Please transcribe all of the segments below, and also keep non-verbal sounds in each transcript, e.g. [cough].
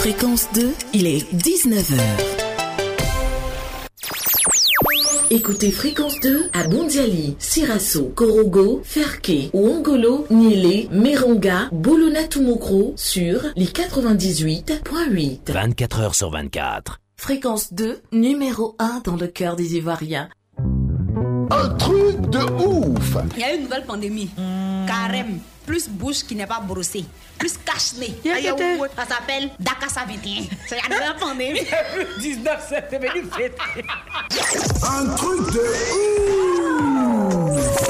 Fréquence 2, il est 19h. Écoutez Fréquence 2 à Bondiali, Sirasso, Korogo, Ferke, Ouangolo, Niélé, Meronga, Bolona Tumokro sur les 98.8. 24 heures sur 24. Fréquence 2, numéro 1 dans le cœur des Ivoiriens. Un truc de ouf Il y a une nouvelle pandémie. Carême. Plus bouche qui n'est pas brossée. Plus cache-nez. Ça s'appelle Dakassa 21. C'est la pandémie. 19 septembre, fête. Un truc de ouf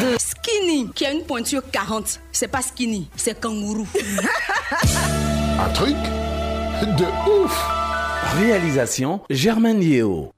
2. Skinny, qui a une pointure 40. C'est pas skinny, c'est kangourou. [laughs] un truc de ouf Réalisation Germaine Yeo.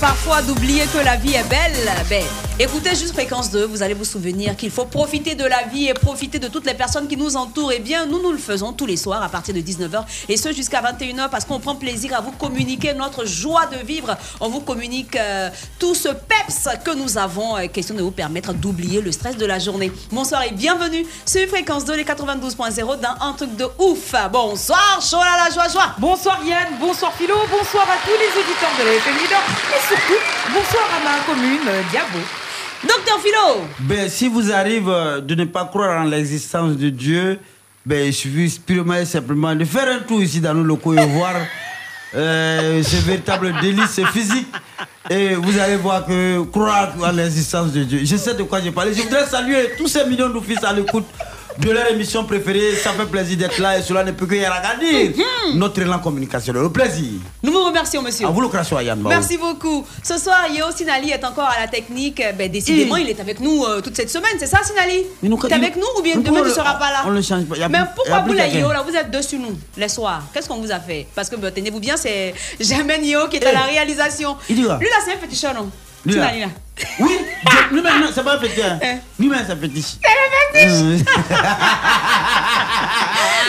Parfois d'oublier que la vie est belle, ben, écoutez juste Fréquence 2, vous allez vous souvenir qu'il faut profiter de la vie et profiter de toutes les personnes qui nous entourent. Et bien, nous, nous le faisons tous les soirs à partir de 19h et ce jusqu'à 21h parce qu'on prend plaisir à vous communiquer notre joie de vivre. On vous communique euh, tout ce peps que nous avons, euh, question de vous permettre d'oublier le stress de la journée. Bonsoir et bienvenue sur Fréquence 2, les 92.0 dans un truc de ouf. Bonsoir, à la joie, joie. Bonsoir Yann, bonsoir Philo, bonsoir à tous les auditeurs de la FM et surtout, bonsoir à ma commune, euh, Diabo. Docteur Philo Ben, si vous arrive euh, de ne pas croire en l'existence de Dieu, ben, il suffit purement et simplement de faire un tour ici dans nos locaux et voir [laughs] euh, ce véritable délice physique. Et vous allez voir que croire en l'existence de Dieu. Je sais de quoi j'ai parlé. Je voudrais saluer tous ces millions de fils à l'écoute de leur émission préférée. Ça fait plaisir d'être là et cela ne peut que y agrandir notre élan communicationnel. Au plaisir. Nous vous remercions, monsieur. À vous le Yann. Merci beaucoup. Ce soir, Yeo Sinali est encore à la technique. Ben, décidément, il est avec nous euh, toute cette semaine, c'est ça, Sinali? Mais nous- Tu es avec nous ou bien demain tu ne le- seras pas là? on le change pas. A Mais pourquoi vous, les. Yeo, là, vous êtes dessus nous, les soirs? Qu'est-ce qu'on vous a fait? Parce que, ben, tenez-vous bien, c'est [laughs] Germaine Yeo qui est à Eh. la réalisation. Il Lui, là, c'est un féticheur, non? Oui, lui-même, non, c'est pas un fétiche. hein. Eh. Lui-même, c'est un fétiche.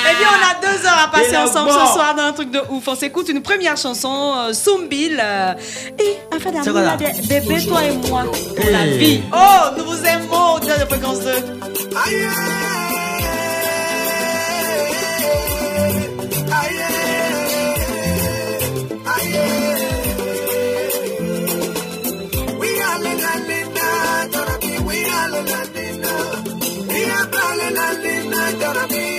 Eh bien, on a deux heures à passer là, ensemble bon. ce soir dans un truc de ouf. On s'écoute une première chanson, euh, Soumbil. euh, et C'est quoi, d'amour, bébé, toi et moi, pour Eh. la vie. Oh, nous vous aimons, auditeur de fréquence 2. Comme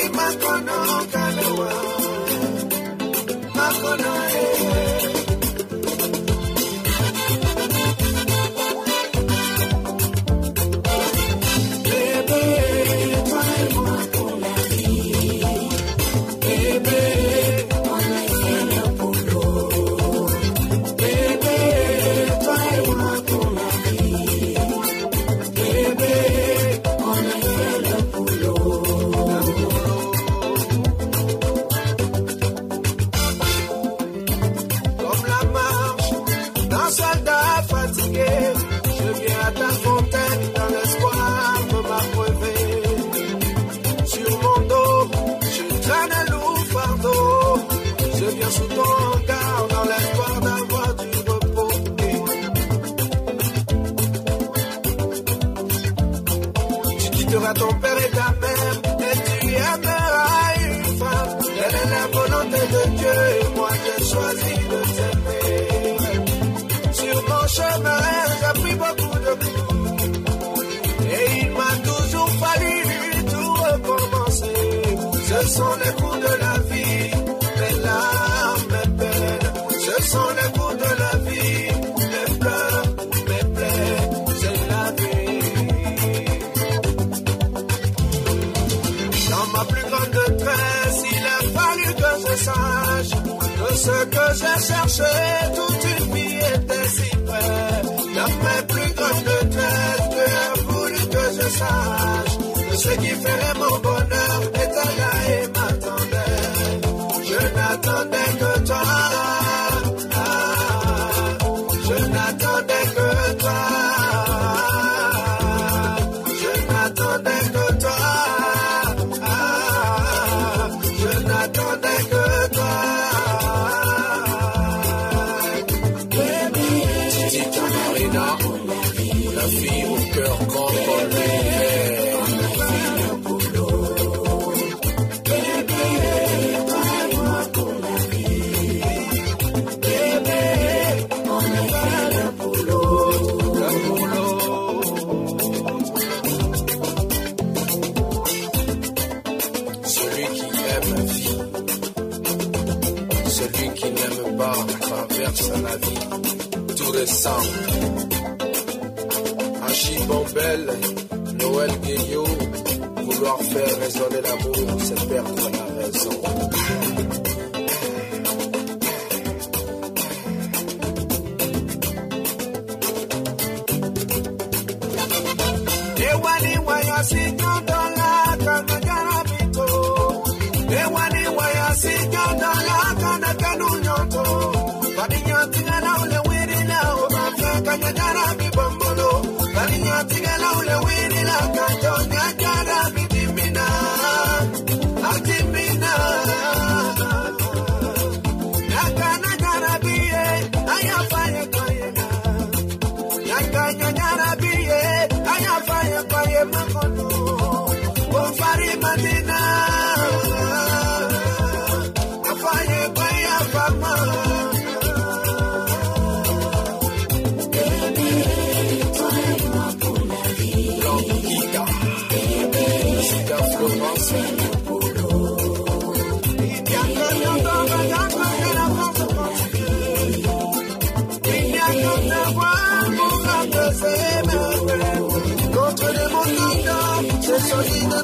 Contre c'est solide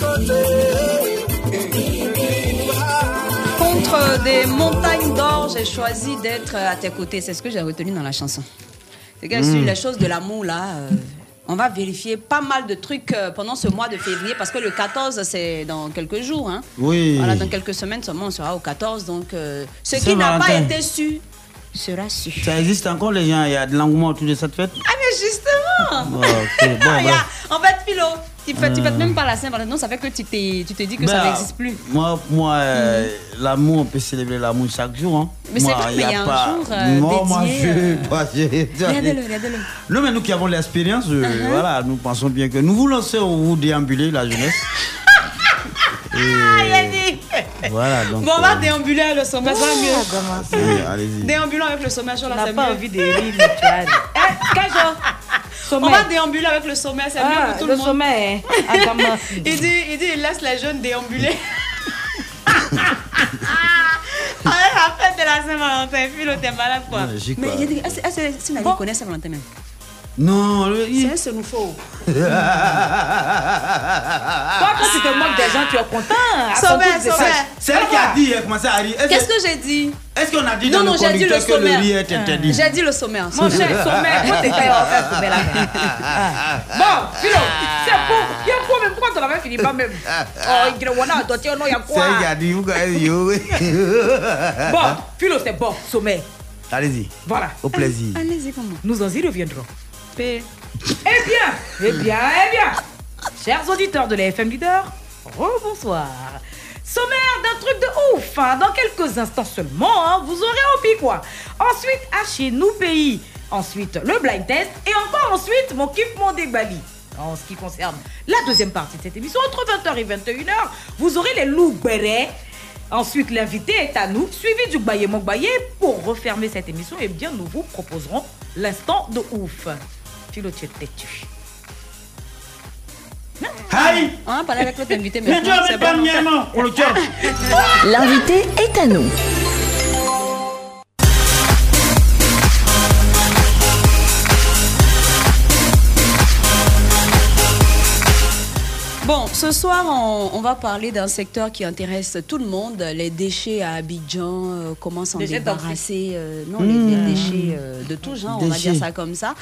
côtés. Des montagnes d'or, j'ai choisi d'être à tes côtés. C'est ce que j'ai retenu dans la chanson. C'est que sur les choses de l'amour, là, euh, on va vérifier pas mal de trucs euh, pendant ce mois de février parce que le 14, c'est dans quelques jours. Hein. Oui. Voilà, dans quelques semaines seulement, on sera au 14. Donc, euh, ce qui n'a pas été su sera su. Ça existe encore, les gens Il y a de l'engouement autour de cette fête? Ah, mais justement Bon, ok, bon, [laughs] Ah, il y a- bref. En fait, Philo, tu fais, tu fêtes Euh. même pas la Saint-Valentin. Non, ça fait que tu, t'es- tu te dis que ça Ben, n'existe plus. Moi, moi euh, l'amour, on peut célébrer l'amour chaque jour. Hein. Mais c'est vrai, mais il y a un pas... jour, euh, non, moi, je... euh, [laughs] moi, je- Regardez-le, regardez-le. Non, mais nous qui avons l'expérience, euh, Uh-huh. voilà, nous pensons bien que nous voulons laisser vous déambuler la jeunesse. [laughs] Et, Ah, Yannick voilà, donc. Bon, on va euh, déambuler avec le sommet, ça va mieux. oui, Allez-y. Déambulons avec le sommet n'a c'est pas mieux. envie de rire, tu as [laughs] Eh, Kajo On va déambuler avec le sommet, c'est mieux Ah, pour tout le le monde. sommet. hein. Ah, [laughs] Il dit, il dit, il laisse les jeunes déambuler. [laughs] Ah, la fête de la Saint-Valentin, Philo, t'es malade quoi. Mais il dit, est-ce que Sinali Bon. connaît Saint-Valentin même Non, le- C'est un senoufo. [laughs] Toi, quand tu te moques des gens, tu es content. Sommet, sommet. ça. C'est elle qui a dit, elle commençait à rire. Est-ce Qu'est-ce que- j'ai dit? Est-ce qu'on a dit Non, dans non, le j'ai dit le que le sommaire. rire est interdit? J'ai dit le sommaire. Mon cher sommet, moi t'es fait en fait sommet là. Bon, Philo, c'est bon. Il y a quoi même Pourquoi t'en avais fini pas même? Oh, il y a il y a C'est quoi elle qui a dit, vous. [laughs] Bon, Philo, c'est bon, sommet. Allez-y, Voilà. au plaisir. Allez-y, comment? Nous en y reviendrons. Eh bien, eh bien, eh bien. Chers auditeurs de la FM Leader, bonsoir. Sommaire d'un truc de ouf. hein. Dans quelques instants seulement, hein, vous aurez au quoi. Ensuite, à chez nous pays. Ensuite, le blind test. Et encore ensuite, mon kiff mon dégbali. En ce qui concerne la deuxième partie de cette émission, entre 20h et 21h, vous aurez les loups bérets. Ensuite, l'invité est à nous, suivi du Baye Mokbaye. Pour refermer cette émission, eh bien, nous vous proposerons l'instant de ouf. Philo, tu es têtu. Aïe On va parler avec l'autre invité Mais. L'invité est à nous. Bon, ce soir, on, on va parler d'un secteur qui intéresse tout le monde, les déchets à Abidjan, euh, comment s'en débarrasser, euh, non, les, les déchets euh, de tout genre, on va dire ça comme ça.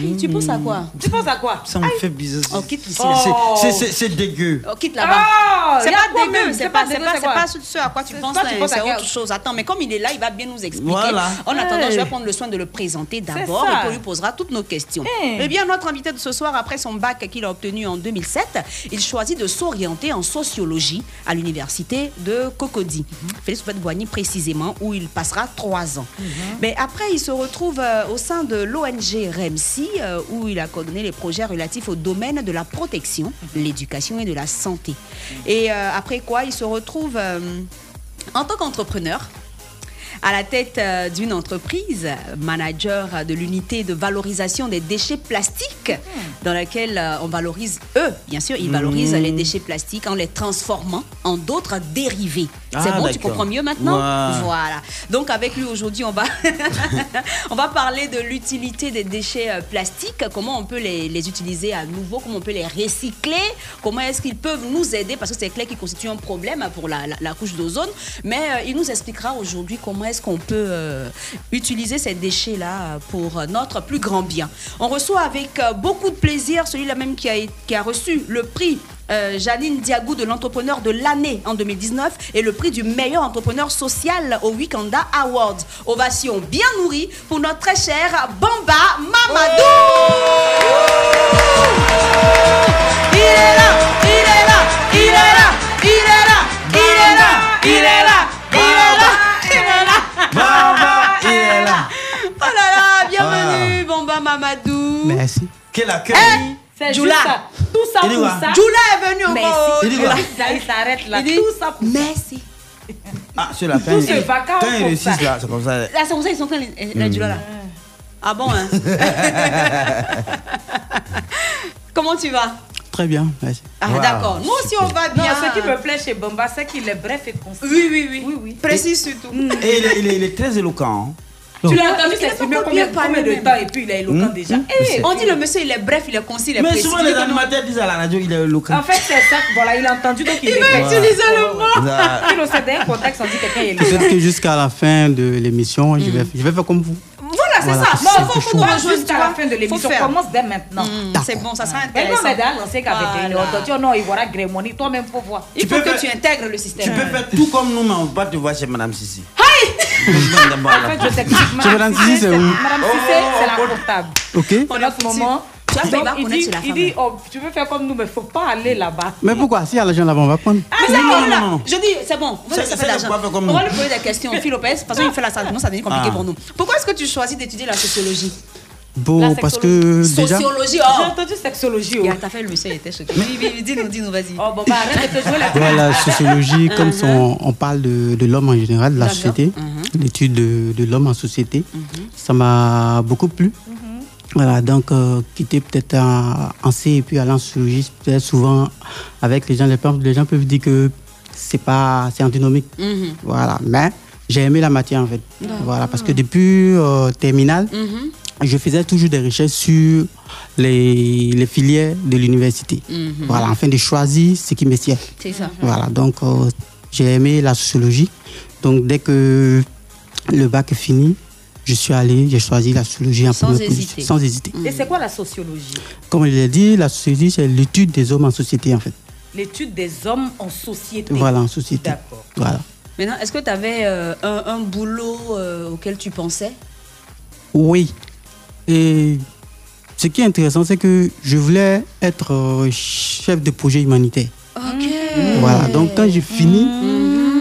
Euh, Tu penses à quoi? Tu penses à quoi? Ça me fait bizarre. Oh, quitte ici, C'est-. Oh. c'est- c'est- C'est dégueu. Oh, quitte là-bas. C'est pas dégueu, c'est pas, pas c'est dégueu, pas, c'est c'est quoi? pas ce ce à quoi tu penses, à c'est autre chose. Attends, mais comme il est là, il va bien nous expliquer. Voilà. En attendant, Hey. je vais prendre le soin de le présenter d'abord et puis on lui posera toutes nos questions. Hey. Eh bien, notre invité de ce soir, après son bac qu'il a obtenu en 2007, il choisit de s'orienter en sociologie à l'université de Cocody. Félix Boigny précisément, où il passera trois ans. Mais après, il se retrouve euh, au sein de l'ONG REMSI, euh, où il a coordonné les projets relatifs au domaine de la protection, l'éducation et de la santé. Et euh, après quoi, il se retrouve euh, en tant qu'entrepreneur à la tête euh, d'une entreprise, manager de l'unité de valorisation des déchets plastiques, dans laquelle euh, on valorise, eux, bien sûr, ils valorisent les déchets plastiques en les transformant en d'autres dérivés. Ah, C'est bon, tu comprends mieux maintenant? Voilà. Donc avec lui aujourd'hui, on va, [laughs] on va parler de l'utilité des déchets euh, plastiques, comment on peut les, les utiliser à nouveau, comment on peut les recycler, comment est-ce qu'ils peuvent nous aider, parce que c'est clair qu'ils constituent un problème pour la, la- la couche d'ozone. Mais il nous expliquera aujourd'hui comment est-ce qu'on peut euh, utiliser ces déchets-là pour euh, notre plus grand bien. On reçoit avec euh, beaucoup de plaisir celui-là même qui a, qui a reçu le prix euh, Janine Diagou de l'entrepreneur de l'année en 2019 et le prix du meilleur entrepreneur social au Wikanda Awards. Ovation bien nourrie pour notre très cher Bamba Mamadou. Il est là, il est là, il est là, il est là, il est là, il est là, il est là, il est là. Est là. Oh là là, bienvenue Bamba Mamadou. Merci. Quel accueil. C'est Djoula. juste ça. Tout ça pour ça. Joula est venu encore. Merci. Il s'arrête là. Dit, Tout ça pour ça. Merci. Ah, celui-là, quand Tous il- ces vacances quand ils réussissent là, c'est comme ça. Là, c'est comme ça ils sont quand les, les Djoula là. Ah bon, hein? [laughs] [laughs] Comment tu vas? Très bien, merci. Ah Wow, d'accord. Nous aussi on va Non, bien. ce qui me plaît chez Bamba, c'est qu'il est bref et concis. Oui, oui, oui. Oui, oui. Précis surtout. Et il est, il est- il est très éloquent. hein. Tu l'as entendu Il a s'exprimer pas combien, bien parlé combien de même. temps et puis il est éloquent Hmm. déjà. Hmm. Eh, On dit le monsieur il est bref, il est concis, il est Mais précis. souvent, les animateurs disent à la radio, il est éloquent. En fait, c'est ça. Voilà, il a entendu donc il, Il bref. utiliser le mot. Ça- Puis le CD, un contexte, on dit quelqu'un est éloquent. Peut-être que jusqu'à la fin de l'émission, je, vais, je vais faire comme vous. Voilà, c'est Voilà, ça. c'est Bon, faut, faut nous rejoindre jusqu'à tu la fin de l'émission. Commence dès maintenant. Hmm, C'est bon, ça sera Mais non, intéressant. mais l'ancien qu'avait été, Voilà. oh non, il voit Grémoni, toi-même, faut voir. Il Tu faut peux que faire- tu intègres le système. Tu peux faire tout comme nous, mais on va te voir chez Madame Sissi. [laughs] En fait, je t'explique. Je vais dans le Cissé, c'est où? Madame Cissé, c'est la comptable. Ok C'est notre moment. Tu il Donc, va il connaître dit, il dit, oh, tu veux faire comme nous, mais faut pas aller là-bas. Mais pourquoi? S'il y a l'argent là-bas, on va prendre. Ah, c'est Non, bon, non, là. non, non. Je dis, c'est bon. On va laisser faire l'argent. fait On va lui poser des questions. Phil Lopez, parce qu'il fait la salle, sinon ça devient compliqué Ah. pour nous. Pourquoi est-ce que tu choisis d'étudier la sociologie Bon, parce que déjà. Sociologie, J'ai oh entendu sexologie. oh. T'as fait le monsieur, il était choqué. Oui, oui, oui, dis-nous, dis-nous, vas-y. Oh, bon, bah, arrête de te jouer la Ouais, la sociologie, [laughs] comme on, on parle de, de l'homme en général, de la société, l'étude de, de l'homme en société, ça m'a beaucoup plu. Voilà, donc euh, quitter peut-être en, C et puis aller en sociologie, peut-être souvent avec les gens, les, gens- les gens peuvent dire que c'est pas, c'est antinomique. Mhm. Voilà, mais j'ai aimé la matière en fait. Voilà, parce que depuis euh, terminale, Mhm. je faisais toujours des recherches sur les, les filières de l'université. Mhm. Voilà, afin de choisir ce qui me sied. C'est ça. Voilà, donc euh, j'ai aimé la sociologie. Donc dès que le bac est fini, je suis allé, j'ai choisi la sociologie en Sans première hésiter. position, sans hésiter. Et c'est quoi la sociologie? Comme je l'ai dit, la sociologie, c'est l'étude des hommes en société en fait. L'étude des hommes en société. Voilà, en société. D'accord. Voilà. Maintenant, est-ce que tu avais un, un boulot euh, auquel tu pensais? Oui. Et ce qui est intéressant, c'est que je voulais être euh, chef de projet humanitaire. Ok. Voilà, donc quand j'ai fini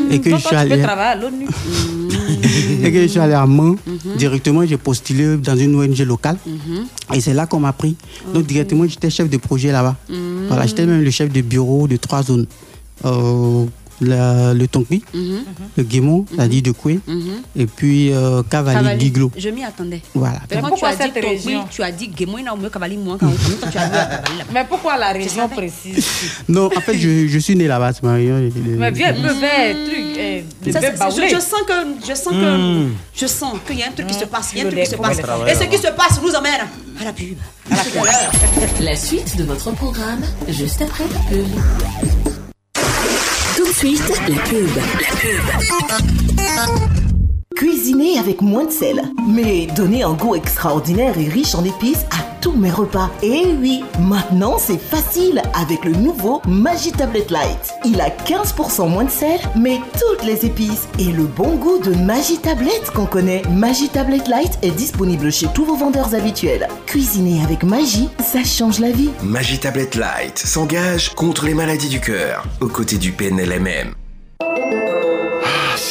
et que Toi, je suis tu peux allé travailler à l'ONU. [laughs] [laughs] et que je suis allé à Mans, directement j'ai postulé dans une ONG locale et c'est là qu'on m'a pris. Donc directement j'étais chef de projet là-bas. Voilà, j'étais même le chef de bureau de trois zones. Euh, la- le Tonkpi, Mhm. le Guémon, c'est-à-dire de Koué, Mhm. et puis euh, Cavalier d'Iglo. Je m'y attendais. Voilà. Mais pourquoi tu as dit cette ton- région tu as dit Guémoïna ou mieux Cavalier moins quand quand tu as dit. Mais pourquoi la région précise [laughs] Non, en fait, je, je suis né là-bas, c'est ma région. de- de- Mais viens, peu vers truc, eh, Ça, c'est- baoulé. je, je sens que je sens que je sens qu'il y a un truc qui se passe, il y a un truc qui se passe. Et ce qui se passe nous emmène à la pub. À l'heure. La suite de votre programme, juste après la pub. De suite, la pub. La. Cuisiner avec moins de sel, mais donner un goût extraordinaire et riche en épices à tous mes repas. Et oui, maintenant c'est facile avec le nouveau Magi Tablet Light. Il a 15% moins de sel, mais toutes les épices et le bon goût de Magi Tablet qu'on connaît. Magi Tablet Light est disponible chez tous vos vendeurs habituels. Cuisiner avec Magie, ça change la vie. Magie Tablette Light s'engage contre les maladies du cœur, aux côtés du PNLMM.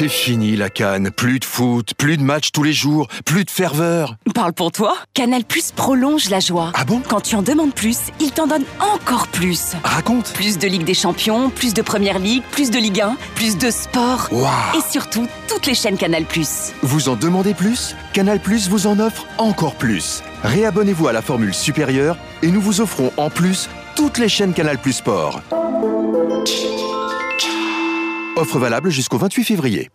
C'est fini la canne. Plus de foot, plus de matchs tous les jours, plus de ferveur. Parle pour toi. Canal Plus prolonge la joie. Ah bon? Quand tu en demandes plus, il t'en donne encore plus. Raconte. Plus de Ligue des Champions, plus de Première Ligue, plus de Ligue 1, plus de sport. Waouh. Et surtout, toutes les chaînes Canal Plus. Vous en demandez plus? Canal Plus vous en offre encore plus. Réabonnez-vous à la formule supérieure et nous vous offrons en plus toutes les chaînes Canal Plus Sport. Offre valable jusqu'au 28 février.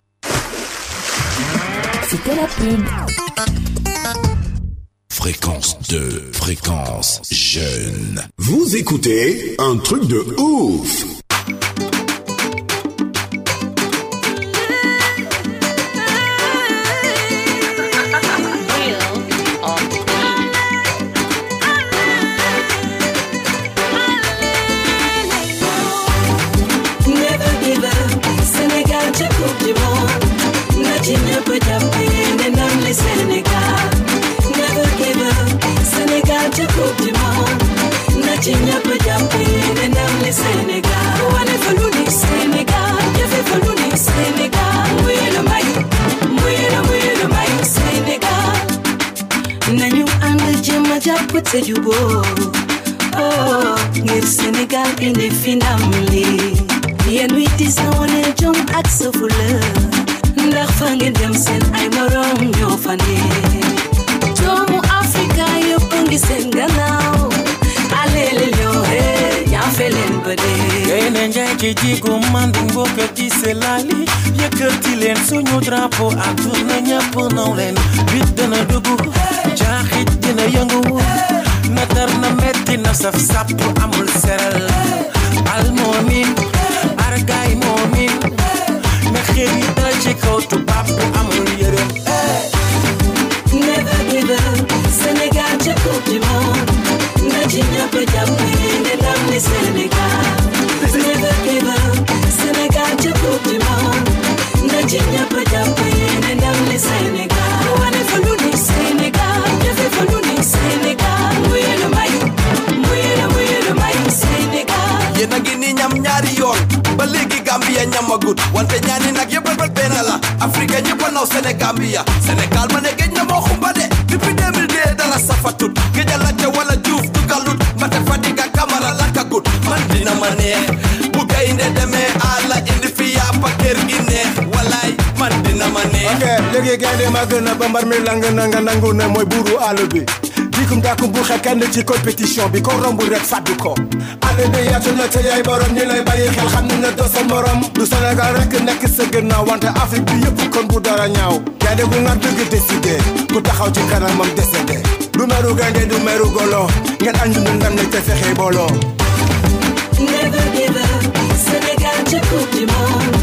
C'était la pub. Fréquence 2, fréquence jeune. Vous écoutez un truc de ouf. Te juboo oh ngir Sénégal indi fi ndam li yéen wi wane jom ak sa fula ndax fa ngeen dem seen ay morom ñoo fa ne doomu Afrika yëpp ngi seen gannaaw alele ñoo he ñaafe leen ba gaynde njaay ci jigu mandi mbokk ci selali yëkkati leen suñu drapeau àdduna ñëpp naw leen bit dana dugg jaaxit dina yëngu natar na metti na saf sàpp amul seral al moomin argaay moomin na xeer yi dal ci kaw tubaab bi amul yërëm Never give up, Sénégal ca coupe du monde na ci ñëpp jàppee ne ndam li Sénégal Gambia ñamagut wante ñaani nag yëpp a benn la Afrique ñëpp a naw Sénégambia Sénégal ma ne géej na moo xumba de depuis 2002 dara safatut géej a lajja wala juuf dugalut mate Fadiga Camara lakkagut man dina ma neex bu gaynde demee àlla indi fi yàppa kër gi neex walaay man dina ma neex ok léegi gaynde màgg na ba mbar mi lang na nga nangu ne mooy buuru dikum daakum bu xel kenn ci compétition bi ko romb rek fàddu ko àll bi yaatu na te yaay borom ñi lay bàyyi xel xam ne ne sa morom. Du Sénégal rek nekk sa gannaaw wante Afrique bi yëpp kon bu dara ñaaw. Gaynde gu nga dëgg décidé ku taxaw ci kanamam décédé. Du meru gaynde du meru golo ngeen añu ñu ndam ne te fexe booloo Never give up, Sénégal ca coupe du monde.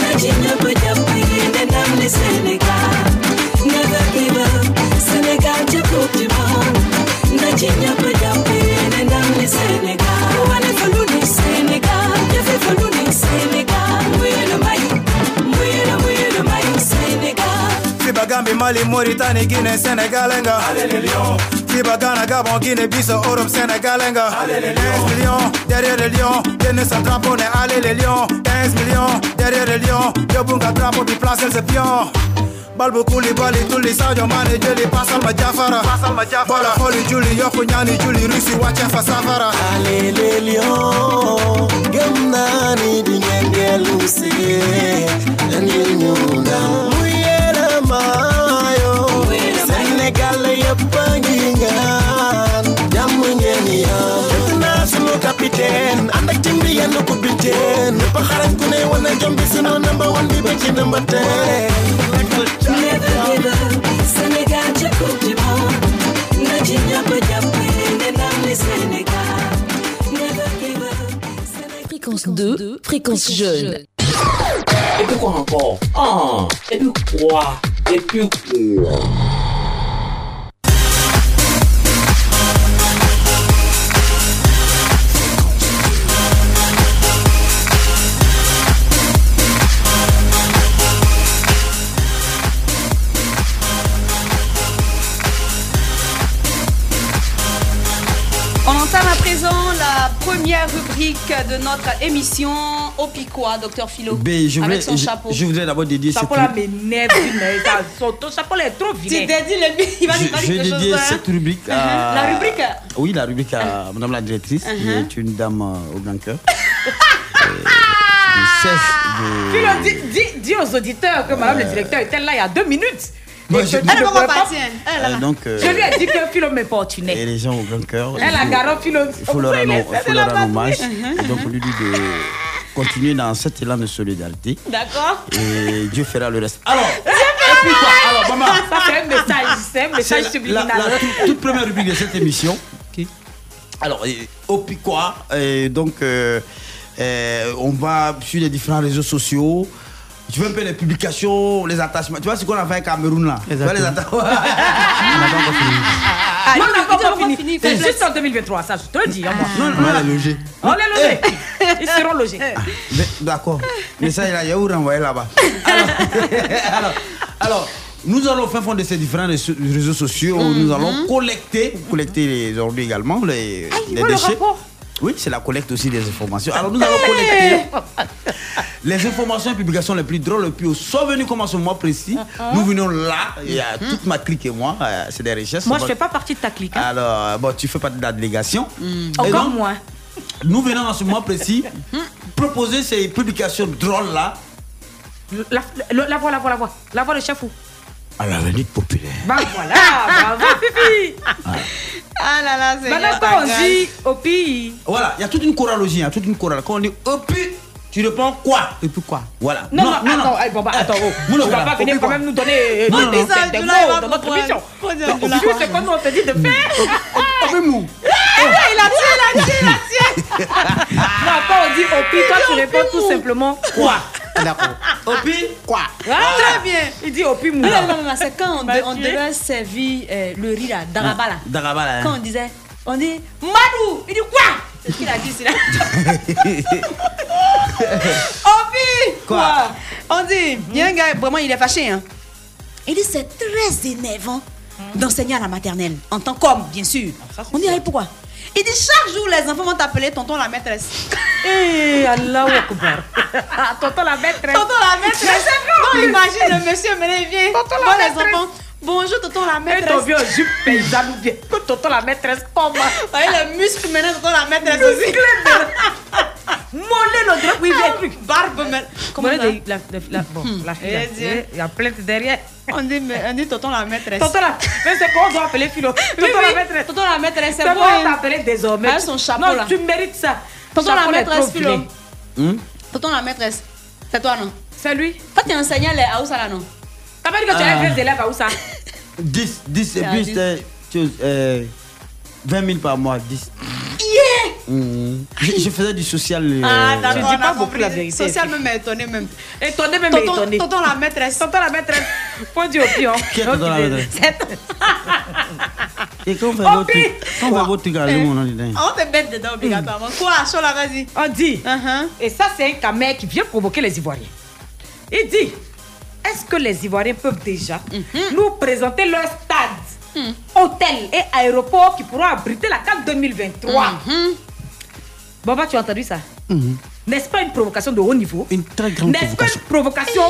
Na ci ñëpp jàppee ne ndam li Sénégal monde na ci ñëpp jàppee ne ndam li Sénégal wane fa lu ni Sénégal jëfe fa lu ni Sénégal muy la may muy la muy la may Sénégal Fiba Gambie, Mali, Mauritanie, Guinée, Sénégal, nga. Fiba Ghana, Gabon, Guinée, Bissau, Europe, Sénégal, nga. 15 millions derrière les lions, génne sa drapeau, ne allez les lions. 15 millions derrière les lions, yóbbu nga drapeau bi placel sa pion. balbu kuli bali tuli Sajo mane jeli pasal ma jafara. Bola holi juli yokku ñaani juli rusi wacce fa safara. Alelel yo gëm naa ni di ngeen dellu si ngeen ñu ndam mu yo sénégal yëpp a ngi ngaan jàmm ngeen yaa naa sunu capitaine ànd ak ñëpp a xarañ ku ne wane jom bi sunu number one bi ba ci number ten Never give up, Sénégal ca coupe du monde. Na ci ñëpp jàppale ne ndam li Sénégal. Never give up. Fréquence 2, fréquence jeune. Et puis quoi encore Ah Et puis quoi Et puis quoi première rubrique de notre émission au Picois, docteur Philo, Ben, je voulais, avec son je- chapeau. je voudrais d'abord dédier cette Chapeau là m'énerve, son ton chapeau là est trop Tu vilain. dédies le il va Je, je quelque chose. hein. cette rubrique à... La rubrique? Oui, la rubrique à Madame la directrice, qui Uh-huh. est une dame euh, au grand cœur. [laughs] Euh, de... Philo, dis, dis- dis aux auditeurs que madame le directeur était là il y a deux minutes. Moi, Et je- Elle ne pas Euh, donc, euh, Je lui ai dit que Philo et m'importunait. les gens au grand cœur, il Elle a faut- garé Philo. il faut leur rendre, il faut leur rendre hommage. Uh-huh. Et donc, on lui dit de continuer dans cet élan de solidarité. D'accord. Et Dieu fera le reste. Alors, alors, maman. Ça c'est un message, c'est un message la- subliminal. la toute, toute première rubrique de cette émission. Alors, euh, au Picois, donc, euh, euh, on va sur les différents réseaux sociaux. Tu veux un peu les publications, les attachements. Tu vois ce qu'on a fait à Cameroun là? Tu vois les attachements [laughs] Ah, non, on n'a pas on encore fini. C'est juste en 2023, ça, je te le dis. moi. Non, non, on a logé. On est logés. Ils seront logés. Mais- D'accord. Mais ça, il a, il a où renvoyer là-bas? Alors, [laughs] alors, alors, nous allons au fin fond de ces différents réseaux sociaux, où nous allons collecter, collecter les aujourd'hui également les, les voit le déchets. Oui, c'est la collecte aussi des informations. Alors nous allons collecter les informations et publications les plus drôles, les plus sont venus comme à ce mois précis. Nous venons là, il y a toute ma clique et moi, euh, c'est des richesses. Moi, je Bon, fais pas partie de ta clique. hein. Alors, bon, tu fais partie de la délégation. Et Encore moins. Nous venons dans ce mois précis proposer ces publications drôles là La, la, la voix, la voix, la voix. La voix de chef ou à l'avenir populaire. Bah voilà, bravo Fifi. Ah là là, c'est Maintenant, quand on dit pays. Voilà, il y a toute une choralogie, il y a toute une chorale. Quand on dit puis, tu réponds quoi? Et puis quoi? Voilà. Non, non, attends, eh, bon, bah, attends, oh. Non, non, tu vas voilà. pas venir quand même nous donner euh, Non, des- non, des- non. mots va dans notre l'as. Fifi, c'est quoi nous on te dit de faire Avec nous. Il a tiré, il a tiré, il a tiré. Non, quand on dit au pays, toi tu réponds tout simplement quoi? D'accord. Au puis, quoi Très bien. Il dit Non, moula. non, non, non, c'est quand on, Bah, de- on tu devait servir euh, le riz là, Daraba là. Daraba là. Quand on disait, on dit Madou, il dit quoi? C'est ce qu'il a dit, c'est là. [laughs] Opi Quoi? On dit, il y a un gars, vraiment, il est fâché. Hein. Il dit, c'est très énervant d'enseigner à la maternelle, en tant qu'homme, bien sûr. On dit, ah, pourquoi? Il dit, chaque jour, les enfants vont t'appeler tonton la maîtresse. Eh, Allah [laughs] Akbar. Tonton la maîtresse. Tonton la maîtresse. Bon, imagine le monsieur, mais il vient. Tonton la Bon, les maîtresse. enfants. Bonjour, tonton la Et ton maîtresse. vieux jupe paysanne ou bien que tonton la maîtresse comment Voyez les muscles maintenant, tonton la maîtresse aussi. Mollet le drap, oui, bien truc. Barbe, mais. Comment la, la, la, bon, la fille, Eh, Dieu. il y a plainte derrière. on dit, mais- on dit tonton la maîtresse. Tonton la, mais c'est quoi on doit appeler Philo? Oui, Tonton la maîtresse. Tonton la maîtresse, c'est C'est bon. on t'appeler désormais. Avec son chapeau, non, là. tu mérites ça. Tonton la maîtresse, Philo. Hum? Tonton la maîtresse. C'est toi, non? C'est lui. Toi, tu enseignais les Aoussa là, non? T'as pas dit que tu à où ça? 10, 10 et C'est à puis 10. c'était chose, euh, 20 000 par mois, 10. Yeah Hum. Je, je faisais du social. euh, Ah, d'accord, dis pas beaucoup compris. la vérité. Social même étonné même. Étonné même Tonton, étonné. tonton la maîtresse. Tonton la maîtresse. Point du au pion. Qui est tonton la maîtresse? Et quand on fait votre truc, quand on fait votre truc à nous, on a dit, Ah, On te bête dedans obligatoirement. Quoi, vas-y. On dit. Uh-huh. Et ça, c'est un camer qui vient provoquer les Ivoiriens. Il dit est-ce que les Ivoiriens peuvent déjà nous présenter leur stade, hôtel et aéroport qui pourront abriter la CAN 2023 Baba, tu as entendu ça? N'est-ce pas une provocation de haut niveau? Une très grande N'est-ce pas provocation. une provocation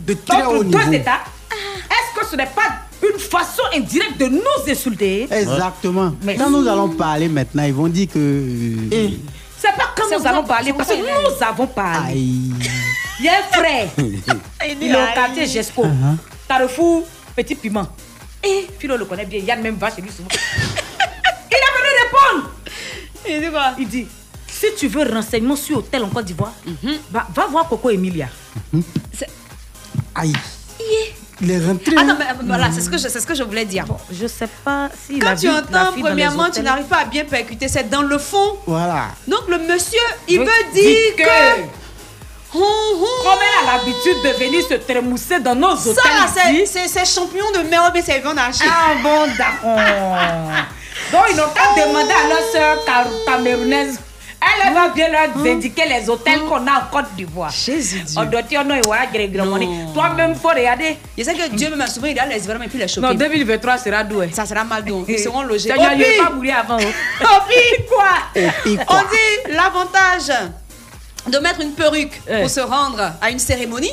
De très entre haut deux niveau. États? Est-ce que ce n'est pas une façon indirecte de nous insulter? Exactement. Mais- Quand nous allons parler maintenant, ils vont dire que. C'est pas quand C'est nous allons parler, parce que nous avons parlé. Aïe. Il y a un frère. [laughs] Il est au quartier Gesco. Uh-huh. Carrefour, petit piment. Et Philo le connaît bien. Yann même va chez lui souvent. [laughs] Il a venu répondre. Il dit quoi? Il dit si tu veux renseignement sur hôtel en Côte d'Ivoire, Mhm. va, va voir Coco Emilia. Aïe. Il est rentré. Attends, hein. mais euh, voilà, c'est ce que je, c'est ce que je voulais dire. Je sais pas si Quand la tu vie- entends, premièrement, tu n'arrives pas à bien percuter, c'est dans le fond. Voilà. Donc le monsieur, il veut dire que. que- Comme elle a l'habitude de venir se trémousser dans nos hôtels. Ça, c'est- champion de mer, mais c'est en archi. Ah bon, d'accord. Donc, ils n'ont qu'à demander à leur soeur camerounaise. Elle va bien leur indiquer les hôtels qu'on a en Côte d'Ivoire. Jésus Dieu. On doit dire non, il. Toi-même, faut regarder. Je sais que Dieu même souvent il a les vraiment et puis les choquer. Non, 2023 sera doué. Ça sera mal donc. Ils seront logés. Seigneur, il pas mourir avant. oh. [laughs] Quoi? On dit l'avantage de mettre une perruque pour se rendre à une cérémonie.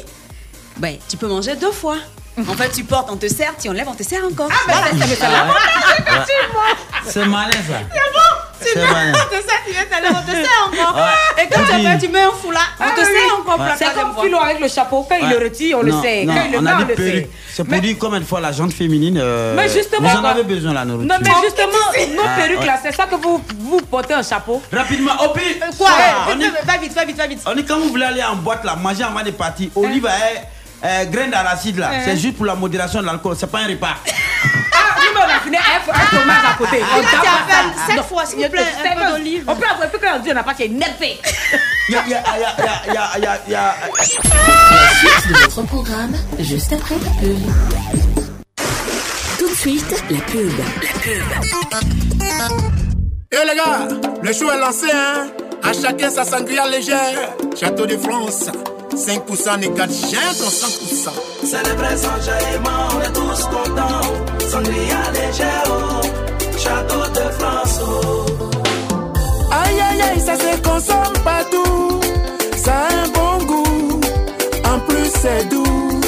Ben, tu peux manger deux fois. [laughs] En fait, tu portes, on te sert, tu enlèves, on te sert encore. Ah, ben, ça, c'est Ah. [laughs] C'est malin ça. C'est bon Tu mets, on te sert, tu viens on te sert encore. Ouais. Et quand tu fait, tu mets un foulard, on Ah te sert oui. encore C'est comme. Philo avec le chapeau. Quand il le retire, on le sait. non, Quand il le met, on le sait. C'est pour dire combien de fois la jante féminine. euh, Mais justement, Vous en quoi. avez besoin la nourriture. Non, mais justement, nos Ah, perruques ouais. là, c'est ça que vous, vous portez un chapeau. Rapidement, au pire. Quoi? On est- Va vite, va vite, va vite. On est quand vous voulez aller en boîte là, manger avant de partir, olive et euh, graines d'arachide là, Hein? c'est juste pour la modération de l'alcool, c'est pas un repas. Ah, on a fini un, un fromage à côté. Ah, On Non, fois, s'il vous plaît, sept un peu fois. d'olive. On peut avoir plus qu'un dieu n'a pas énervé. [laughs] Y a, y a, y a, y a, y a, y a, y a- La suite de votre programme, juste après la pub. Tout de suite, la pub. La pub. Eh les gars, le show est lancé, hein. À chacun sa sangria légère. Château de France, 5% n'égale jamais ton 100%. Célébrer son jaillement, on est tous contents. Sangria légère, oh, château de France. oh. Aïe aïe aïe, ça se consomme partout. Ça a un bon goût, en plus c'est doux.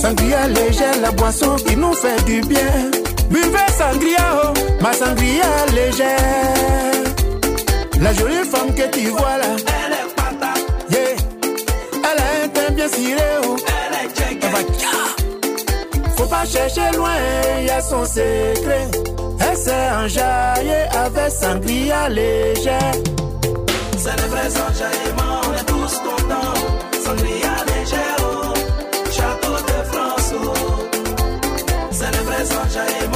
Sangria légère, la boisson qui nous fait du bien. Buvez sangria, oh, ma sangria légère. La jolie femme que tu vois là, Faut pas chercher loin, y a son secret. Elle s'est enjaillée avec sangria légère. Célébrer son jaillement, on est tous contents. Sangria légère, oh, château de France. oh. Son jaillement, on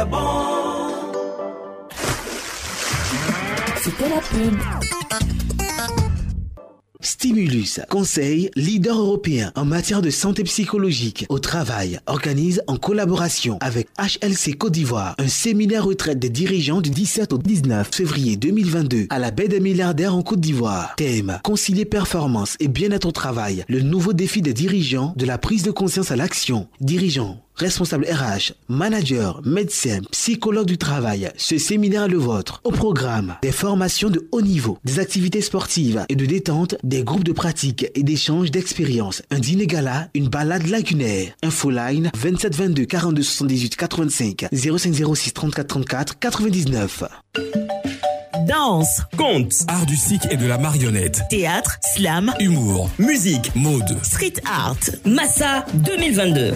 est bon. C'était la pub. Stimulus, conseil, leader européen en matière de santé psychologique au travail, organise en collaboration avec HLC Côte d'Ivoire un séminaire retraite des dirigeants du 17 au 19 février 2022 à la baie des milliardaires en Côte d'Ivoire. Thème, concilier performance et bien-être au travail, le nouveau défi des dirigeants de la prise de conscience à l'action. Dirigeants, responsable RH, manager, médecin, psychologue du travail. Ce séminaire est le vôtre. Au programme, des formations de haut niveau, des activités sportives et de détente, des groupes de pratique et d'échanges d'expériences, un dîner gala, une balade lagunaire. Infoline 27 22 42 78 85 0506 34 34 99. Danse, Conte, art du cycle et de la marionnette, théâtre, slam, humour, musique, mode. street art, Massa 2022.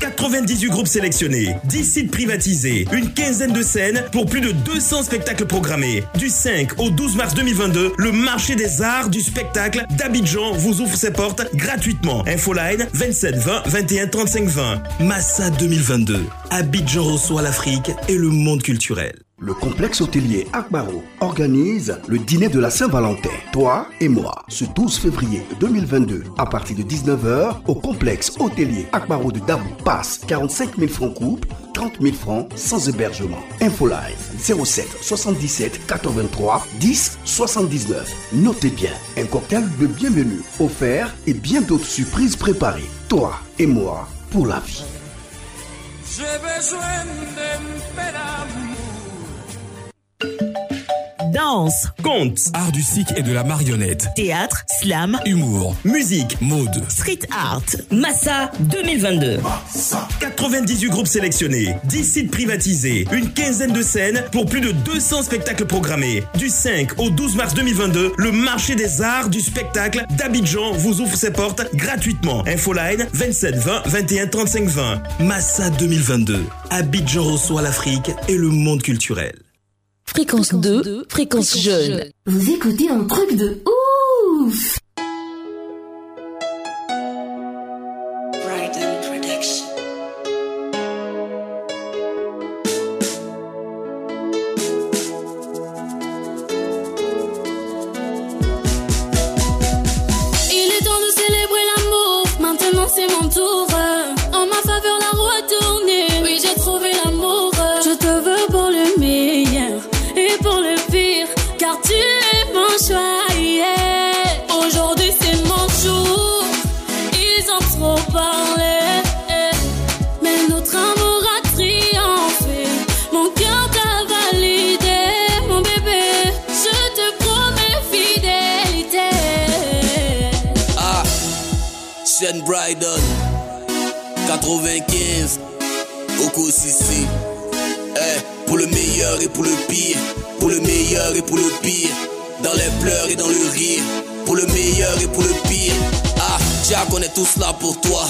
98 groupes sélectionnés, 10 sites privatisés, une quinzaine de scènes pour plus de 200 spectacles programmés. Du 5 au 12 mars 2022, le marché des arts du spectacle d'Abidjan vous ouvre ses portes gratuitement. Infoline 27 20 21 35 20. Massa 2022. Abidjan reçoit l'Afrique et le monde culturel. Le complexe hôtelier Akbaro organise le dîner de la Saint-Valentin. Toi et moi, ce 12 février 2022, à partir de 19h, au complexe hôtelier Akbaro de Dabou. Passe 45 000 francs coupe, 30 000 francs sans hébergement. Info live 07 77 83 10 79. Notez bien, un cocktail de bienvenue offert et bien d'autres surprises préparées. Toi et moi pour la vie. J'ai besoin d'un. Danse, Conte, art du cycle et de la marionnette. théâtre, slam, Humour, musique, mode. street art, Massa 2022. 98 groupes sélectionnés, 10 sites privatisés, une quinzaine de scènes pour plus de 200 spectacles programmés. Du 5 au 12 mars 2022, le marché des arts du spectacle d'Abidjan vous ouvre ses portes gratuitement. Infoline 27 20 21 35 20. Massa 2022. Abidjan reçoit l'Afrique et le monde culturel. Fréquence 2, fréquence jeune. Vous écoutez un truc de ouf et dans le rire, pour le meilleur et pour le pire. Ah, Jack, on est tous là pour toi.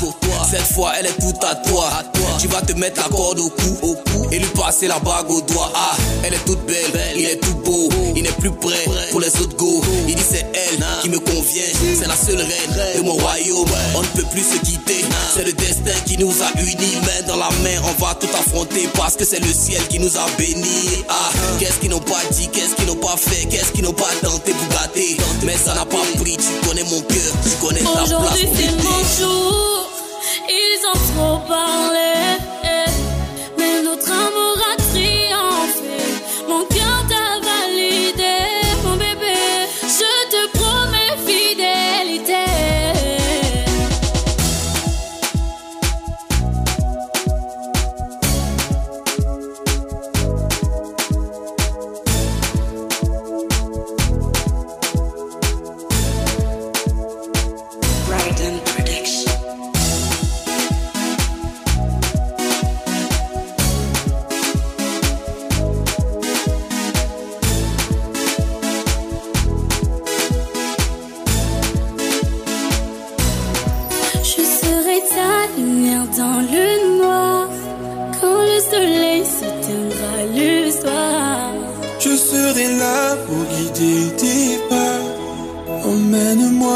Cette fois, elle est toute à toi. Tu vas te mettre la corde au cou, au cou et lui passer la bague au doigt. Ah, elle est toute belle, il est tout beau. Il n'est plus prêt pour les autres go. Il dit c'est elle qui me convient. C'est la seule reine de mon royaume. On ne peut plus se quitter. C'est le qui nous a unis. Main dans la main, on va tout affronter parce que c'est le ciel qui nous a bénis. Ah, qu'est-ce qu'ils n'ont pas dit, qu'est-ce qu'ils n'ont pas fait, qu'est-ce qu'ils n'ont pas tenté pour gâter? Mais ça n'a pas pris. Tu connais mon cœur, tu connais ta place. Aujourd'hui c'est mon jour, ils ont trop parlé. Mais notre amour a triomphé, mon cœur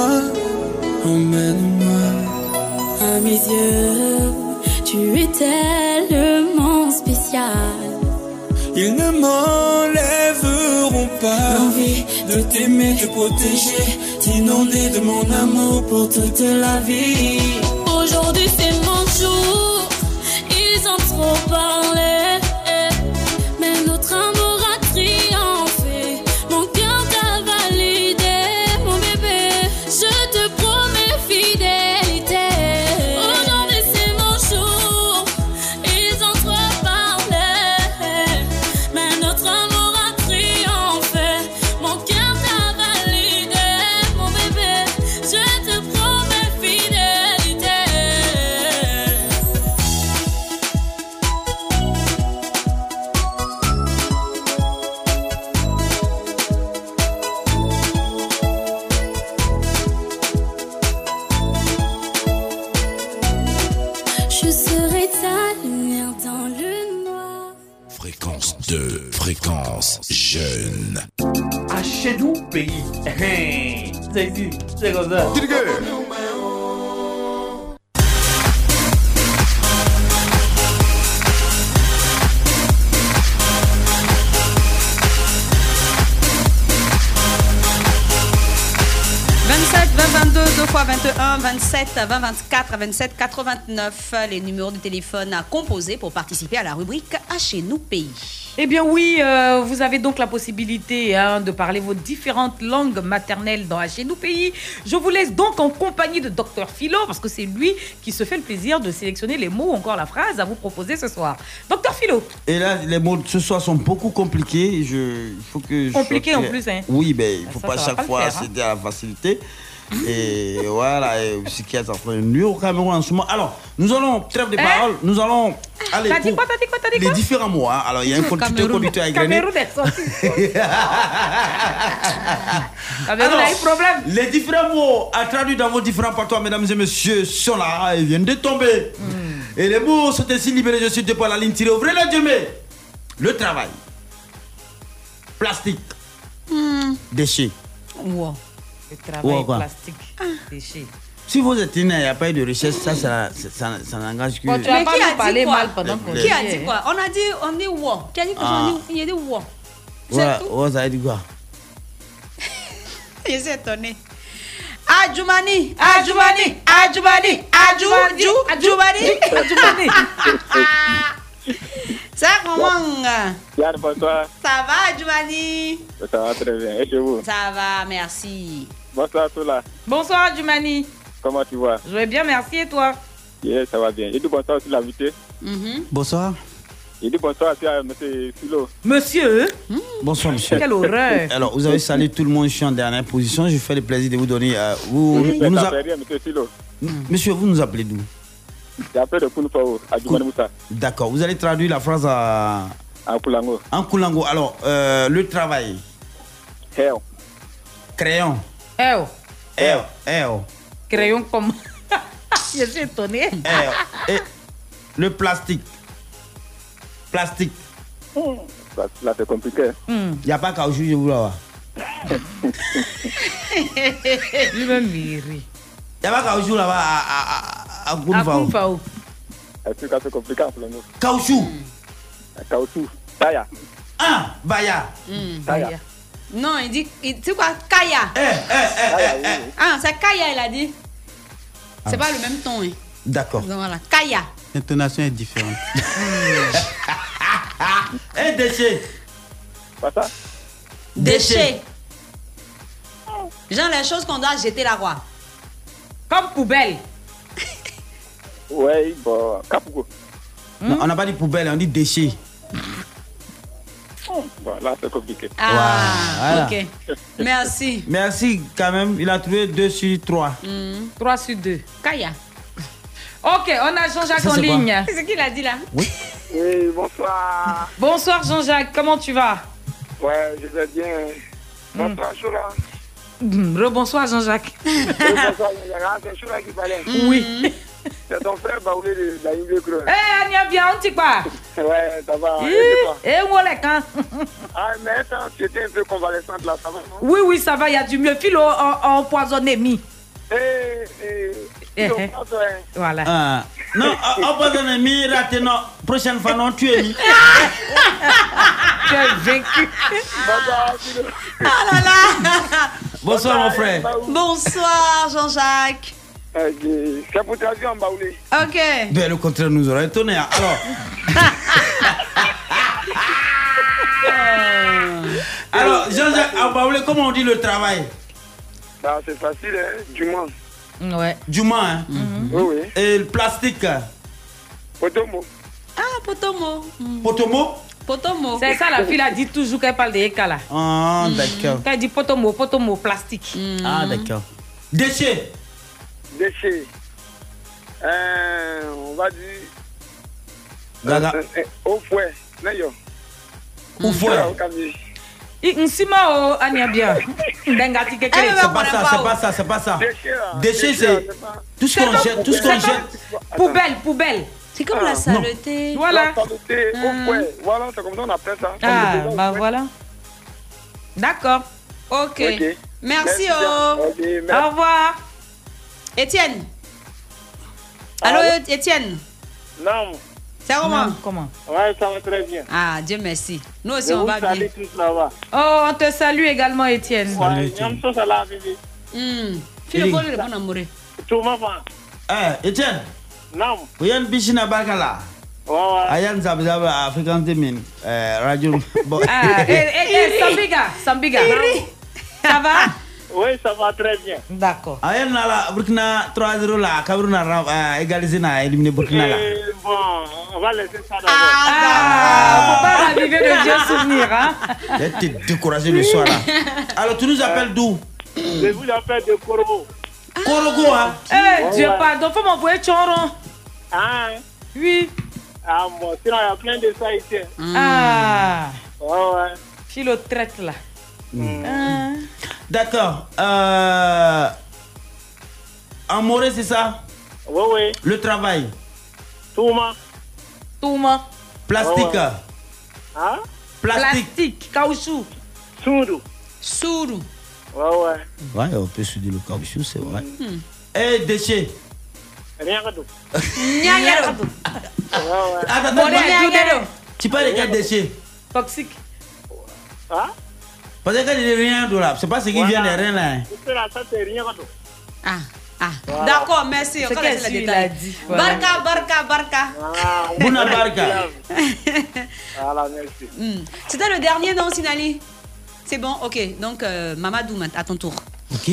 Emmène-moi, emmène-moi. À mes yeux, tu es tellement spécial. Ils ne m'enlèveront pas l'envie de t'aimer, de protéger, d'inonder de mon amour pour toute la vie. Aujourd'hui c'est mon jour, ils ont trop parlé. 27 20 24 27 89 les numéros de téléphone à composer pour participer à la rubrique À chez nous pays. Eh bien oui, euh, vous avez donc la possibilité hein, de parler vos différentes langues maternelles dans Chez nous pays. Je vous laisse donc en compagnie de Dr Philo parce que c'est lui qui se fait le plaisir de sélectionner les mots ou encore la phrase à vous proposer ce soir. Dr Philo, Et là, les mots de ce soir sont beaucoup compliqués. Je, il faut que je Compliqués en plus, hein. Oui, mais il ne faut ça, pas ça chaque fois faire, hein. céder à la facilité. Et voilà, et est en train de nuire au Cameroun en ce moment. Alors, nous allons, trêve de Hein parole, nous allons aller t'as dit pour quoi, t'as dit quoi, t'as dit les différents mots. hein. Alors, il y a un conducteur, conducteur à. Cameroun est sorti. [laughs] Cameroun a eu problème. Les différents mots à traduire dans vos différents patois, mesdames et messieurs, sont là, ils viennent de tomber. Hmm. Et les mots sont ainsi libérés. Je suis depuis la ligne tirée. Ouvrez la Dieu Le travail. Plastique. Déchets. Wow. Le travail plastique. Si vous êtes né, il n'y a pas eu de recherche, ça, ça, ça, ça, ça n'engage que. Bon, tu Mais pas qui a nous dit quoi mal pendant qu'on Qui a dit, dit hein. quoi? On a dit, on dit wow. Qui a dit que Ah. j'en ai, il a dit. Ouais, ça veut dire quoi? [laughs] Je suis. [laughs] Ça comment. Ça va, Adjoumani? Ça va très bien. Et chez vous? Ça va, merci. Bonsoir, Toula. Bonsoir, Djumani. Comment tu vas? Je vais bien, merci. Et toi? Yeah, ça va bien. Et dis bonsoir aussi l'invité. Bonsoir. Et dis bonsoir aussi à M. Philo. Monsieur? Bonsoir, monsieur. Quelle horreur. [laughs] Alors, vous avez salué tout le monde, je suis en dernière position. Je fais le plaisir de vous donner. euh, vous, Oui, vous nous a- fait rien, M. Philo. Monsieur, vous nous appelez d'où? J'ai appelé de Kounfao, à Moussa, D'accord, vous allez traduire la phrase à... en Koulango. en Koulango. Alors, euh, le travail. Hell. Crayon. [laughs] Eh, oh, eh, oh. crayon comme. Je suis. Eh, oh. Et le plastique. Plastique. Là, là, c'est compliqué. Il n'y a pas caoutchouc, je vous là. Lui-même, [laughs] il rit. Il n'y a pas caoutchouc là-bas à, à, à, à. Est-ce que c'est compliqué en Koulango Caoutchouc. Caoutchouc. Taya. Ah, Baya. Taya. Non, il dit, il- c'est quoi Kaya. Taya, oui. Ah, c'est Kaya, il a dit. C'est pas le même ton. Hein. D'accord. Donc voilà, Kaya. L'intonation est différente. Un déchet. Pas ça? Déchets. Genre les choses qu'on doit jeter là, quoi. Comme poubelle. [laughs] Oui, bon, Kapouko. Non, on n'a pas dit poubelle, on dit déchet. Bon, là, c'est compliqué. Ah, Voilà. ok. Merci. Merci quand même, il a trouvé 2 sur 3. 3 sur 2. Kaya. Ok, on a Jean-Jacques en ligne. C'est ce qu'il a dit là? Oui, bonsoir. Bonsoir Jean-Jacques, comment tu vas? Ouais, je vais bien. Bonsoir, Choula. Hmm, Rebonsoir Jean-Jacques. Bonsoir, Yara, c'est Choula qui parlait. Oui. C'est ton frère Baoulé de la Ligue Creuse. Eh, Ania bien, on t'y quoi? [laughs] Ouais, ça va. Eh, où est quand Ah, mais attends, tu étais un peu convalescente là, ça va, non? Oui, oui, ça va, il y a du mieux. Philo en- empoisonné, mi. Eh, eh, Eh, eh. toi, hein Voilà. Ah. Non, [laughs] donner mi raté, non. Prochaine fois, non, tu es mi. [laughs] Tu es vaincu. Bonsoir, Philo. Ah là là Bonsoir, mon frère. Bonsoir Jean-Jacques. C'est pour traduire en Baoulé. Ok. Ben, le contraire nous aurait étonné. hein. Alors. [laughs] Alors, Jean-Jacques Abaoulé, comment on dit le travail? Bah, c'est facile, hein, du moins. Ouais. Juma, hein Oui, oui. Et le plastique? Potomo. Ah, Potomo. Potomo? Potomo. C'est ça, la fille a dit toujours qu'elle parle de Eka là. Ah, d'accord. Quand elle dit potomo, potomo, plastique. Ah, d'accord. Déchets? Déchets. Euh, on va dire. Gaga. Euh, euh, au fouet. N'ayo. Au fouet. Nsima o Ania bien. Ndengati C'est kekele. pas ça, c'est pas ça, c'est pas ça. Déchets, c'est c'est tout ce qu'on C'est jette, tout ce qu'on c'est jette. Poubelle, poubelle. C'est comme Ah, la saleté. Voilà. La saleté, au fouet. Voilà, c'est comme ça qu'on appelle ça. Ah, bah voilà. D'accord. Ok. Merci, Merci oh. bien. Ok, merci. Au revoir. Étienne. Allô, Étienne. Non. C'est comment Non, Comment? Ouais, ça va très bien. Ah, Dieu merci. Nous aussi, Je on vous va bien. salue tous là-bas. Oh, on te salue également, Étienne. Ouais, Nyamso Salah, bébé. Hmm. Philo Kolo le bon amoureux. Tuma fa. Eh, Etienne. Naam. Oyen bishina barka la? Wawa. Ayan zab zab African Temin eh radio. Ah, eh, eh, eh, Sambiga, Sambiga. Ça va? [laughs] Oui, ça va très bien. D'accord. Ayan nala Burkina 3-0 la Kabruna euh, égalisé na éliminé Burkina. Et bon, on va laisser ça d'abord. Ah, faut pas raviver de Dieu souvenir, hein T'es découragé le soir là. Alors tu nous appelles d'où? Je vous appelle de Korobo. Korogo hein Eh, Dieu pardon, faut m'envoyer Choron. Ah, Oui. ah bon, sinon il y a plein de ça ici. Ah, Ouais, ouais. Philo traite là. Ah. D'accord. Euh... Amoré, c'est ça? Oui, oui. Le travail? Touma. Touma. Plastique. Ouais, ouais. Hein? Plastique. Plastique, caoutchouc. Soudou. Soudou. Ouais, ouais. Ouais, on peut souder le caoutchouc, c'est vrai. Et déchets? Ouais, ouais. Attends, attends. Tu parles de quel déchet? Toxique. Hein? Parce que quand il dit rien de là, c'est pas ce qui vient de rien là. hein. Ça, c'est rien tout. Ah, ah. Voilà. D'accord, merci. C'est On qu'elle laisse les suit, détails. il a dit, voilà. Ah, Bouna [laughs] merci. Hmm. C'était le dernier, non, Sinali? C'est bon, ok. Donc, euh, Mamadou, à ton tour. Ok.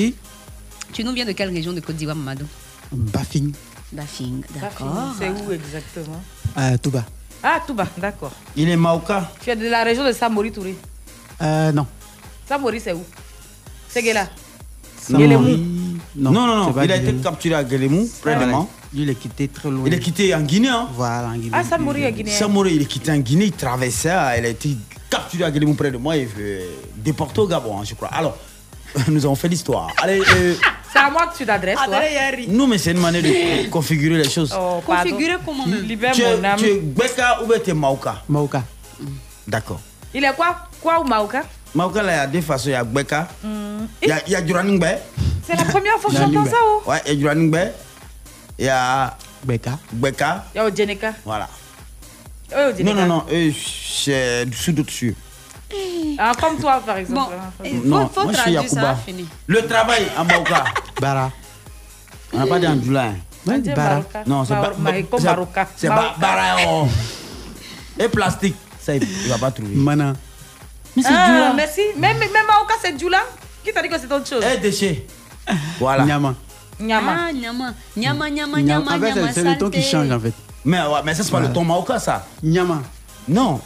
Tu nous viens de quelle région de Côte d'Ivoire, Mamadou? Bafing. Bafing, d'accord. C'est où exactement? Euh, Touba. Ah, Touba, d'accord. Il est Maoka. Tu es de la région de Samori Touré? Euh, non. Samori, c'est où? C'est Guéla. Non, Guélémou. non, non, non, il a été capturé à Guélémou, près de. Mans. Il est quitté très loin. Il est quitté en Guinée. Hein. Voilà, en Guinée. Ah, Samori est guinéen. Samoré, il est quitté en Guinée, il traversait, il a été capturé à Guélémou près de moi et euh, déporté au Gabon, hein, je crois. Alors, [laughs] nous avons fait l'histoire. Allez, euh, [laughs] C'est à moi que tu t'adresses, toi. nous, mais c'est une manière de [laughs] configurer les choses. Oh. Configuré comment même Libère mon âme. tu es Beka ou bien tu es Maoka? Maoka. D'accord. Il est quoi? Quoi ou Maoka? Maoka, là, il y a deux façons. Il y a Beka, Hmm. il y a, Duraningbe. C'est la première fois que j'entends ça, oh. Ouais, il y a Duraningbe. Il y a Beka. Beka. Il y a Odjeneka. Voilà. Odjeneka. Non, non, non, eux, c'est dessous dessus. Ah, comme toi, par exemple. Bon, il Non, faut, faut moi, je suis traduire ça, Yakuba. fini. Le travail à Maoka. [laughs] Bara. On n'a pas dit en Djoula. hein. Bara. Non, c'est. Maïko c'est- Maroka. C'est pas Maroka. Barayon. [laughs] Et plastique. Ça, il ne va pas trouver. Mana. Mais c'est Ah, Djoula. merci. Même, même Maoka, c'est Djoula. Qui t'a dit que c'est autre chose? Et déchets. Voilà. Nyama. Nyama. Ah, nyama. Nyama, nyama, Nyama. En fait, c'est- le ton qui change en fait. Mais, ouais, mais ça, c'est pas le ton Maoka, ça. Nyama. Non.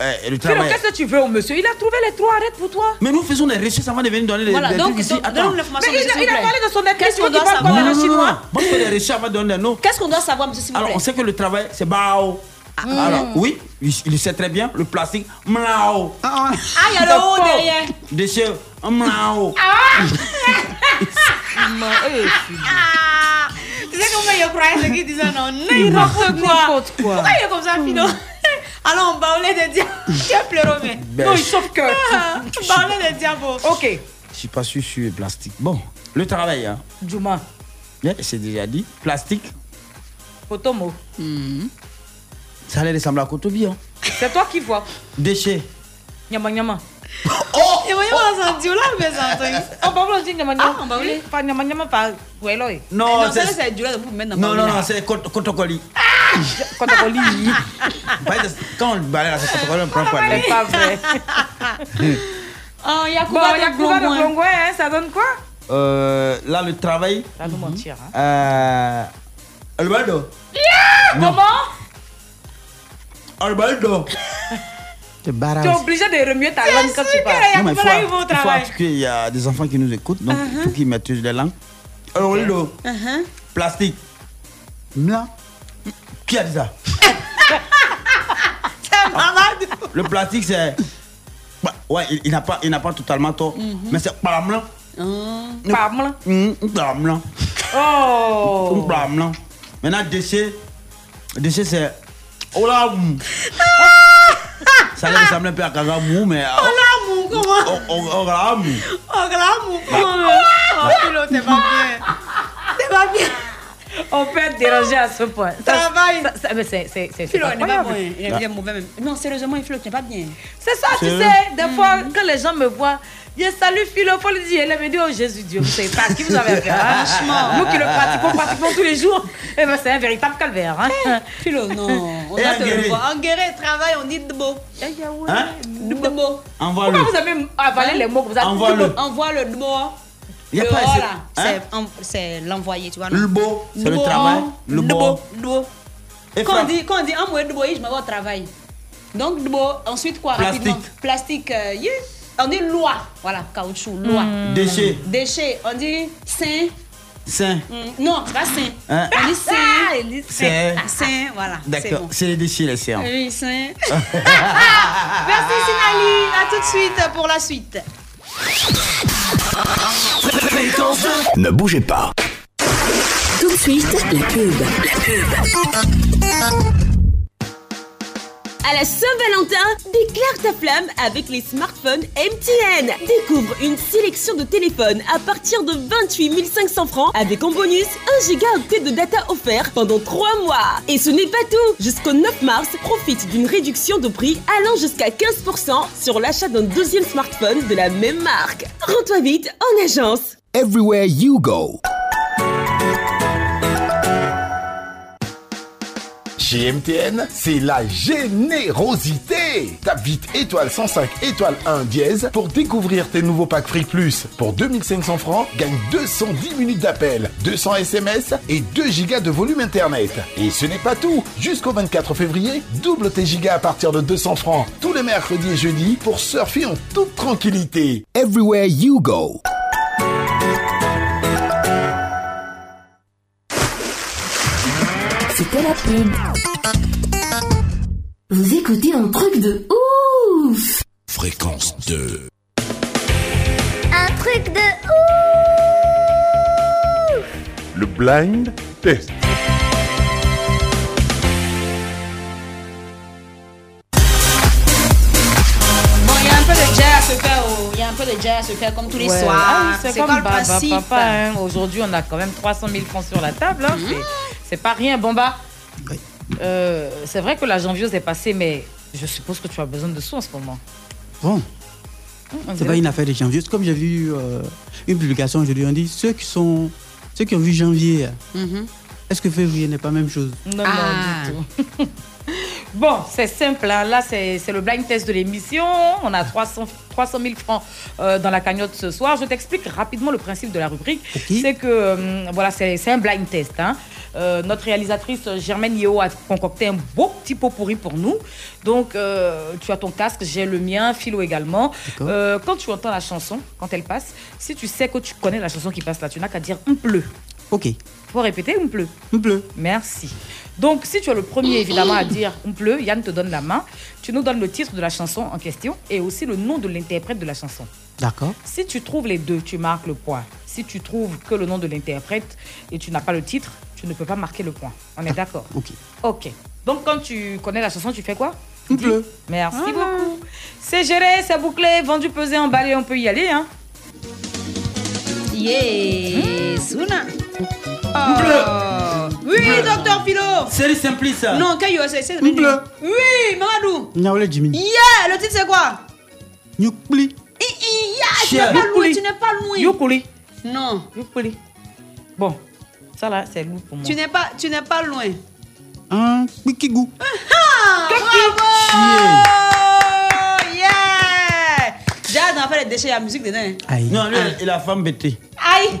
Eh, le travail. qu'est-ce que tu veux au monsieur? Il a trouvé les trois arrêtes pour toi. Mais nous faisons des recherches avant de venir donner des, Voilà, des donc, trucs ici. donc, Attends. Mais il, il vous a parlé de son Qu'est-ce écriture qu'on doit savoir? Moi, je fais des recherches avant de donner des noms. Qu'est-ce qu'on doit savoir, monsieur, s'il vous Alors, plaît? on sait que le travail, c'est Bao. Alors, oui, il, sait très bien. Le plastique, Mlao. Ah, il y a le haut derrière. Déchets, Mlao. Ah, [laughs] tu sais comment il croyait ce qu'il disait non N'importe quoi. N'importe quoi. Pourquoi il est comme ça, Philo [laughs] Alors, on baoulait des diables. [laughs] Tu as pleuré, mais. Ben, Non, il sauve que. Ah, Baoulait des diables. Ok. Je suis pas sûr sur le plastique. Bon, le travail, hein. Juma. Bien, c'est déjà dit. Plastique, Potomo. Ça allait ressembler à Kotobi. Hein. C'est toi qui vois. Déchets. Nyama nyama. [laughs] Oh Et voyons, on s'en dit là, mais ça entend. On va vous dire nyama nyama. Ah, on va voulez. Pas nyama nyama, pas. Ouais, là. Non, Non, c'est. c'est du là pour mettre dans Non, non, là. non, c'est Kot- Kotokoli. Quand on lit. Pas de- Quand on balait là, c'est Kotokoli, on prend quoi C'est pas vrai. [laughs] Oh, Bon, Yakuba il y a de. Blongoin, hein, ça donne quoi? Euh, là, le travail. Ça nous mentir. Hein. Euh. Albaldo. Comment? Bara. Tu es obligé de remuer ta langue quand tu parles. Non, mais il faut, il faut travail. articuler. Il y a des enfants qui nous écoutent, donc il faut qu'ils maîtrisent les langues. Albaldo. Uh-huh. Plastique. Mla. Qui a dit ça? [laughs] C'est Mamadou. Le plastique, c'est. Bah, ouais, il, il n'a pas, il n'a pas totalement tort. Mais c'est pas blanc. Hum. Pam. Pas blanc. Oh. Pas blanc. Maintenant, déchet. Déchet, c'est. Oh là hum. Ça ressemble un peu à Kagamou, mais. Oh là, mon comment là, mon comment Oh, Philo, t'es pas bien. T'es pas bien. On peut être dérangé à ce point. Ça- Travail. ça- ça- mais c'est c'est- c'est- c'est Philo, il n'est pas bon. Il est bien mauvais même. Non, sérieusement, Philo, tu n'es pas bien. C'est ça, tu sais. Des fois, quand les gens me voient, je salue Philo, faut lui dire, elle me dit, oh Jésus Dieu, vous savez pas qui vous avez affaire. hein? Franchement. Nous qui le pratiquons pratiquement tous les jours, eh ben, c'est un véritable calvaire. Hein? Philo, non. [laughs] On doit le. Enguerré, travail, on dit debo. Hein? Debo. Envoie-le. Pourquoi vous avez avalé les mots que vous avez Envoie-le. Envoie le debo. Y a Le pas- c'est- là, hein? c'est en- c'est l'envoyé, tu vois. non? Le beau, c'est le travail. Le beau. Quand on dit, quand on dit envoyer debo, je me vais au travail. Donc debo, ensuite quoi Plastique. rapidement? Plastique, euh, yeah. on dit loi. Voilà, caoutchouc, loi. Hmm. Déchet. Déchet, on dit sain. Saint. Mm, Non, c'est pas sain. Hein? On dit sain. il dit Sain. Ah, sain, voilà. c'est D'accord, bon. c'est les déchets, les séances. Oui, sain. [laughs] Merci Sinali. À tout de suite pour la suite. Ne bougez pas. Tout de suite, la pub. La pub. À la Saint-Valentin, déclare ta flamme avec les smartphones MTN. Découvre une sélection de téléphones à partir de 28 500 francs avec en bonus 1 gigaoctet de data offert pendant 3 mois. Et ce n'est pas tout. Jusqu'au 9 mars, profite d'une réduction de prix allant jusqu'à 15% sur l'achat d'un deuxième smartphone de la même marque. Rends-toi vite en agence. Everywhere you go. Chez MTN, c'est la générosité. Tape vite étoile 105 étoile 1 dièse pour découvrir tes nouveaux packs Free Plus. Pour 2500 francs, gagne 210 minutes d'appel, 200 SMS et 2 gigas de volume internet. Et ce n'est pas tout. Jusqu'au 24 février, double tes gigas à partir de 200 francs tous les mercredis et jeudis pour surfer en toute tranquillité. Everywhere you go. La pub. Vous écoutez un truc de ouf Fréquence 2. Un truc de Le blind test. Bon, il y a un peu de jazz à se faire. oh. Il y a un peu de jazz à se faire comme tous les Ouais. soirs. Ah oui, c'est comme le Papa. hein. Aujourd'hui, on a quand même 300 000 francs sur la table. hein. C'est- C'est pas rien. Bon, bah, euh, c'est vrai que la janviose est passée, mais je suppose que tu as besoin de sous en ce moment. Bon, on c'est pas une affaire de janvier. Comme j'ai vu euh, une publication aujourd'hui, on dit ceux qui sont ceux qui ont vu janvier, Mhm. est-ce que février n'est pas la même chose? Non, Ah. non, du tout. [laughs] bon, c'est simple. hein. Là, c'est le blind test de l'émission. On a 300, 300 000 francs euh, dans la cagnotte ce soir. Je t'explique rapidement le principe de la rubrique. C'est que, euh, voilà, c'est un blind test. hein. Euh, notre réalisatrice Germaine Yeo a concocté un beau petit pot pourri pour nous. Donc, tu as ton casque, j'ai le mien, Philo également. Quand tu entends la chanson, quand elle passe, si tu sais que tu connais la chanson qui passe là, tu n'as qu'à dire on pleut. Ok. Faut répéter on pleut. On pleut. Merci. Donc, si tu es le premier, évidemment, à dire on pleut, Yann te donne la main. Tu nous donnes le titre de la chanson en question et aussi le nom de l'interprète de la chanson. D'accord. Si tu trouves les deux, tu marques le point. Si tu trouves que le nom de l'interprète et tu n'as pas le titre, tu ne peux pas marquer le point. On est d'accord Ok. Ok. Donc, quand tu connais la chanson, tu fais quoi? On pleut. Merci beaucoup. C'est géré, c'est bouclé, vendu, pesé, emballé, on peut y aller. Hein Yeah, Suna. Oh. Oui, docteur Philo. C'est simplice. ça. Non, Kayo, c'est. c'est- Bleu. Oui, Mamadou. Nyawle Jimmy. Yeah, le titre c'est quoi? Nyukpli. I- i- Yeah, tu n'es pas loin, tu n'es pas loin. Youkuli. Non. Bon, ça là, c'est lourd pour moi. Tu n'es pas, tu n'es pas loin. Un Pikigou. Ah, bravo. Yeah. Faire les déchets à la musique dedans. Aïe. Non, lui, il a femme bêtée. Aïe.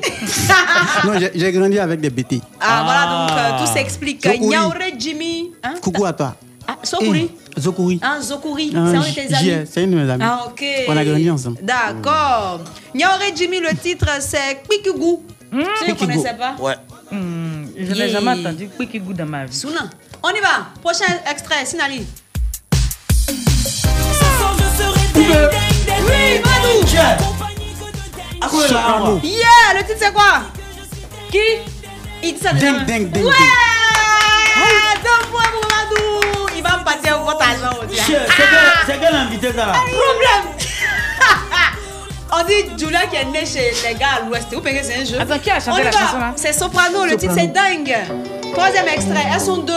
[laughs] Non, j'ai- grandi avec des BT. Ah, voilà, donc euh, tout s'explique. Nyaore Jimmy. Hein? Coucou à toi. Ah, Sokuri. Eh, Zokuri. Ah, Zokuri. Ah, c'est un de tes amis? C'est une de mes amies. Ah, ok. On a grandi ensemble. D'accord. Nyaore Jimmy, le titre c'est Kwikugou. Si vous ne connaissez pas. Ouais. Hmm, je n'ai Yeah. jamais entendu Kwikigou dans ma vie. Souna. On y va. Prochain extrait, Sinali. Oui, Madou. Soprano. Yeah, le titre c'est quoi? Qui? Il dit ça déjà. Ding, ding, ding, Ouais ding. Deux points pour Madou. Il va me passer votre argent aussi. hein. Chien, c'est quel- c'est quel invité ça Problème. [laughs] On dit Julia qui est née chez les gars à l'ouest. Vous pensez que c'est un jeu? Attends, qui a chanté la va. chanson, là? C'est Soprano, le titre c'est dingue. Troisième extrait, elles sont deux.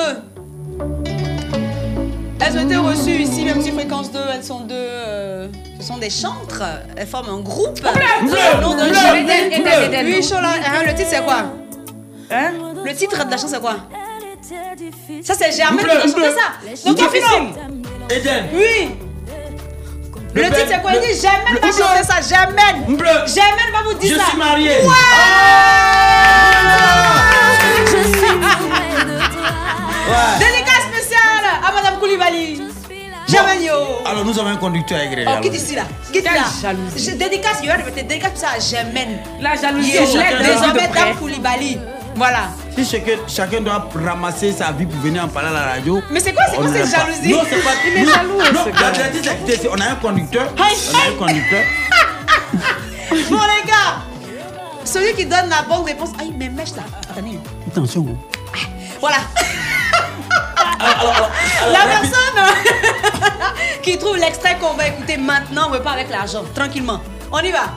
Elles ont été reçues ici, même si fréquence 2, elles sont deux. euh, ce sont des chantres. Elles forment un groupe. Le nom. Oui, Chola, titre c'est quoi? Hein? Le titre de la chanson c'est quoi? Ça c'est Germaine qui a chanté ça. Donc toi, Eden. Oui. Le, Le titre c'est quoi? Il dit Germaine va chanter ça. Germaine. Germaine va vous dire Je ça. suis marié. Ouais. [laughs] Dédicace spéciale à Madame Koulibaly. Alors nous avons un conducteur agréé. Oh, alors. quitte ici là. Quitte Quelle là. jalousie. Je dédicace, il y aura des dédicace ça à Germaine. La jalousie, je de Désormais. Dame Koulibaly. Voilà. Si chacun, chacun doit ramasser sa vie pour venir en parler à la radio. Mais c'est quoi, c'est quoi cette jalousie Non, c'est pas. Il est non, jaloux, Non, la on a un conducteur. On a un conducteur. [laughs] Bon, les gars. Celui qui donne la bonne réponse. Aïe, mais mèche là. Attendez. Attention. Voilà. [laughs] La personne [laughs] qui trouve l'extrait qu'on va écouter maintenant, on veut pas avec l'argent. Tranquillement. On y va.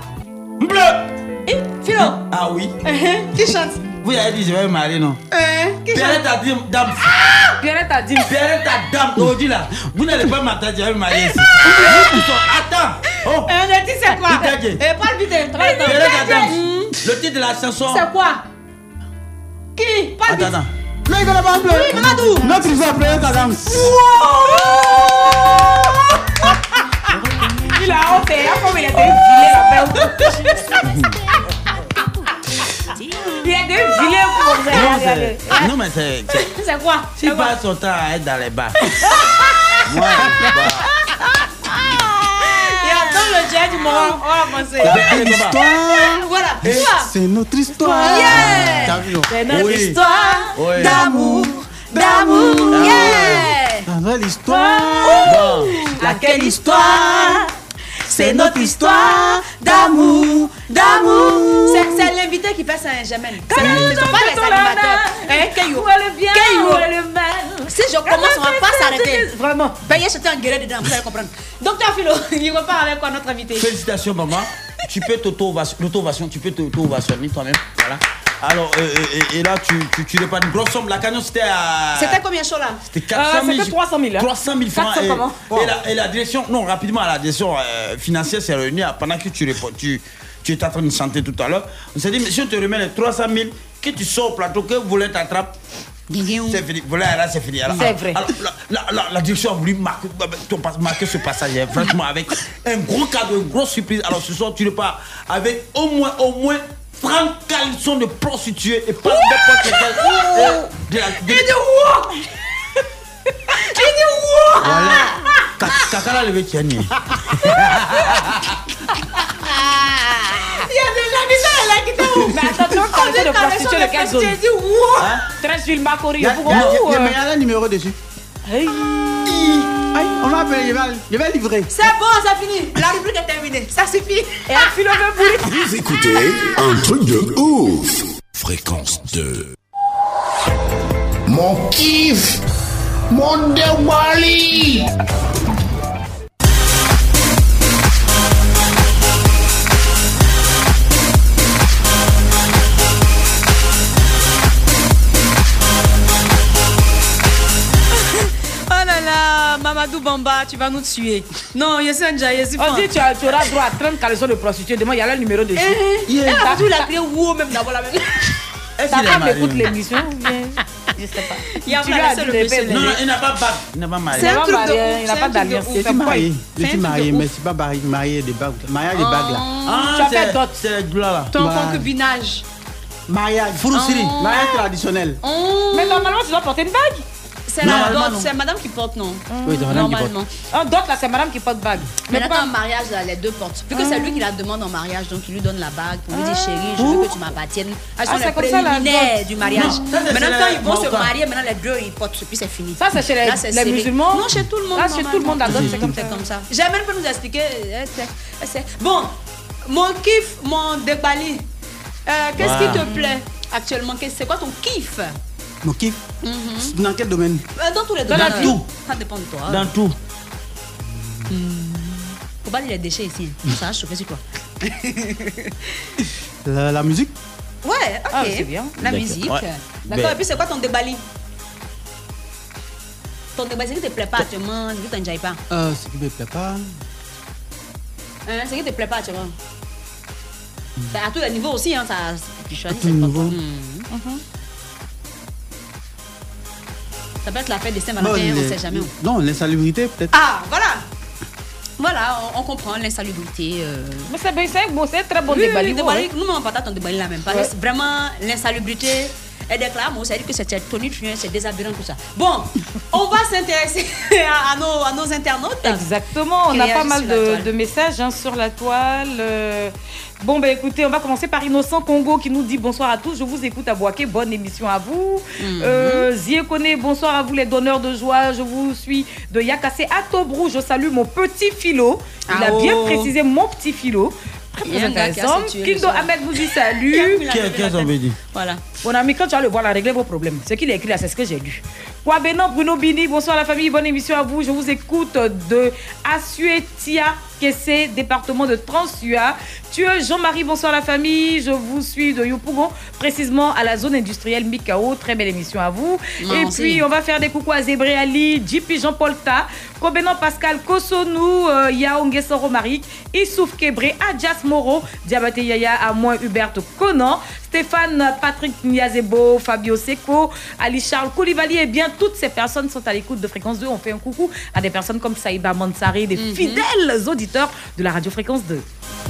Bleu. Philo. Ah oui. [laughs] Qui chante? Vous avez dit je vais me marier, non? Hein Qui chante? A dit, dame. Pierrette a dit. Pierrette a dame. Aujourd'hui là, vous n'allez pas m'attendre, je vais me marier ici. Vous tous, Attends. Oh. Un le titre c'est quoi? Eh, parle vite. hein. Parle vite. Pierrette a dame. Hmm. Le titre de la chanson. C'est quoi? Qui? Parle Attends, vite. attends. Mais il un bleu. Oui, Mamadou. Notre histoire plaît, madame. Il a honte, hein, comme [laughs] il était filé la Il filé pour vous. Non, mais c'est. c'est- [laughs] quoi? Si passe son temps à être dans les bars. [laughs] Moi, le jet du moment. On va commencer. La belle histoire. Voilà. Et Toi. C'est notre histoire. Yeah. C'est notre Oui. histoire Oui. d'amour, d'amour. Yeah. La vraie histoire. bon. Laquelle histoire C'est notre histoire d'amour, d'amour. C'est- C'est l'invité qui passe à. C'est- Ce ne sont pas les animateurs. Hein, Keyo. Keyo. Si je commence, on va pas s'arrêter. Vraiment. Veuillez jeter un gueulet dedans, vous allez comprendre. Docteur Philo, [laughs] il repart avec quoi notre invité? Félicitations, maman. Tu peux t'auto-ovation, tu peux t'auto-ovationner toi-même. Voilà. Alors, euh, et, et là, tu, tu, tu répands une grosse somme. La cagnotte, c'était à. C'était combien chaud là C'était 400 000. c'était 300 000, hein. 300 000 francs. 400 et, comment et la, et la direction, non, rapidement, la direction euh, financière s'est réunie ah, pendant que tu, réponds, tu, tu étais en train de chanter tout à l'heure. On s'est dit, mais si on te remet les 300 000, que tu sors au plateau, que volet t'attrape. C'est fini. Voilà, là, c'est fini. Alors, C'est vrai. alors, la, la- la- la direction a voulu marquer, pas- marquer ce passage, hein, franchement, avec un gros cadeau, une grosse surprise. Alors, ce soir, tu repars avec au moins, au moins 30 caleçons de prostituées et pas n'importe de la- de- Il dit wow Il dit wow Voilà. Ka- Kakala levé tienni. Il y a des là qui t'ont Mais attention, On dit caleçon de caleçon prostituée de de quelle zone prostituée, il wow y a, pour il y a- vous. il y a- mais il y a un numéro dessus. Hey. Aïe, on m'a appelé, je vais, je vais livrer. C'est bon, ça finit. La rubrique est terminée. Ça suffit. Et un philo. Vous écoutez un truc de ouf. Fréquence 2. Mon kiff Mon Dewali là, Mamadou Bamba, tu vas nous tuer. Non, je suis un jaï, je suis On dit tu, as- tu auras droit à 30 caleçons de prostituée. Demain, il y a le numéro dessus. Eh, eh, Ta- tu l'as crié wow même d'abord la même. Est-ce Ta qu'il est femme marié écoute l'émission ou bien? [laughs] Je sais pas. Il y a Tu pas le de payer Non, non, il n'a pas bague. Il n'a pas marié. C'est un Il n'a truc pas de ouf, il n'a pas de d'alliance. Je suis marié. Je suis de marié, mais c'est pas marié, des bagues. Mariage des bagues là. Ah, Tu as fait c'est- dot. C'est là, là. Ton Bah. concubinage. Mariage. Fourousserie. Mariage traditionnel. Mais normalement, tu dois porter une bague. C'est la dot, c'est madame qui porte, non? Oui, c'est madame qui porte. Normalement. Un dot, là, c'est madame qui porte bague. Mais pas. un mariage, là, les deux portent. Vu que c'est lui qui la demande en mariage, donc il lui donne la bague pour lui dire chérie, je veux que tu m'appartiennes. Ah, Ah, c'est comme ça, la du mariage. Maintenant, quand ils vont se marier, maintenant les deux ils portent, puis c'est fini. Ça, c'est chez les, Là, musulmans. Non, chez tout le monde. Là, chez tout le monde, la dot, c'est comme ça. C'est comme ça. Jamais peut nous expliquer. c'est- c'est- Bon, mon kiff, mon débali. Euh, Qu'est-ce qui te plaît actuellement? Qu'est-ce- C'est quoi ton kiff? Kiff. Mhm. Dans quel domaine Euh, Dans tous les Dans domaines. tout. Ça dépend de toi. Dans tout. Faut pas dire les déchets ici. hein. Ça va choquer sur toi. [laughs] La, la musique Ouais, ok. Ah, c'est bien. La musique. Ouais. D'accord. Ben- Et puis, c'est quoi ton débali? Ton débali, c'est qui te plaît pas actuellement, c'est qui t'enjaille pas? euh, Ce qui me plaît pas. Hein, c'est qui te plaît pas actuellement? C'est à tous les niveaux aussi, hein, ça. Tu choisis, tous les c'est pas niveaux. toi. Mhm. Ça peut être la fête des Bon, Saint-Valentin, on les- sait jamais. Non, l'insalubrité peut-être. Ah, voilà. Voilà, on, on comprend l'insalubrité. euh. Mais c'est bien, c'est bon, c'est un très bon Oui, débat. oui. Nous, on ne pas ton débat là même. Parce que vraiment l'insalubrité. Elle déclare, moi, ça veut dire que c'est tonitruant, c'est déshabillant, tout ça. Bon, [laughs] on va s'intéresser à, à nos, à nos internautes. Exactement, on a pas mal de, de messages hein, sur la toile. euh. Bon, ben écoutez, on va commencer par Innocent Congo qui nous dit bonsoir à tous. Je vous écoute à Boaké. Bonne émission à vous. Mhm. Euh, Zie Kone, bonsoir à vous les donneurs de joie. Je vous suis de Yakassé à Tobrou. Je salue mon petit philo. Il Ah a bien oh. précisé mon petit philo. Très, très intéressant. Kindo. Ahmed vous dit [laughs] salut. Qui a- qui a dit Voilà. Mon ami, quand tu vas le voir, là, régler vos problèmes. Ce qu'il a écrit là, c'est ce que j'ai lu. Kwabenon, Bruno Bini, bonsoir la famille, bonne émission à vous. Je vous écoute de Asuetia Kessé, département de Transua. Tu es Jean-Marie, bonsoir la famille. Je vous suis de Yopougon, précisément à la zone industrielle Mikao. Très belle émission à vous. Et puis, on va faire des coucou à Zébré Ali, JP Jean-Paul Ta, Pascal Kosonou, euh, Soro Marik, Issouf Kebré, Adjas Moro, Diabaté Yaya, à moi Hubert Conan, Stéphane Patrick Niazebo, Fabio Seco, Ali Charles Koulibaly et bien toutes ces personnes sont à l'écoute de Fréquence 2. On fait un coucou à des personnes comme Saïba Mansari, des Mhm. fidèles auditeurs de la radio Fréquence 2.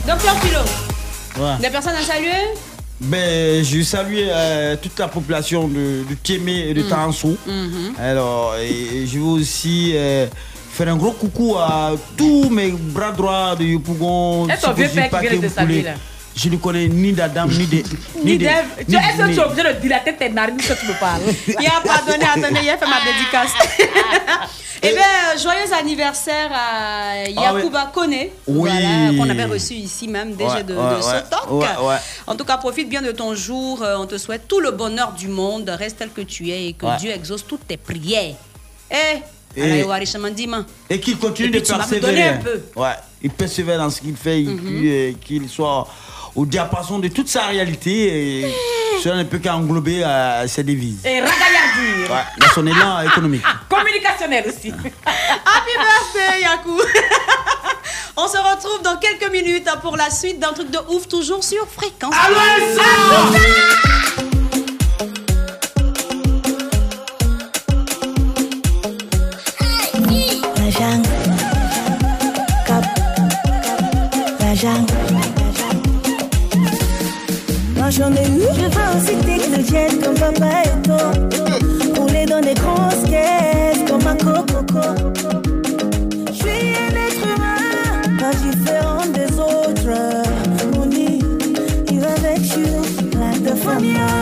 Docteur Philo, Ouais. des personnes à saluer Ben, je salue euh, toute la population de, de Tiémé et de Mm. Taransou. Mhm. Alors, et je veux aussi euh, faire un gros coucou à tous mes bras droits de Yopougon. Et ton vieux père qui vient de te saluer, là. Je ne connais ni d'Adam, ni de. Ni de- ni- est-ce que ni- tu es obligé de dilater tes narines quand tu me parles Il a pardonné, attendez, il a fait ma dédicace. [laughs] Eh bien, joyeux anniversaire à Yacouba Kone, Oui. voilà, qu'on avait reçu ici même déjà Ouais, de, ouais, de ouais, Sotok. En tout cas, profite bien de ton jour. Euh, On te souhaite tout le bonheur du monde. Reste tel que tu es et que. Dieu exauce toutes tes prières. Eh, Et-. Et qu'il continue Et de persévérer. un peu. Ouais, il persévère dans ce qu'il fait, qu'il euh, qu'il soit au diapason de toute sa réalité et cela ne peut qu'englober euh, ses devises. Et ragaillardir. Ouais, dans son élan économique. [laughs] Communicationnel aussi. [laughs] Happy birthday, Yakou [laughs] On se retrouve dans quelques minutes pour la suite d'un truc de ouf, toujours sur Fréquence. La plein de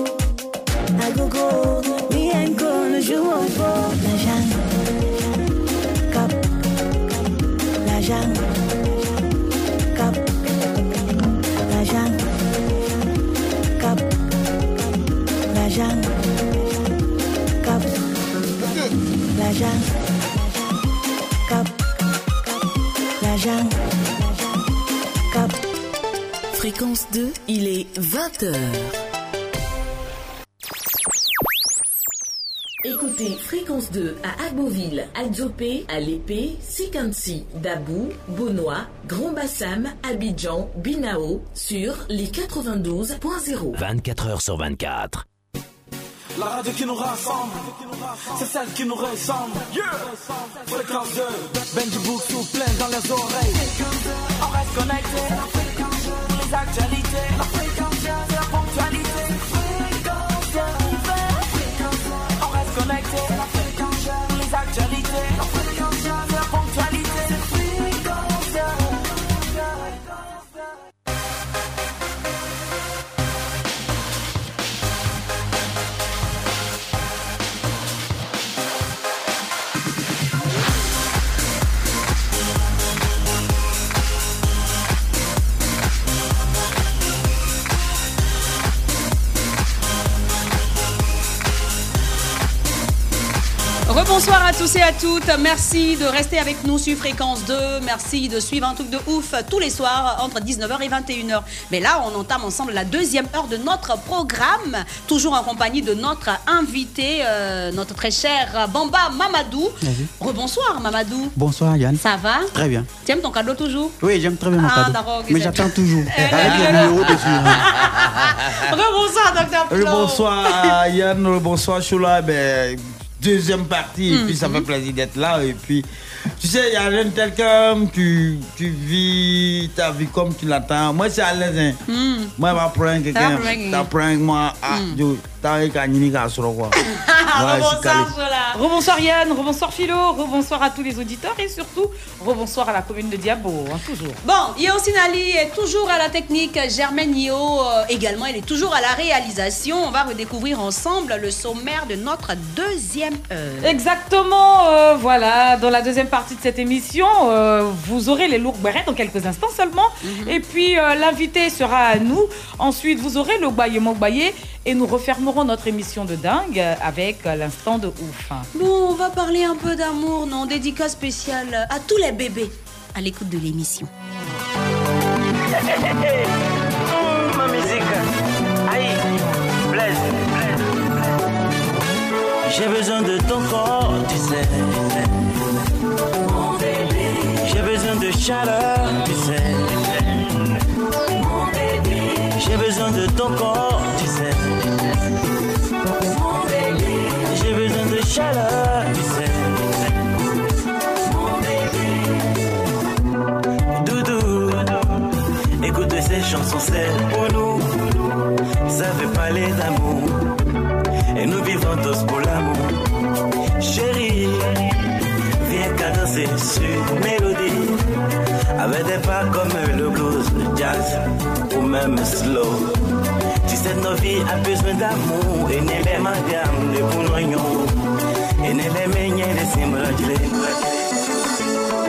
20h. Écoutez Fréquence 2 à Agboville, Adzopé, à l'Épée, Sikansi, Dabou, Bonois, Grand Bassam, Abidjan, Binao sur les 92.0. 24 heures sur 24. La radio qui nous rassemble, c'est celle qui nous ressemble. Yeah. Fréquence 2, Benji Boussou plein dans les oreilles. On reste connecté, les actualités, la fréquence, la ponctualité. Fréquence Rebonsoir à tous et à toutes. Merci de rester avec nous sur Fréquence 2. Merci de suivre un truc de ouf tous les soirs entre 19h et 21h. Mais là, on entame ensemble la deuxième heure de notre programme. Toujours en compagnie de notre invité, euh, notre très cher Bamba Mamadou. Rebonsoir Mamadou. Bonsoir Yann. Ça va? Très bien. Tu aimes ton cadeau toujours? Oui, j'aime très bien mon Ah, cadeau. Mais j'attends toujours. Eh, Avec eh, le numéro dessus. [laughs] Rebonsoir, docteur Flo. Bonsoir à Yann, bonsoir Choula. Ben, deuxième partie, et puis ça Mhm. fait plaisir d'être là. Et puis, tu sais, il y a rien de tel que tu, tu vis ta vie comme tu l'attends. Moi, c'est à l'aise. hein. Hmm. Moi, je vais prendre quelqu'un. T'apprends. T'apprends, moi, ah, je t'as. [laughs] Rebonsoir Yann, rebonsoir Philo, rebonsoir à tous les auditeurs et surtout rebonsoir à la commune de Diabo, hein, toujours. Bon, Yo Sinali est toujours à la technique, Germaine Yo euh, également, elle est toujours à la réalisation. On va redécouvrir ensemble le sommaire de notre deuxième heure. Exactement, euh, voilà, dans la deuxième partie de cette émission, euh, vous aurez les lourds bérets dans quelques instants seulement. Et puis euh, l'invité sera à nous. Ensuite, vous aurez le Gbaye Mogbaye et nous refermerons notre émission de dingue avec l'instant de ouf. Bon, on va parler un peu d'amour, non Dédicace spéciale à tous les bébés à l'écoute de l'émission. Ma musique, aïe, Blaise, J'ai besoin de ton corps, tu sais. J'ai besoin de chaleur, tu sais. J'ai besoin de ton corps, tu sais. Chaleur, tu sais. Doudou, écoute ces chansons, c'est pour nous. Ça fait parler d'amour. Et nous vivons tous pour l'amour. Chérie, viens cadencer sur mélodie. Avec des pas comme le blues, le jazz ou même slow. Tu sais, nos vies a besoin d'amour. Et n'est les madame, les bournoyons.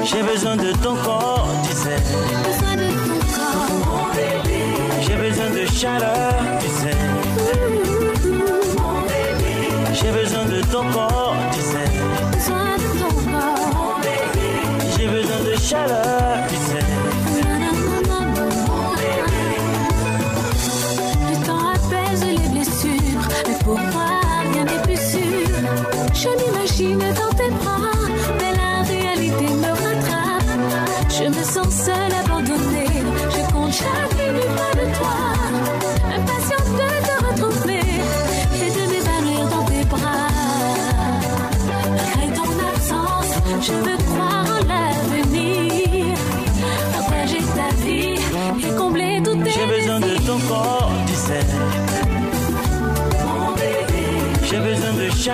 J'ai besoin de ton corps, tu sais. J'ai besoin de chaleur, tu sais. J'ai besoin de ton corps, tu sais. J'ai besoin de chaleur, j'ai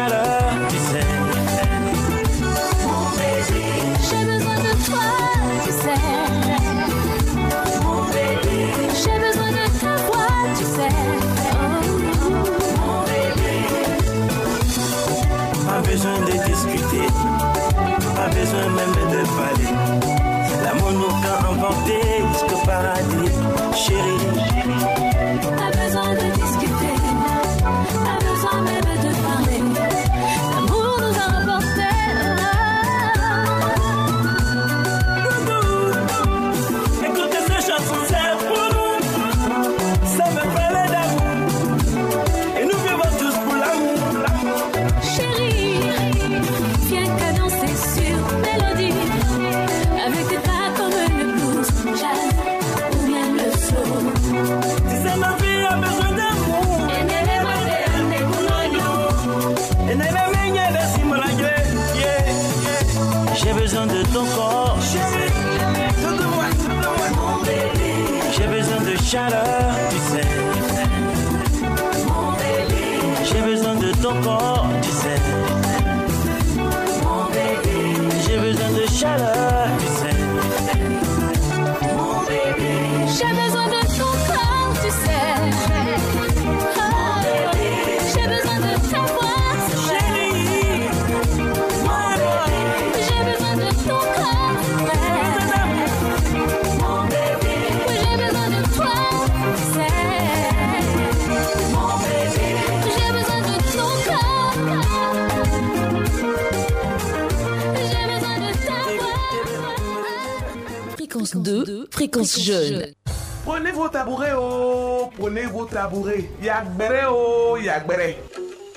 besoin de toi tu sais. Mon baby j'ai besoin de ta voix tu sais. Mon baby pas besoin de discuter. Pas besoin même de parler. L'amour nous qu'a inventé jusqu'au paradis chérie. 2, fréquence jeune. Prenez vos tabourets, oh, prenez vos tabourets. Yagbere, oh, yagbere.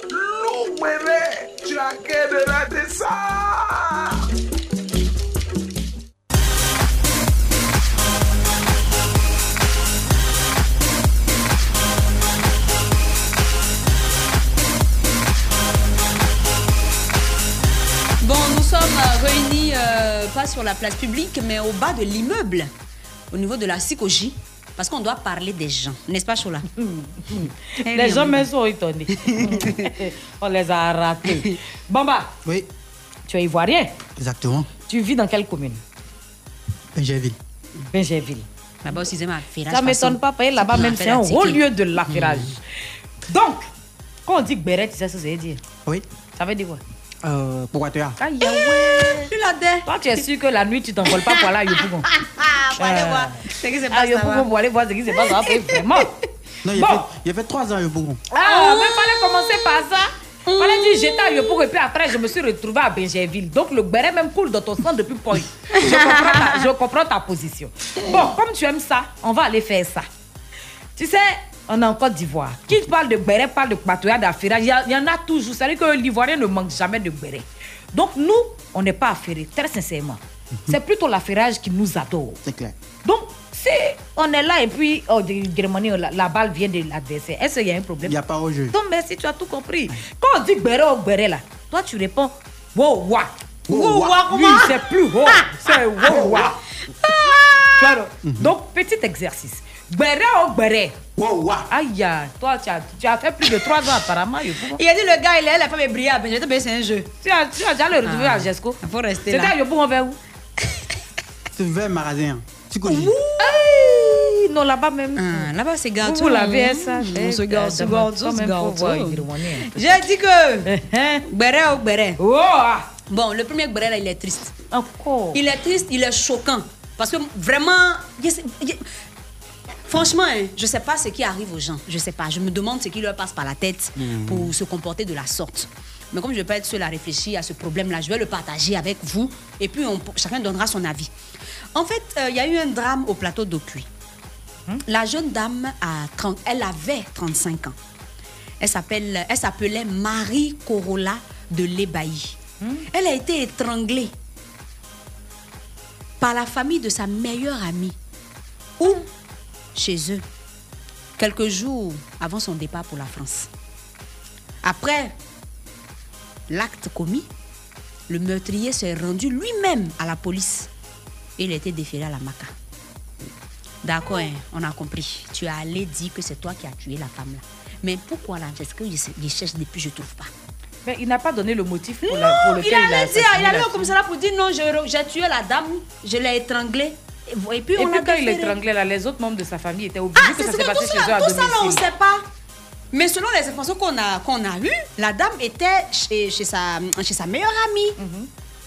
Lougbere, tu as qu'à de rater pas sur la place publique, mais au bas de l'immeuble, au niveau de la psychologie, parce qu'on doit parler des gens, n'est-ce pas, Chola? [laughs] Les gens même sont étonnés. [laughs] On les a ratés. Bamba. Oui. Tu es ivoirien. Exactement. Tu vis dans quelle commune? Benjerville. Benjerville. Là-bas aussi, c'est ma. Ça m'étonne pas, parce que là-bas même, c'est un haut lieu de l'affairage. Donc, quand on dit Gberet, tu sais ce que ça veut dire Oui. Ça veut dire quoi? Euh, pourquoi tu as? Aïe, ah ouais. Tu l'as dit. Toi, tu es sûr que la nuit, tu t'envoles pas pour aller à Yopougon. Ah, [laughs] pour aller voir ce qui se passe À Yopougon, pour aller voir ce qui se passe là-bas, vraiment. [laughs] Non, il, Bon. a fait, il a fait trois ans au Bougon. Ah, mais fallait commencer par ça. Fallait dire j'étais à Yopougon et puis après je me suis retrouvée à Benjerville. Donc le béret même coule dans ton sang depuis point. Je comprends, ta, je comprends ta position. Bon, comme tu aimes ça, on va aller faire ça. Tu sais, on est en Côte d'Ivoire. Qui parle de béret parle de patoya d'affirage. Il y a- il y, en a toujours. C'est-à-dire que l'Ivoirien ne manque jamais de béret. Donc nous, on n'est pas affairés, très sincèrement. C'est plutôt l'affairage qui nous adore. C'est clair. Donc, si on est là et puis, oh, de Grémoni, la, la balle vient de l'adversaire, est-ce qu'il y a un problème? Il n'y a pas au jeu. donc, merci, tu as tout compris. Quand on dit gbéré au gbéré là, toi tu réponds wow wa. Wow, wa, comment? C'est plus haut, [laughs] c'est wow wa. Vois, Donc, petit exercice. Gbéré au gbéré. Wow wa. Aïe, aïe, toi tu as, tu as fait plus de 3 ans apparemment. Il a dit le gars, il est la femme est brillante. Mais je te c'est un jeu. Tu as, tu as déjà le retrouvé Ah. à Jesco. Il faut rester là. à Yopougon vers où? C'est vers Marazin. Tu connais Non, là-bas même. Ah, Là-bas, c'est gâteau. Vous l'avez, hein, ça? On se gâte, même, se hein. J'ai dit que. Gbéré. Oh, ah. Bon, le premier gbéré là, il est triste. Encore. Il est triste, il est choquant. Parce que vraiment. Franchement, hein, je ne sais pas ce qui arrive aux gens. Je ne sais pas. Je me demande ce qui leur passe par la tête Mhm. pour se comporter de la sorte. Mais comme je ne vais pas être seule à réfléchir à ce problème-là, je vais le partager avec vous et puis on- chacun donnera son avis. En fait, euh, il y a eu un drame au plateau d'Ocuy. La jeune dame, a 30 elle avait 35 ans. Elle s'appelle, elle s'appelait Marie Corolla de l'Ébailly. Elle a été étranglée par la famille de sa meilleure amie ou chez eux, quelques jours avant son départ pour la France. Après l'acte commis, le meurtrier s'est rendu lui-même à la police et il a été déféré à la maca. D'accord, hein, on a compris. Tu es allé dire que c'est toi qui as tué la femme là. Mais pourquoi là Parce que je, cherche depuis, je trouve pas? Mais il n'a pas donné le motif pour, Non, la- pour il lequel il, a dire, il allait au commissariat pour dire non, je- j'ai tué la dame, je l'ai étranglée. Et, et puis Et on puis a quand il étranglait là, les autres membres de sa famille étaient obligés Ah, que c'est ça s'est que passé tout chez eux ça, à tout ça là, on domicile. sait pas. Mais selon les informations qu'on a, qu'on a eues, la dame était chez, chez, sa, chez sa meilleure amie.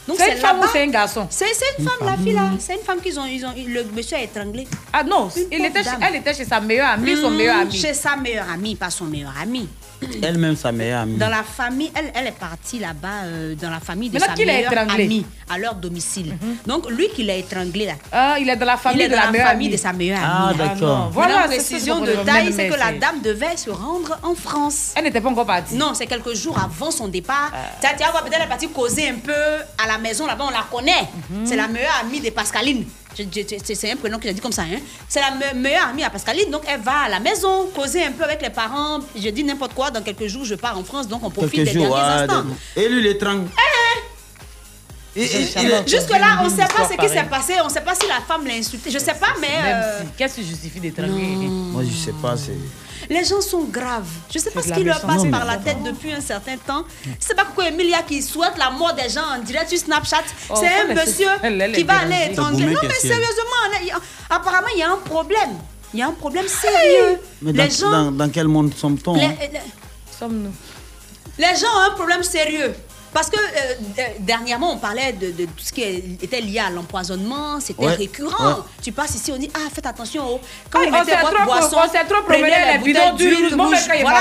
Donc Mhm. C'est une femme ou c'est un garçon? C'est c'est une femme, la fille là. C'est une femme qu'ils ont, ils ont. Le monsieur a étranglé. Ah non, Une il était chez- elle était chez sa meilleure amie, son Hmm, meilleur ami. Chez sa meilleure amie, pas son meilleur ami. Elle-même, sa meilleure amie. Dans la famille, elle, elle est partie là-bas, euh, dans la famille de Maintenant, sa qui l'a meilleure étranglé amie, à leur domicile. Donc, lui qui l'a étranglé là. Ah, il est dans la famille il est de dans la la meilleure famille amie. de sa meilleure Ah, amie. d'accord. Voilà, Voilà, c'est ça, précision de taille, c'est que la dame devait se rendre en France. Elle n'était pas encore partie. Non, c'est quelques jours avant son départ. Vas voir, peut-être elle est partie causer un peu à la maison là-bas, on la connaît. C'est la meilleure amie de Pascaline. C'est un prénom que j'ai dit comme ça. Hein. C'est la me- meilleure amie à Pascaline, donc elle va à la maison causer un peu avec les parents. Je dis n'importe quoi, dans quelques jours, je pars en France, donc on profite Quelques des jours. derniers ah, instants. Et lui, l'étrangle. Et- il est- Jusque-là, on ne sait pas ce qui s'est passé, on ne sait pas si la femme l'a insulté. Je ne sais pas, mais. Euh, si, qu'est-ce qui justifie d'étrangler Moi, je sais pas. c'est... Les gens sont graves. Je ne sais pas ce qui leur passe par la tête depuis un certain temps. C'est pas Coco Emilia qui souhaite la mort des gens en direct sur Snapchat. Oh, c'est un monsieur elle, elle est qui va aller étrangler. Non, mais sérieusement, là, il y a- apparemment, il y a un problème. Il y a un problème sérieux. Mais dans, les, gens, dans, dans quel monde sommes-nous les, les- Sommes-nous les gens ont un problème sérieux. Parce que euh, dernièrement, on parlait de, de tout ce qui était lié à l'empoisonnement, c'était Ouais, récurrent. ouais. Tu passes ici, on dit Ah, faites attention. oh. Quand Ah, vous on mettez s'est votre trop, boisson, on s'est trop promené les bidons d'huile. Moi, rouge, quand il voilà.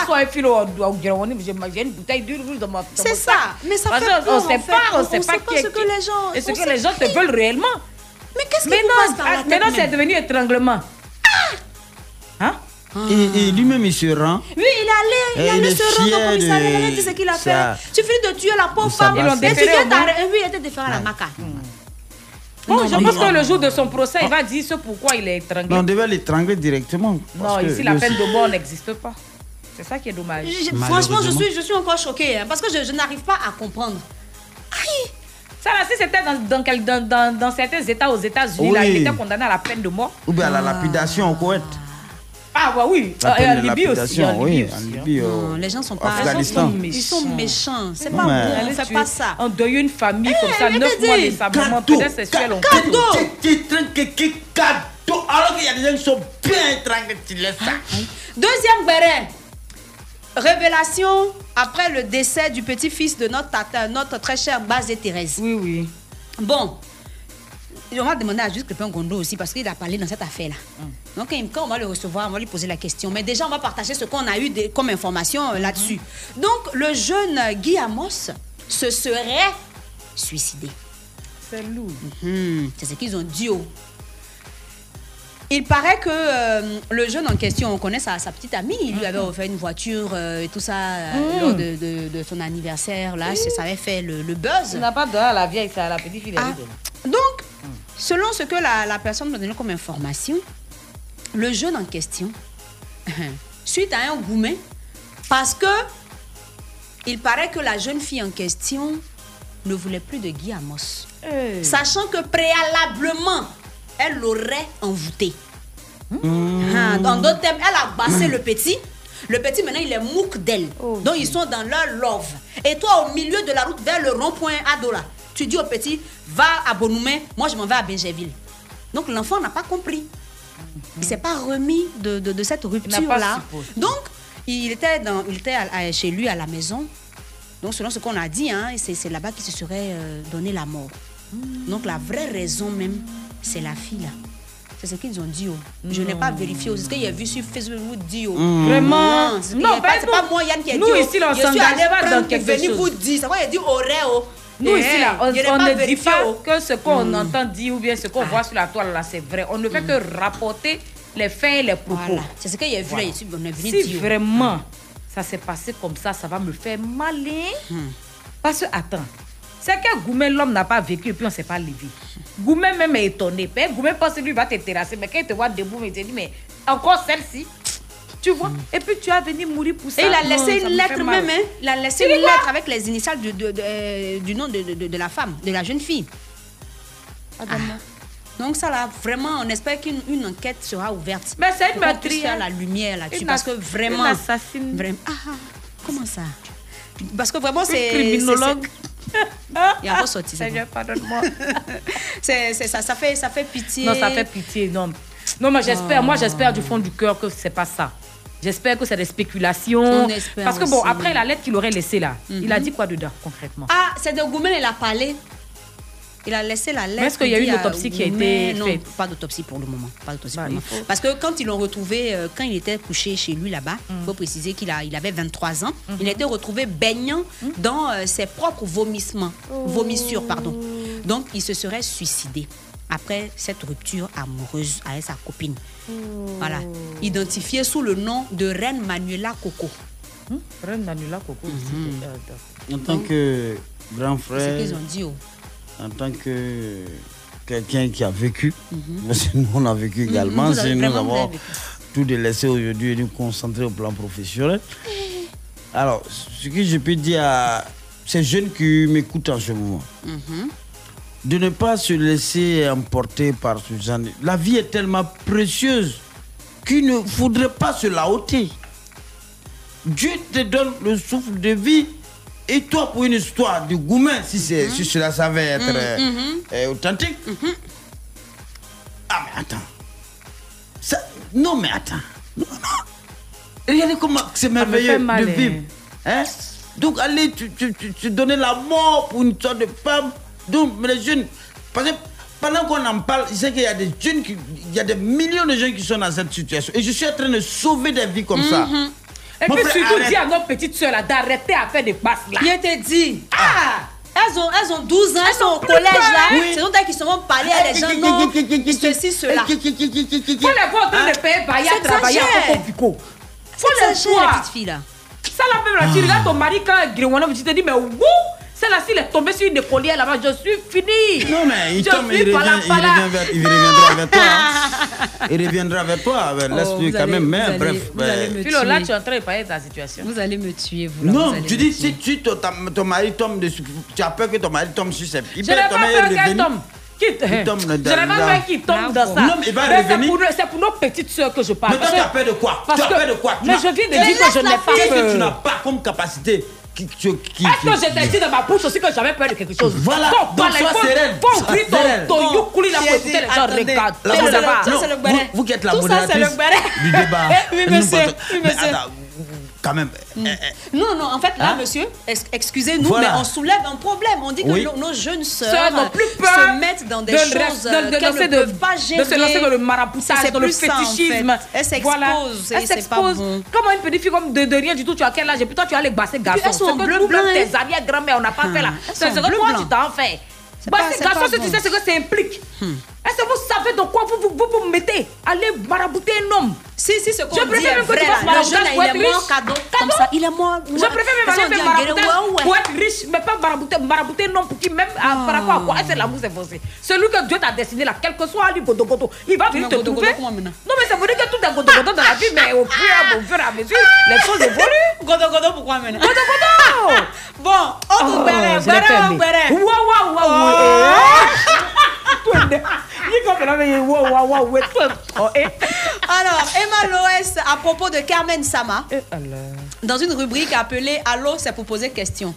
j'ai une bouteille d'huile rouge dans ma C'est ça. Mais ça Parce fait peur, On en sait pas, On- sait pas ce que les gens- Et ce que les gens te veulent réellement. Mais qu'est-ce qui passe par la ah, tête maintenant c'est devenu étranglement. Et, et lui-même, il se rend. Oui, il est allé, il il allé se rendre au commissariat, de il a dit ce qu'il a ça. fait. Tu finis de tuer la pauvre De femme. Et tu viens t'arrêter. Oui, il était déféré à la maca. Bon, Non, je pense non. que le jour de son procès, il va dire ce pourquoi il est étranglé. Mais on devait l'étrangler directement. Non, ici, la peine de mort n'existe pas. C'est ça qui est dommage. Je- Franchement, je suis, je suis encore choquée hein, parce que je, je n'arrive pas à comprendre. Ça, là, si c'était dans, dans, quel- dans, dans, dans certains États aux États-Unis, Oui. il était condamné à la peine de mort. Ou bien à la lapidation au Koweït. Ah, bah oui. La Ah, et en de Libye aussi. oui, Libye en aussi, hein. Libye, Non, les gens sont pas. Afghanistan. Ils sont méchants. C'est pas bon. Tuer- pas ça. On deuille une famille comme ça, Eh, neuf mais mois dis, désablement, cadeau, peut-être sexuel. on cadeau. Alors qu'il y a des gens qui sont bien étranglés, tu laisses ça. Deuxième béret. Révélation après le décès du petit-fils de notre tata, notre très chère Bazé Thérèse. Oui, oui. Bon, on va demander à Juste Crépin Gondo aussi parce qu'il a parlé dans cette affaire-là. Hum. Donc, quand on va le recevoir, on va lui poser la question. Mais déjà, on va partager ce qu'on a eu de- comme information euh, là-dessus. Donc, le jeune euh, Guy Amos se serait suicidé. C'est lourd. Mhm, C'est ce qu'ils ont dit. oh. Il paraît que euh, le jeune en question, on connaît sa, sa petite amie, il lui avait offert une voiture euh, et tout ça euh, Mhm. lors de, de- de son anniversaire. Là, ça avait fait le, le buzz. Tu n'as pas de à la vieille, à la petite fille. Ah. Donc, selon ce que la, la personne m'a donné comme information, le jeune en question, [laughs] suite à un gourmet, parce que il paraît que la jeune fille en question ne voulait plus de Guy Amos. Sachant que préalablement, elle l'aurait envoûté. Ah, dans d'autres termes, elle a bassé le petit. Le petit, maintenant, il est mouk d'elle. Donc, ils sont dans leur love. Et toi, au milieu de la route, vers le rond-point Adola, tu dis au petit, va à Bonoumé, moi, je m'en vais à Benjeville. Donc, l'enfant n'a pas compris. Il s'est pas remis de, de- de cette pas rupture-là. Donc, il était, dans, il était à- à- chez lui à la maison. Donc, selon ce qu'on a dit, hein, c'est c'est là-bas qu'il se serait euh, donné la mort. Donc, la vraie raison même, c'est la fille là. C'est ce qu'ils ont dit. oh. Je n'ai pas vérifié. oh. C'est ce qu'il y a vu sur Facebook dit. oh. Mm. Vraiment? Non, Non, pas, c'est nous. pas moi, Yann, qui a Nous, dit. oh. ici, là, on Je suis s'engage pas dans quelque chose. vous dire. C'est quoi, il a dit aurait. Oh. Nous, Eh, ici, là, on, je on pas ne dit vérifié, pas oh. que ce qu'on Mm. entend dire ou bien ce qu'on voit sur la toile, là, c'est vrai. On ne fait que rapporter les faits et les propos. Voilà. C'est ce qu'il y a vu Voilà. là, ici, on est venu Si dire. vraiment ça s'est passé comme ça, ça va me faire malin. Parce que, attends, c'est que Goumé, l'homme n'a pas vécu et puis on ne s'est pas levé. Goumé même est étonné. Père Goumé pense que lui va te terrasser, mais quand il te voit debout, il te dit, mais encore celle-ci Tu vois? Et puis tu as venu mourir pour ça. Et il a Non, laissé une lettre même, hein. Il a laissé une lettre avec les initiales du, de- de- euh, du nom de, de- de la femme, de la jeune fille. Ah. Donc ça là, vraiment, on espère qu'une une enquête sera ouverte. Mais c'est une meurtrière. faire la lumière là-dessus. Une Parce que vraiment... une assassine. Vraiment, ah, ah, comment ça? Parce que vraiment, c'est... criminologue. c'est- Il a ressorti ça. Seigneur, pardonne-moi. [laughs] C'est ça, ça fait, ça fait pitié. Non, ça fait pitié, non. Non, mais j'espère, Oh. moi j'espère du fond du cœur que c'est pas ça. J'espère que c'est des spéculations. Parce que bon, aussi. après la lettre qu'il aurait laissée là, il a Mhm. dit quoi dedans concrètement? Ah, c'est de Goumen, il a parlé. Il a laissé la lettre. est-ce qu'il y a eu une autopsie qui a été non, faite pas d'autopsie pour le moment. Pas d'autopsie Bah, pour le il moment. faut- Parce que quand ils l'ont retrouvé, euh, quand il était couché chez lui là-bas, il faut préciser qu'il a, il avait 23 ans, il a été retrouvé baignant dans euh, ses propres vomissements, vomissures, pardon. Donc, il se serait suicidé après cette rupture amoureuse avec sa copine. Voilà. Identifié sous le nom de Reine Manuela Coco. Reine Manuela Coco. c'était, euh, En tant que grand C'est ce frère, qu'ils ont dit. oh. En tant que quelqu'un qui a vécu, parce que nous on a vécu Mhm, également, si nous avons tout délaissé aujourd'hui et nous concentrer au plan professionnel. Alors, ce que je peux dire à ces jeunes qui m'écoutent en ce moment, Mhm. de ne pas se laisser emporter par ce genre. de- La vie est tellement précieuse qu'il ne faudrait pas se la ôter. Dieu te donne le souffle de vie. Et toi, pour une histoire de goumin, si, c'est, si cela savait être Mhm, euh, mhm. euh, authentique. Ah, mais attends. Ça- non, mais attends. Non, non. Regardez comment c'est merveilleux de hein. vivre. Hein? Donc, allez, tu, tu, tu, tu donner la mort pour une histoire de femme. Donc, les jeunes. Parce que pendant qu'on en parle, je sais qu'il y a des jeunes, qui, il y a des millions de jeunes qui sont dans cette situation. Et je suis en train de sauver des vies comme ça. Et Mon puis surtout, dis à notre petite soeur là d'arrêter à faire des passes là. Il était dit. Ah Elles ont, elles ont 12 ans, elles sont au collège là. peur. C'est donc elles qui se vont parler à les gens. Non, ceci, cela. Faut les voir en train de payer Baya C'est travailler à. Coco. Faut les voir. la petite fille là. Ça là même là, tu regardes ton mari quand Gréwana, tu te dis, mais wouh, celle-là, s'il est tombé sur une écolière là-bas, je suis fini. Non, mais il je tombe, il, pala, revient, il, pala. revient vers- il reviendra vers toi. hein. [laughs] Il reviendra vers toi. Oh, Laisse-lui quand allez- même. Mais vous allez- bref. vous allez me Philo, là, tu es en train de parler de ta situation. Vous allez me tuer, vous. là, Non, vous tu dis, si tu, ton, ton mari tombe dessus, tu as peur que ton mari tombe sur ses pieds. Je n'ai pas peur qu'elle tombe. Quitte. Il tombe Je dans- n'ai pas peur qu'il tombe dans ça. Non, mais il va revenir. pour, c'est pour nos petites soeurs que je parle. Mais toi, tu as peur de quoi? parce Tu as peur de quoi? Mais je viens de dire que je n'ai pas Qu'est-ce que tu peur. n'as pas comme capacité? Qui, qui, qui- Est-ce que t'ai dit dans ma bouche aussi que j'avais peur de quelque chose? Voilà, donc parler, sois sereine. Faut ouvrir ton, ton Bon. youkuli là pour J'ai écouter les gens. La Ça, c'est le- le vous, vous qui êtes la modératrice du débat. [laughs] Oui, monsieur. Oui, monsieur. Quand même. eh, eh, Non, non, en fait, là, Hein? monsieur, ex- excusez-nous, Voilà. mais on soulève un problème. On dit que Oui. nos, nos jeunes Sœurs n'ont plus peur se mettent dans des de choses de- de qu'elles lancer ne de- peuvent pas de gérer. se lancer dans le maraboutage, dans le ça, en fétichisme. fait. Elles s'exposent, Voilà. et Elles c'est pas s'exposent. bon. Comment une petite fille comme de, de rien du tout, tu as quel âge? Et puis toi, tu as les bassés garçons. elles sont bleu même hein. tes arrière-grand-mères, on n'a pas Ah, fait là. elles C'est bleu blanc. tu t'en fais. C'est pas- c'est garçons, si tu bon. sais ce que ça implique. Est-ce que vous savez dans quoi vous vous, vous, vous mettez? Allez marabouter un homme. Si, si, ce qu'on Je dit préfère est même que vrai, tu là. fasses Le jeune, il est mort riche. cadeau. Comme ça, il est mort. Je préfère même aller faire marabouter pour être riche, mais pas marabouter, marabouter un homme pour qui même ah, à quoi Est-ce que l'amour c'est forcé Celui que Dieu t'a destiné là, quel que soit lui, il va venir te trouver. Non mais ça veut dire que tout est godo godo dans la vie, mais au fur et à- mesure, les choses évoluent. Godo, godo, pourquoi maintenant? [laughs] Bon, on Oh, te. Waouh, waouh, waouh. Alors, Emma Loès, à propos de Carmen Sama, Eh, dans une rubrique appelée Allô, c'est pour poser question.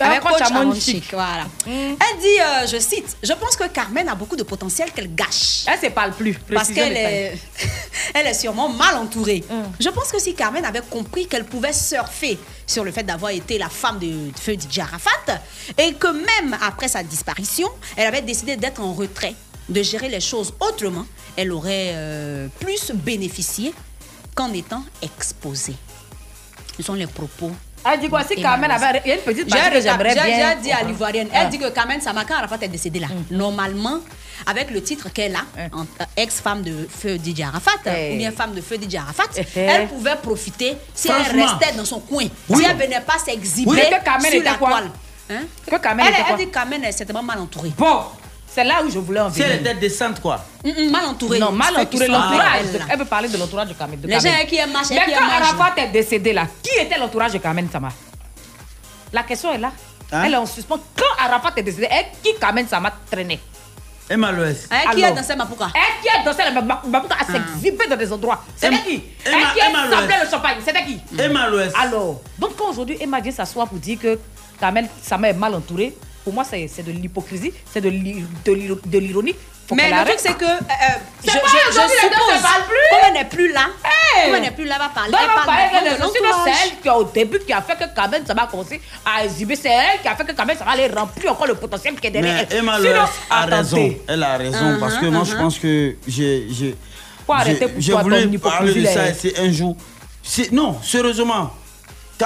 Avec coach coach Amon Amon Chic. Chic, voilà. Elle dit, euh, je cite, je pense que Carmen a beaucoup de potentiel qu'elle gâche. Elle ne parle plus. Parce qu'elle est, [laughs] elle est sûrement mal entourée. Mm. Je pense que si Carmen avait compris qu'elle pouvait surfer sur le fait d'avoir été la femme de feu DJ Arafat et que même après sa disparition, elle avait décidé d'être en retrait, de gérer les choses autrement, elle aurait euh, plus bénéficié qu'en étant exposée. Ce sont les propos. Elle dit quoi? Si Carmen avait. Il y a une petite J'ai partie que j'aimerais j'ai- bien. j'ai dit à l'Ivoirienne, Ah. elle dit que Carmen Samaka Arafat est décédée là. Normalement, avec le titre qu'elle a, en- euh, ex-femme de feu DJ Arafat, Eh. ou bien femme de feu DJ Arafat, Eh. elle pouvait profiter si elle restait dans son coin. Oui. Si elle venait pas s'exhiber sur la toile. Hein? Que Carmen elle, était elle quoi? dit que Carmen est certainement mal entourée. Bon, c'est là où je voulais en Si venir. elle était décente, quoi. Mm, mm, mal entourée. Non, mal entourée, l'entourage. elle. Elle veut parler de l'entourage de Carmen. de Les gens Carmen. qui aiment marcher, Mais qui quand. Arafat est décédé là, qui était l'entourage de Carmen Sama? La question est là. Hein? Elle est en suspens. Quand Arafat est décédé, elle, qui Carmen Sama traînait? Emma Loès. Hein, qui Alors. est dans cette Mapouka Elle qui a dansé la Mabouka à s'exhiber dans des endroits. C'était Emma- qui? Elle Emma- qui a Loès. le champagne? C'était qui? Emma Loès. Alors, donc quand aujourd'hui Emma vient s'asseoir pour dire que Carmen Sama est mal entourée, pour moi c'est de l'hypocrisie, c'est de l'i- de l'iro- de l'ironie. Mais le truc, c'est que euh, euh, je, je, pas je deux suppose, comme elle n'est plus là, parler. elle n'est plus là, elle va parler. Elle elle parle de. C'est elle qui, au début, qui a fait que même, ça va commencer à exhiber. C'est elle qui a fait que même, ça va aller remplir encore le potentiel qui est derrière elle. Emma Sinon, a attendez. raison. Elle a raison parce que moi, je Uh-huh, pense que j'ai. Faut arrêter pour J'ai voulu parler de hypocrisie, ça c'est un jour. Non, sérieusement.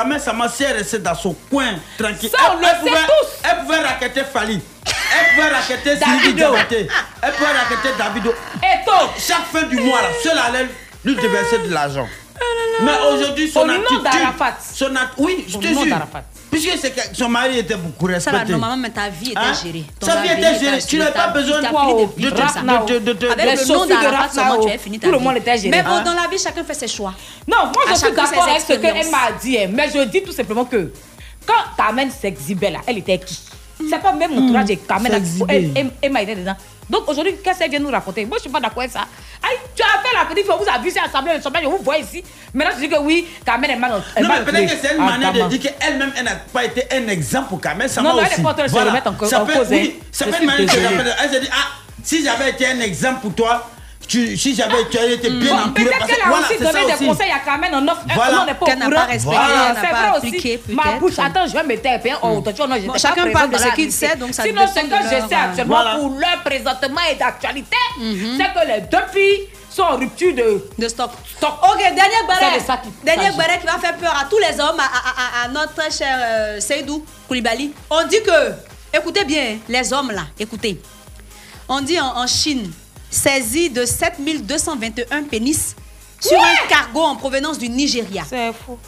Même, sa ma sœur restait dans son coin, tranquille. Ça, on le sait pouvait, tous. Elle pouvait raqueter Fali. Elle pouvait raqueter Sylvie. Diabaté. Elle pouvait raqueter Davido. Et toi? Chaque fin du mois, là, seule allait lui déverser de l'argent. Mais aujourd'hui, son Au nom attitude. d'Arafat. Son at- Oui, je te jure. Puisque son mari était beaucoup Ça, respecté. normalement, mais ta vie était Hein? gérée. Ton Sa vie était gérée. Tu n'as pas besoin de de- de, de- de, ça. de- de- de- de- Avec le nom de d'Arafat, tu as fini ta tout le monde était géré. Mais bon, Hein? dans la vie, chacun fait ses choix. Non, moi je suis d'accord avec ce qu'elle m'a dit, hein, mais je dis tout simplement que quand Carmen s'exhibait là, elle était qui? C'est pas même mon entourage et Carmen, elle- Emma était dedans. Donc aujourd'hui, qu'est-ce qu'elle vient nous raconter Moi je suis pas d'accord avec ça. Aïe, tu as fait la petite on vous a vu, c'est assemblée, le on vous voit ici. Maintenant tu dis que oui, Carmen est mal. Non, mais peut-être que c'est une Ah, manière de dire qu'elle-même, elle n'a pas été un exemple pour Kamel. Ça Non, non, elle est pas en train de se remettre en cause, hein. ça peut être une manière de. Elle s'est dit, ah, si j'avais été un exemple pour toi, tu- si j'avais tu avais été bien Bon, entouré. Peut-être qu'elle que a voilà, aussi donné des aussi. conseils à Carmen en offre. Voilà. On n'est pas au Qu'elle n'a courant. pas respecté, Voilà, c'est pas vrai appliqué, aussi. Ma bouche, attends, je vais me taire. hein. Oh, j'étais Bon, chacun parle de ce qu'il sait, donc ça Sinon, ce que je sais actuellement pour l'heure présentement et d'actualité, c'est que les deux filles sont en rupture de, de stock. stock. Ok, dernier barret. de Dernier barret qui va faire peur à tous les hommes, à, à- à- à notre cher euh, Seydou Koulibaly. On dit que, écoutez bien, les hommes là, écoutez. On dit en, en Chine, saisi de 7221 pénis sur Ouais. un cargo en provenance du Nigeria. C'est fou.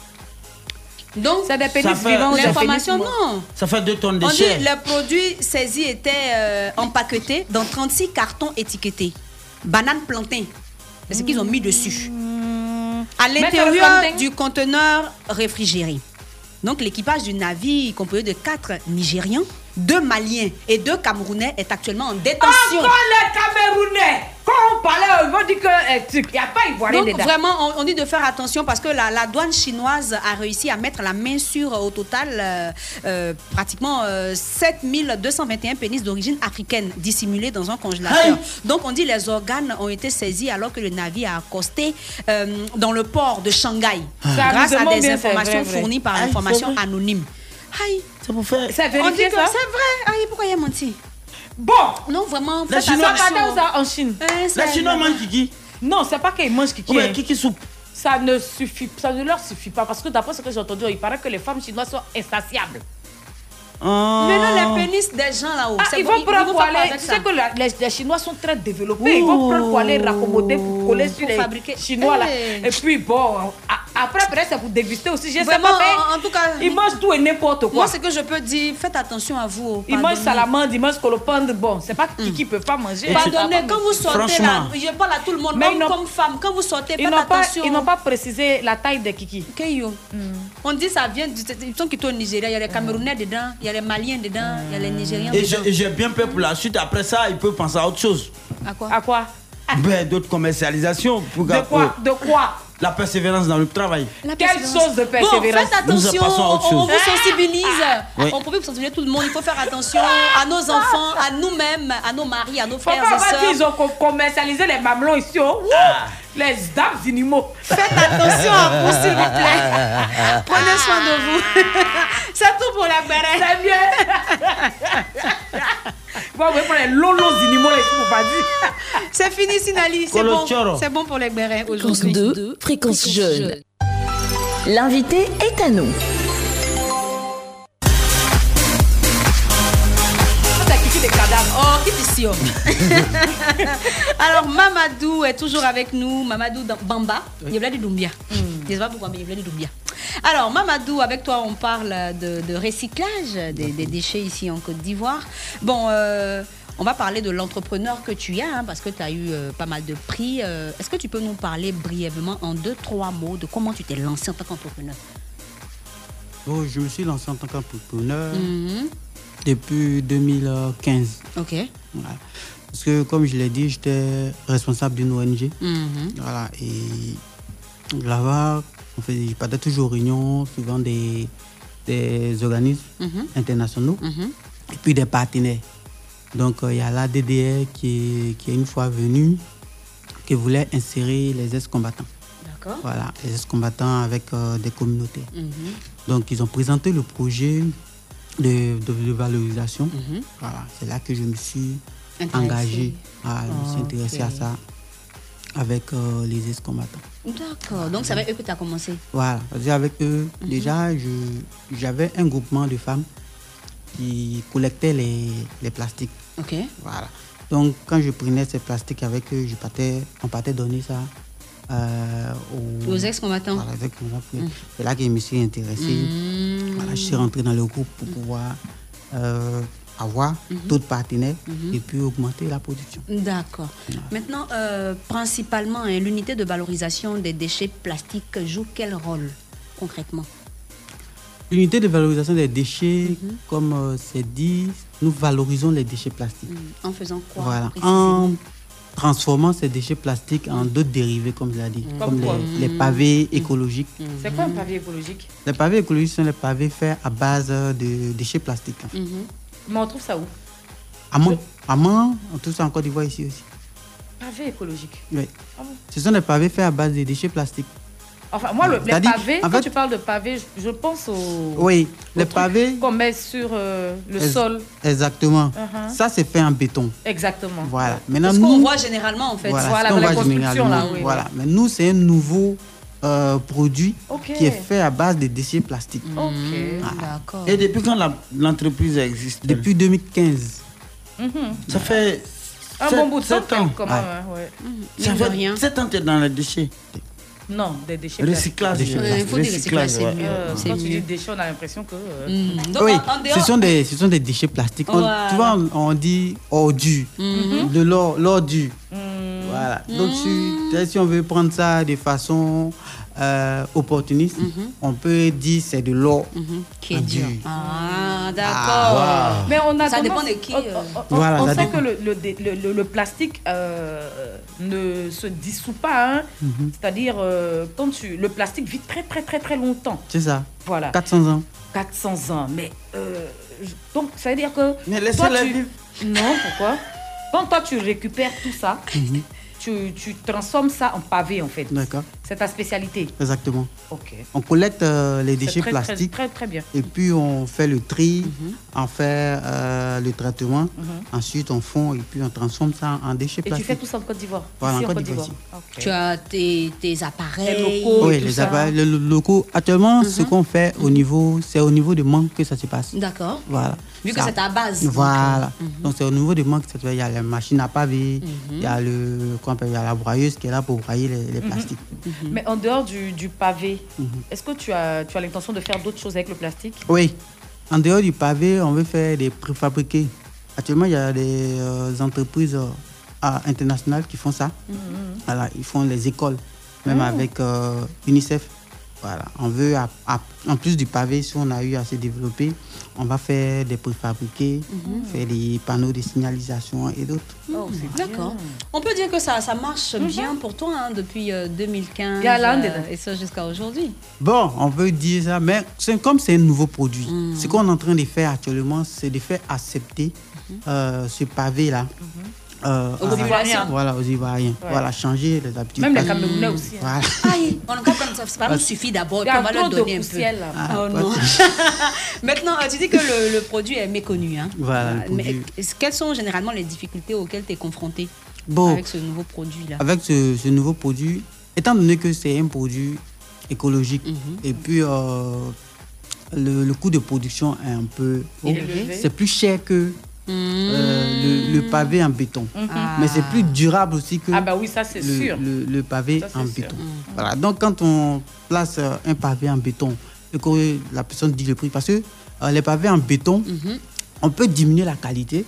Donc, C'est des pénis vivants l'information, non. Ça fait deux tonnes de On dit chair. les produits saisis étaient euh, empaquetés dans 36 cartons étiquetés. Banane plantain. C'est ce qu'ils ont mis dessus. À c'est le l'intérieur du conteneur réfrigéré. Donc l'équipage du navire composé de quatre Nigérians, deux Maliens et deux Camerounais est actuellement en détention. Encore les Camerounais Quand on parlait, vont dire que truc, il n'y a pas Ivoirien Donc dedans. vraiment, on, on dit de faire attention parce que la, la douane chinoise a réussi à mettre la main sur euh, au total euh, euh, pratiquement euh, 7221 pénis d'origine africaine dissimulés dans un congélateur. Hey Donc on dit les organes ont été saisis alors que le navire a accosté dans le port de Shanghai grâce à des informations vrai, fournies par Aïe, information c'est vrai. anonyme. Aïe, C'est pour faire. C'est on dit vérifié que ça? c'est vrai. Aïe, pourquoi il a menti? Bon Non, vraiment, La faites Chinoise- Ça en Chine Hein, La c'est- Chinoise mange Kiki. Non, c'est pas qu'ils mangent kiki. Kiki soupe. Ça ne suffit, ça ne leur suffit pas parce que d'après ce que j'ai entendu, il paraît que les femmes chinoises sont insatiables. Maintenant, les pénis des gens là-haut. Ah, c'est ils vont prendre pour faire quoi aller. Tu ça sais que la- les, les Chinois sont très développés. Ils vont prendre pour aller raccommoder, pour coller sur Pour les fabriquer. Chinois là. Hey. Et puis bon, après, peut-être c'est pour déguster aussi. Je sais pas. mais en- en tout cas, ils mangent tout et n'importe quoi. Moi, ce que je peux dire, faites attention à vous. Ils mangent salamande, ils mangent colopendre. Bon, c'est pas qui qui peut pas manger. Pardonnez, quand vous sortez là, je parle à tout le monde, Mais ils n'ont- comme femme, quand vous sortez, Ils faites n'ont pas, attention. ils n'ont pas précisé la taille des kiki. Keyo. On dit ça vient du. Ils sont qui sont au Nigeria, il y a les Camerounais dedans, il y a les Maliens dedans, il y a les Nigériens Et dedans. j'ai- et j'ai bien peur pour la suite. Après ça, ils peuvent penser à autre chose. À quoi? À quoi? Ben, d'autres commercialisations. Pour De quoi? De quoi? La persévérance dans le travail. Quelle chose de Bon, persévérance? faites Nous attention, passons à autre on, vous sensibilise. Oui. On peut vous sensibiliser tout le monde. Il faut faire attention à nos enfants, à nous-mêmes, à nos maris, à nos frères Papa et dire ils sœurs. ont co- commercialisé les mamelons ici. Oh. Ah. Les dames animaux. Faites attention à vous, s'il vous plaît. Prenez soin de vous. [laughs] C'est tout pour la béret. C'est bien. Bon, prendre les lolos animaux dire. C'est fini, Sinali. C'est bon. C'est bon pour les bérets Fréquence aujourd'hui. 2, fréquence jeune. L'invité est à nous. Cadavres. Oh, ici oh. [laughs] Alors, Mamadou est toujours avec nous. Mamadou Bamba. Il est du Doumbia. Je sais pas pourquoi, mais il du Doumbia? Alors, Mamadou, avec toi, on parle de, de recyclage des, des déchets ici en Côte d'Ivoire. Bon, euh, on va parler de l'entrepreneur que tu es, hein, parce que tu as eu euh, pas mal de prix. Euh, Est-ce que tu peux nous parler brièvement, en deux, trois mots, de comment tu t'es lancé en tant qu'entrepreneur? Bon, je me suis lancé en tant qu'entrepreneur Mhm. Depuis 2015. Ok. Voilà. Parce que, comme je l'ai dit, j'étais responsable d'une ONG. Mhm. Voilà. Et là-bas, on faisait, je partais toujours aux réunions, souvent des, des organismes Mhm. internationaux Mhm. et puis des partenaires. Donc, euh, il y a l'ADDR qui est, qui est une fois venu, qui voulait insérer les ex-combattants. D'accord. Voilà, les ex-combattants avec euh, des communautés. Donc, ils ont présenté le projet de, de- de valorisation. Mhm. Voilà, c'est là que je me suis Intéressé. engagé. Voilà, je me suis à ça avec euh, les ex-combattants. D'accord. Donc, c'est avec eux que tu as commencé. Voilà, avec eux, Mhm. déjà, je- j'avais un groupement de femmes qui collectaient les, les plastiques. Ok. Voilà. Donc, quand je prenais ces plastiques avec eux, je partais, on partait donner ça euh, aux, Aux ex-combattants. Voilà. Mhm. C'est là que je me suis intéressé. Mhm. Voilà, je suis rentré dans le groupe pour pouvoir euh, avoir Mhm. d'autres partenaires Mhm. et puis augmenter la production. D'accord. Maintenant, euh, principalement, hein, l'unité de valorisation des déchets plastiques joue quel rôle concrètement? L'unité de valorisation des déchets, Mhm. comme c'est dit, nous valorisons les déchets plastiques. En faisant quoi Voilà. En transformant ces déchets plastiques en d'autres dérivés, comme je l'ai dit, Comme comme les, les pavés écologiques. C'est quoi un pavé écologique? Les pavés écologiques sont les pavés faits à base de déchets plastiques. en fait. Mais on trouve ça où? À Mans, à Mans, on trouve ça en Côte d'Ivoire ici aussi. Pavé écologique. Oui. Ah bon? Ce sont des pavés faits à base de déchets plastiques. Enfin, moi, le, les pavés, quand fait- tu parles de pavés, je, je pense au. Oui, au les pavés. Qu'on met sur euh, le Ex- sol. Exactement. Uh-huh. Ça, c'est fait en béton. Exactement. Voilà. Maintenant, Ce qu'on voit généralement, en fait. voilà, Voilà, dans les voit constructions, là, oui, Voilà. Mais nous, c'est un nouveau euh, produit qui est fait à base de déchets plastiques. Ok. D'accord. Et depuis quand la- l'entreprise existe Depuis 2015. Mhm. Ça fait. Un sept- bon bout de temps, sept ans. quand même. hein, ouais. Ça Mine de fait rien. 7 ans que tu es dans les déchets. Non, des déchets. Recyclage. il faut dire recyclage, c'est mieux, quand tu dis déchets, on a l'impression que. euh, Mm. Donc, oui, en- en dehors- ce, sont des, ce sont des déchets plastiques. On- tu vois, on, on dit ordure, Mhm. de l'or- l'ordure. Mm. Voilà. Donc, si, si on veut prendre ça de façon euh, opportuniste, on peut dire c'est de l'or. Mhm. Qui est dur. Ah, d'accord. Ah, wow. Mais on a Ça dépend de qui. On, euh. on- on- Voilà, on ça sait dépend. que le, le, le- le- le plastique euh, ne se dissout pas. hein. Mhm. C'est-à-dire, euh, quand tu, le plastique vit très très très très longtemps. C'est ça. Voilà. 400 ans. 400 ans. Mais euh, donc, ça veut dire que. Mais toi, laissez-la tu- vivre. Non, pourquoi? Quand toi, tu récupères tout ça, Mhm. tu, tu transformes ça en pavé, en fait. D'accord. C'est ta spécialité. Exactement. Ok. On collecte euh, les déchets très, plastiques Très, très bien. et puis on fait le tri, on fait euh, le traitement. Mhm. Ensuite, on fond et puis on transforme ça en déchets Et tu plastiques. fais tout ça en Côte d'Ivoire? Voilà, en Côte d'Ivoire. Tu as tes, tes appareils. Les locaux. Oui, les appareils, le- le- locaux. Actuellement, ce Mhm. qu'on fait au niveau, c'est au niveau de manque que ça se passe. D'accord. Voilà. Vu que c'est ta base. Voilà. Mhm. Donc c'est au niveau de manque que ça se fait. Il y a la machine à pavé, Mhm. il y a le, il y a la broyeuse qui est là pour broyer les, les Mhm. Plastiques. Mais en dehors du, du pavé, Mhm. est-ce que tu as, tu as l'intention de faire d'autres choses avec le plastique? Oui. En dehors du pavé, on veut faire des préfabriqués. Actuellement, il y a des euh, entreprises euh, internationales qui font ça. Voilà, ils font les écoles, même Mhm. avec euh, UNICEF. Voilà, on veut, à- à- en plus du pavé, si on a eu à se développer, on va faire des préfabriqués, Mhm. faire des panneaux de signalisation et d'autres. Oh, D'accord. On peut dire que ça, ça marche bien pour toi hein, depuis euh, 2015 Il y a l'un des- euh, et ça jusqu'à aujourd'hui. Bon, on peut dire ça, mais c'est comme c'est un nouveau produit. Mhm. Ce qu'on est en train de faire actuellement, c'est de faire accepter euh, ce pavé-là. Euh, Aux à- Ivoiriens. Voilà, aux Ivoiriens. Ouais. Voilà, changer les habitudes. Même les Camerounais aussi. hein. Voilà. Aïe, on ça, ça nous suffit d'abord, Il y puis a on va trop leur de donner un peu. poussière, là. Ah, oh non. [laughs] Maintenant, euh, tu dis que le, le produit est méconnu. Hein. Voilà, Mais quelles sont généralement les difficultés auxquelles tu es confronté Bon. avec ce nouveau produit-là? Avec ce, ce nouveau produit, étant donné que c'est un produit écologique Mhm. et puis euh, le, le coût de production est un peu haut, Élevé. c'est plus cher que euh, le, le pavé en béton. Mhm. Mais c'est plus durable aussi que Ah bah oui, ça le, sûr. le- le pavé Ça, en béton. Voilà. Donc quand on place euh, un pavé en béton et que la personne dit le prix, parce que euh, les pavés en béton, Mhm. on peut diminuer la qualité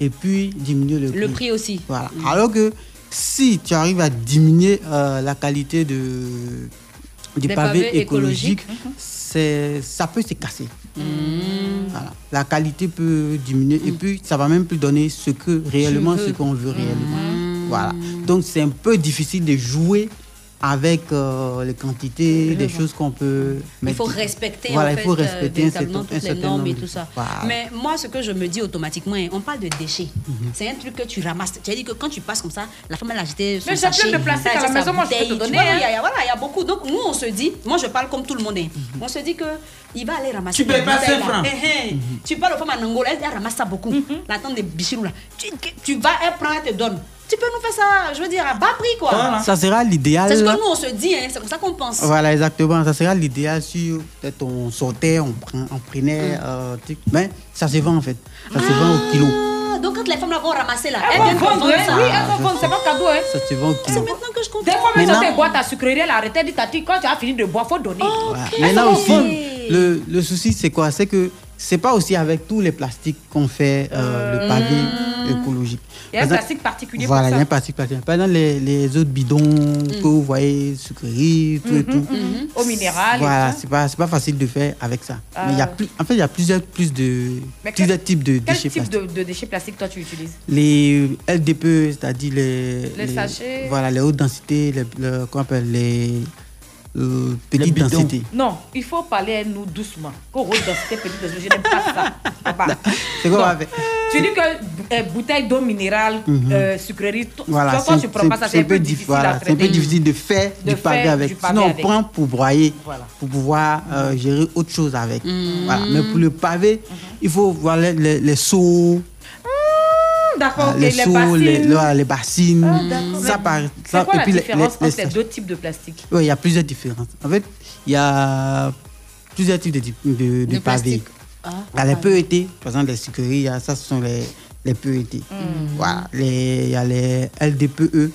et puis diminuer le prix. Le prix aussi. Voilà. Alors que si tu arrives à diminuer euh, la qualité de, du Des pavé, pavés écologique, ça peut se casser. Mhm. Voilà. La qualité peut diminuer et puis ça va même plus donner ce que réellement, ce qu'on veut réellement. Voilà. Donc c'est un peu difficile de jouer avec euh, les quantités, des choses qu'on peut Il mettre. faut respecter, Voilà, en il fait, faut euh, respecter un toutes les certain normes et nombre tout ça. Mais moi, ce que je me dis automatiquement, on parle de déchets. Mhm. C'est un truc que tu ramasses. Tu as dit que quand tu passes comme ça, la femme elle a jeté son Mais j'ai plein de plastique à la maison, moi, je peux te donner, vois, hein. Il y, a- voilà, il y a beaucoup. Donc nous, on se dit, moi je parle comme tout le monde. hein. Mhm. On se dit que il va aller ramasser. Tu payes pas bouteilles, 5 là. francs. Tu parles aux femmes en Angola, elle ramasse ça beaucoup. La tante de Bichirou là. Tu, tu vas, elle prend, elle te donne. Tu peux nous faire ça, je veux dire, à bas prix quoi. Ça sera l'idéal. C'est ce que nous on se dit, hein. c'est comme ça qu'on pense. Voilà, exactement. Ça sera l'idéal si peut-être on sortait, on, prend, on prenait. euh, tu- mais ça se vend en fait. Ça se vend au kilo. Ah, donc quand les femmes là vont ramasser là, Elles elles vont viennent vendre, vendre hein. ça. Oui, elles vont vendre, c'est pas cadeau, hein. Ça se vend au C'est kilo. maintenant que je comprends. Des fois, même Maintenant- sur tes boîtes à sucrerie, elle a arrêté, elle dit, Tati, quand tu as fini de boire, faut donner. Voilà. Elles Maintenant aussi, le, le souci c'est quoi? C'est que c'est pas aussi avec tous les plastiques qu'on fait euh, le pavé écologique. Il y a un plastique particulier Voilà, pour il y a ça. un plastique particulier. Par exemple, les, les autres bidons que vous voyez, sucreries, tout et tout. Mhm. Au minéral. Voilà, c'est pas, pas facile de faire avec ça. Ah. Mais il y a plus, en fait, il y a plusieurs, plus de, Mais plusieurs types de Quel déchets type plastiques. de, de déchets plastiques toi tu utilises? Les LDPE, c'est-à-dire les, Les sachets. Voilà, les hautes densités, les, appelle les euh, petites bidons. densités. Non, il faut parler à nous doucement. Rôle densité, petite densité, je n'aime pas ça. Papa. [laughs] C'est quoi Tu dis que euh, bouteille d'eau minérale, Mhm. euh, sucrerie, Voilà, toi, tu prends pas ça, c'est un peu dif- difficile voilà, c'est un peu difficile de faire De du pavé faire avec. du pavé Sinon, avec. on prend pour broyer, Voilà. pour pouvoir euh, gérer autre chose avec. Mhm. Voilà. Mais pour le pavé, il faut voir les, les, les seaux, D'accord, ok, les les bassines. les, voilà, les bassines. Ah, ça, par, C'est quoi et la puis les- différence les- les entre les deux types de plastique? Oui, il y a plusieurs différences. En fait, il y a plusieurs types de, de, de, De pavés. plastique. Ah, il y a les PET, par exemple les sucreries, ça ce sont les, les PET. Hmm. Voilà. Les- Il y a les LDPE.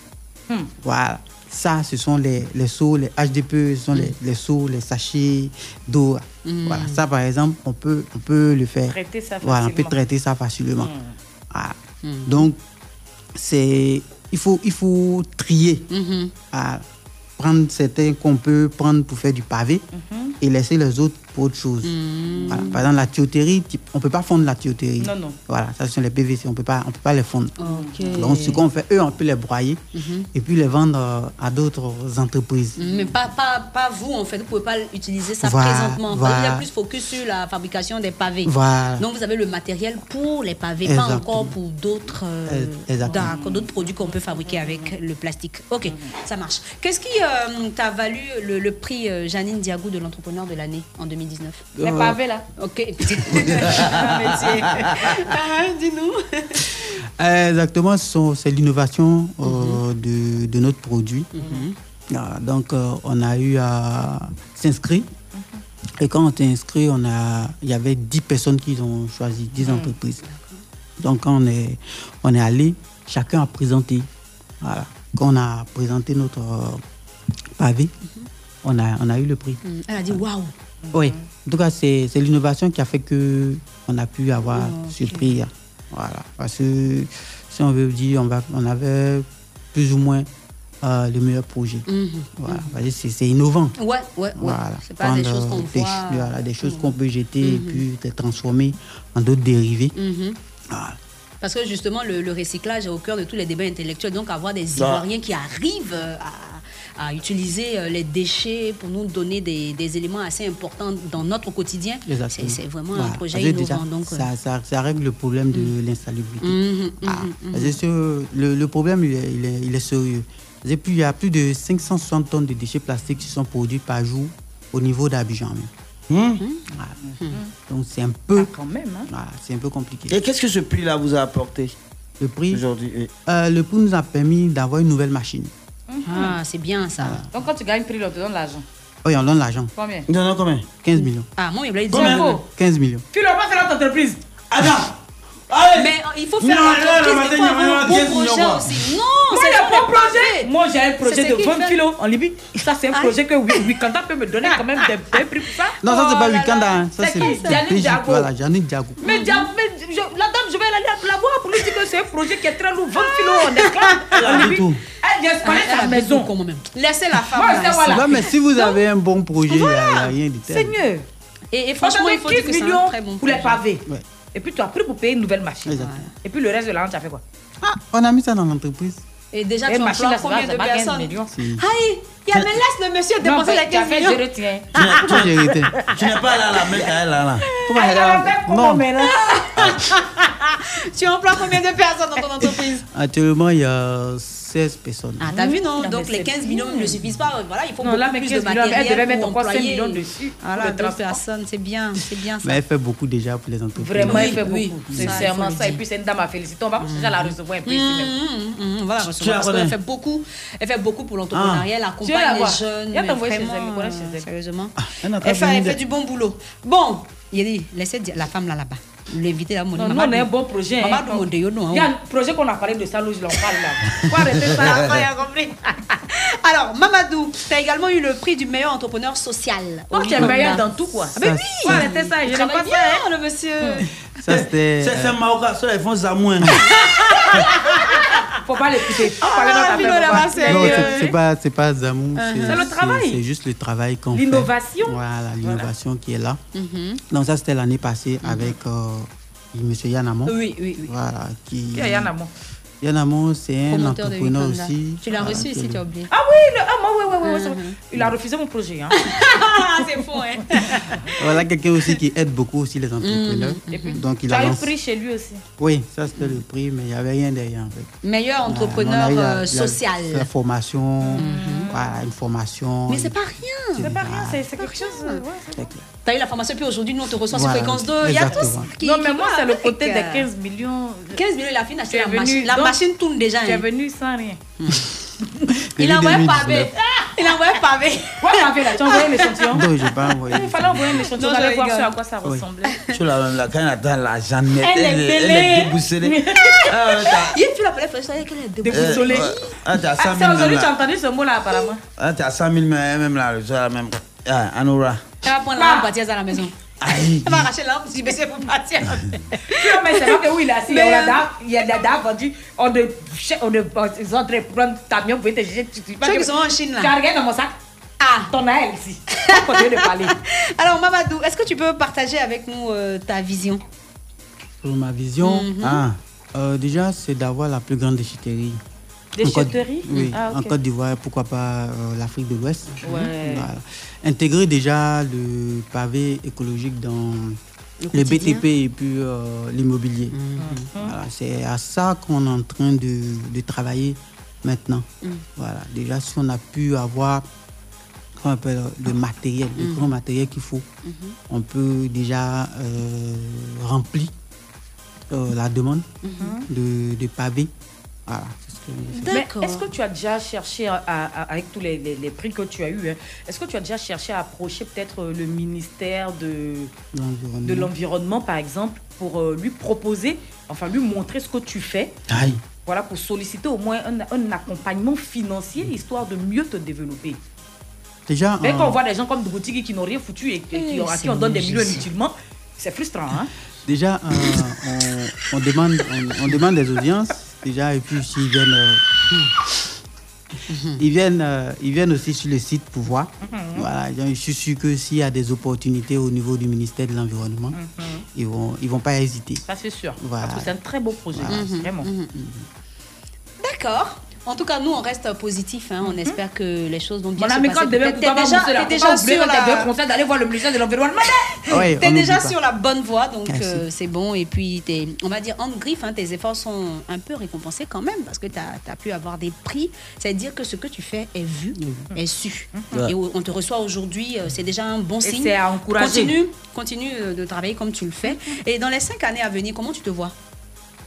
Hmm. Voilà. Ça, ce sont les, les seaux, les HDPE, ce sont les, les seaux, les sachets d'eau. Hmm. Voilà. Ça, par exemple, on peut, on peut le faire. Traiter ça Voilà, on peut facilement. traiter ça facilement. Hmm. Voilà. Donc, c'est, il, faut, il faut trier. Mhm. Voilà. Prendre certains qu'on peut prendre pour faire du pavé Mhm. et laisser les autres pour autre chose. Voilà. Par exemple, la tuyauterie, type- on ne peut pas fondre la tuyauterie. Non, non. Voilà, ça ce sont les PVC, on ne peut pas les fondre. Ok. Donc, ce qu'on fait, eux, on peut les broyer Mhm. et puis les vendre euh, à d'autres entreprises. Mais pas, pas, pas vous, en fait, vous ne pouvez pas utiliser ça Voilà, présentement. Vous voilà. êtes plus focus sur la fabrication des pavés. Voilà. Donc vous avez le matériel pour les pavés, pas encore pour d'autres euh, produits qu'on peut fabriquer avec le plastique. Ok, ça marche. Qu'est-ce qui euh, t'a valu le, le prix euh, Janine Diagou de l'entrepreneur de l'année en 2019 Les Euh, pavés là. Ok. [laughs] Ah, Dis-nous. [laughs] Exactement, c'est l'innovation euh, de, de notre produit. Ah, donc, euh, on a eu à s'inscrire. Et quand on s'est inscrit, on a, il y avait 10 personnes qui ont choisi, 10 entreprises. Donc, quand on est, on est allé, chacun a présenté. Voilà. Quand on a présenté notre pavé, on, a, on a eu le prix. Elle a dit waouh. Oui, en tout cas, c'est l'innovation qui a fait que on a pu avoir Oh, ce prix. hein. Voilà. Parce que si on veut dire, on, va, on avait plus ou moins euh, le meilleur projet. Mhm. Voilà. Que C'est innovant. Ouais, ouais, ouais. Voilà. C'est pas des choses qu'on des, voit. voilà, des choses qu'on peut jeter et Mhm. puis les transformer en d'autres dérivés. Mhm. Parce que justement, le, le recyclage est au cœur de tous les débats intellectuels. Donc, avoir des. Ivoiriens qui arrivent euh, à, à utiliser euh, les déchets pour nous donner des, des éléments assez importants dans notre quotidien, c'est vraiment un projet innovant. déjà, donc, euh, ça, ça- ça règle le problème de l'insalubrité. Mhm, Ah, mhm, que ce- le, le problème, il est, il est- il est sérieux. Puis, il y a plus de 560 tonnes de déchets plastiques qui sont produits par jour au niveau d'Abidjan. même. Hmm? Voilà. Donc c'est un peu, quand même, hein. voilà, c'est un peu compliqué. Et qu'est-ce que ce prix-là vous a apporté Le prix aujourd'hui? Euh, Le prix nous a permis d'avoir une nouvelle machine. Ah, c'est bien ça. Donc quand tu gagnes prix, on te donne l'argent. Oui, on donne l'argent. Combien? Il en a combien? 15 millions. Ah, moi, il me l'a dit. Combien 15 millions. Tu l'as pas fait notre entreprise. Attends Mais euh, il faut faire Non, là, matin, un il y a bon 15 millions, projet aussi. Non, Moi, c'est il y a dans un les projet. Moi, j'ai un projet de qui 20 fait- kilos en Libye. Ça, c'est un Aïe. projet que Wi- Wikanda peut me donner quand même des, des prix pour ça. Non, ça, c'est Oh pas là Wikanda. hein. Ça, C'est Diago? Voilà, Janine Diago. Mais, Dia- mais je- la dame, je vais aller la, voir pour lui dire que c'est un projet qui est très lourd. 20 kilos en esclave. en Libye. Elle vient se connaître Elle sa maison. Laissez la femme. Non, mais si vous avez un bon projet, il n'y a, rien de tel. Seigneur. Et, franchement, il faut dire 15 que c'est un millions très bon pour les pavés. Et puis tu as pris pour payer une nouvelle machine. Exactement. Et puis le reste de l'argent, tu as fait quoi? Ah, on a mis ça dans l'entreprise. Et déjà, Et tu machine, emploies là, combien de va, 15 personnes. Aïe, il y a mais laisse le monsieur dépenser as 15 fait millions. je retiens. Pourquoi j'ai hérité Tu n'es pas là, la mec, elle est là, là. Ah, j'ai elle comment Non. maintenant [laughs] Tu emploies combien de personnes dans ton entreprise? Actuellement, il y a 16 personnes. Ah, t'as vu, non? Donc les c'est 15 millions ne suffisent pas. Voilà, il faut Non, beaucoup là, mais plus 15 de millions, elle matériel devait mettre pour encore 5 employer. millions dessus Voilà, transport. personnes, c'est bien, c'est bien ça. Mais elle fait beaucoup déjà pour les entreprises. Vraiment, Oui, elle fait oui, beaucoup. Sincèrement, ça. Et puis, c'est une dame à féliciter. On va déjà la recevoir un peu ici même. Mmh, mmh, mmh, voilà, Tu- recevoir, parce qu'elle fait beaucoup, elle fait beaucoup pour l'entrepreneuriat, elle accompagne les voir. jeunes. Elle, connais chez elle. euh, Sérieusement. Elle train Elle de fait, elle venir fait de- du bon boulot. Bon, il dit, laissez dire- la femme là là-bas. L'invité là, mon Non, on a un bon projet. Maman hein. non. Il y a un projet qu'on a parlé de ça, je l'en parle là. Faut arrêter ça. [laughs] Compris. [laughs] Alors, Mamadou, tu as également eu le prix du meilleur entrepreneur social. Moi, tu es meilleur dans tout, quoi. Ah, ben oui. Faut arrêter ça. Je n'aime pas bien, ça. hein. le monsieur. Ça, c'était. C'est c'est euh, Marocain, ça, ils font Zamouin. [laughs] Faut pas l'écouter. On parlait Ah, Non, euh, c'est- c'est pas, c'est pas Zamou. Uh-huh. c'est- C'est le travail. C'est juste le travail qu'on fait. L'innovation. Voilà, l'innovation qui est là. Mhm. Donc, ça, c'était l'année passée avec euh, M. Yann Amon. Oui, oui, oui. Voilà, qui. Qui est Yann Amon, c'est un entrepreneur aussi. Tu l'as reçu est- tu as oublié. Ah oui, le... ah, moi, ouais. Mhm. Il a refusé mon projet. Hein. Ah, [laughs] c'est faux, hein. [laughs] Voilà, quelqu'un aussi qui aide beaucoup aussi les entrepreneurs. Puis, Donc, il tu a lancé. pris chez lui aussi. Oui, ça, c'était le prix, mais il n'y avait rien derrière, en fait. Meilleur Voilà, entrepreneur la- euh, la- social. La formation, voilà, une formation. Mais c'est pas rien. C'est pas rien, c'est quelque chose. ouais, c'est- C'est clair. T'as eu la formation, puis aujourd'hui, nous, on te reçoit sur Voilà, fréquence 2. Il y a tout exactement. ça qui Non, qui mais moi, va c'est le côté des euh, 15 millions. 15 millions, il a fini d'acheter Tu la venu- machine. La donc, machine tourne déjà. Tu es hein. venu sans rien. Il a envoyé un 2019. pavé. Il a envoyé un pavé. Quoi, [laughs] [laughs] pavé là Tu as envoyé l'échantillon Non, je n'ai pas envoyé. Il fallait envoyer un échantillon, Non, on allait voir ce à quoi ça Oui. ressemblait. [laughs] Tu la la quand elle attend la Jeannette, Elle est elle, est- elle belle. est déboussolée. Ouais, t'as- Il fait la palette, il fallait qu'elle euh, Déboussolée. ouais. Ah, 100 Ah, 000 c'est aujourd'hui même que tu as là. entendu ce mot-là, apparemment. Ah, t'as 100 000 même même là, je la même. Ah, Anoura. Elle va prendre la lampe, partir à la maison. Aïe. Elle va arracher la lampe, si baisser pour partir. Non, mais c'est vrai que oui, il est assis. Mais, on a euh, Il y a des dames vendues. On ne. On ne. Ils sont en train de prendre camion pour te jeter. Ceux qui sont en Chine, là. Tu as rien dans mon sac? Ah. Ton elle ici. On continue de parler. [laughs] Alors, Mamadou, est-ce que tu peux partager avec nous euh, ta vision? Pour ma vision, Mhm. ah, euh, déjà, c'est d'avoir la plus grande déchetterie. En Déchetterie Oui, Ah, en ok. Côte d'Ivoire, pourquoi pas euh, l'Afrique de l'Ouest. Ouais. Voilà. Intégrer déjà le pavé écologique dans Le. BTP et puis euh, l'immobilier. Voilà, c'est à ça qu'on est en train de, de travailler maintenant. Mm. Voilà. Déjà, si on a pu avoir on appelle, le matériel, le Mm. grand matériel qu'il faut, Mhm. on peut déjà euh, remplir euh, la demande Mhm. de, de pavés. Voilà, c'est ce que je fais. Mais D'accord. est-ce que tu as déjà cherché, à- à- avec tous les, les- les prix que tu as eus, hein, est-ce que tu as déjà cherché à approcher peut-être euh, le ministère de, L'environnement. de l'Environnement, par exemple, pour euh, lui proposer, enfin lui montrer ce que tu fais? Aïe. voilà, pour solliciter au moins un, un accompagnement financier, histoire de mieux te développer. Déjà, Mais euh, quand on voit des gens comme Droutigui qui n'ont rien foutu et, et qui, Eh, à qui on donne des millions inutilement, c'est frustrant. Hein? déjà euh, on, on demande, on, on demande des audiences. Déjà, et puis s'ils viennent, euh, ils viennent, euh, ils viennent aussi sur le site pour voir. Voilà, je suis sûr que s'il y a des opportunités au niveau du ministère de l'Environnement, ils vont, ils vont pas hésiter. Ça, c'est sûr. Voilà. Parce que c'est un très beau projet, Voilà. vraiment. D'accord. En tout cas, nous, on reste positif. hein. On espère que les choses vont bien Mon se passer. demain, T'es- déjà, faut déjà sur la... d'aller voir le ministère de l'Environnement? Ouais, T'es on déjà sur la bonne voie, donc euh, c'est bon. Et puis, on va dire, en griffe, hein, tes efforts sont un peu récompensés quand même parce que tu as, pu avoir des prix. C'est-à-dire que ce que tu fais est vu, est su. Et on te reçoit aujourd'hui, euh, c'est déjà un bon Et signe. c'est à encourager. Continue, continue euh, de travailler comme tu le fais. Et dans les cinq années à venir, comment tu te vois?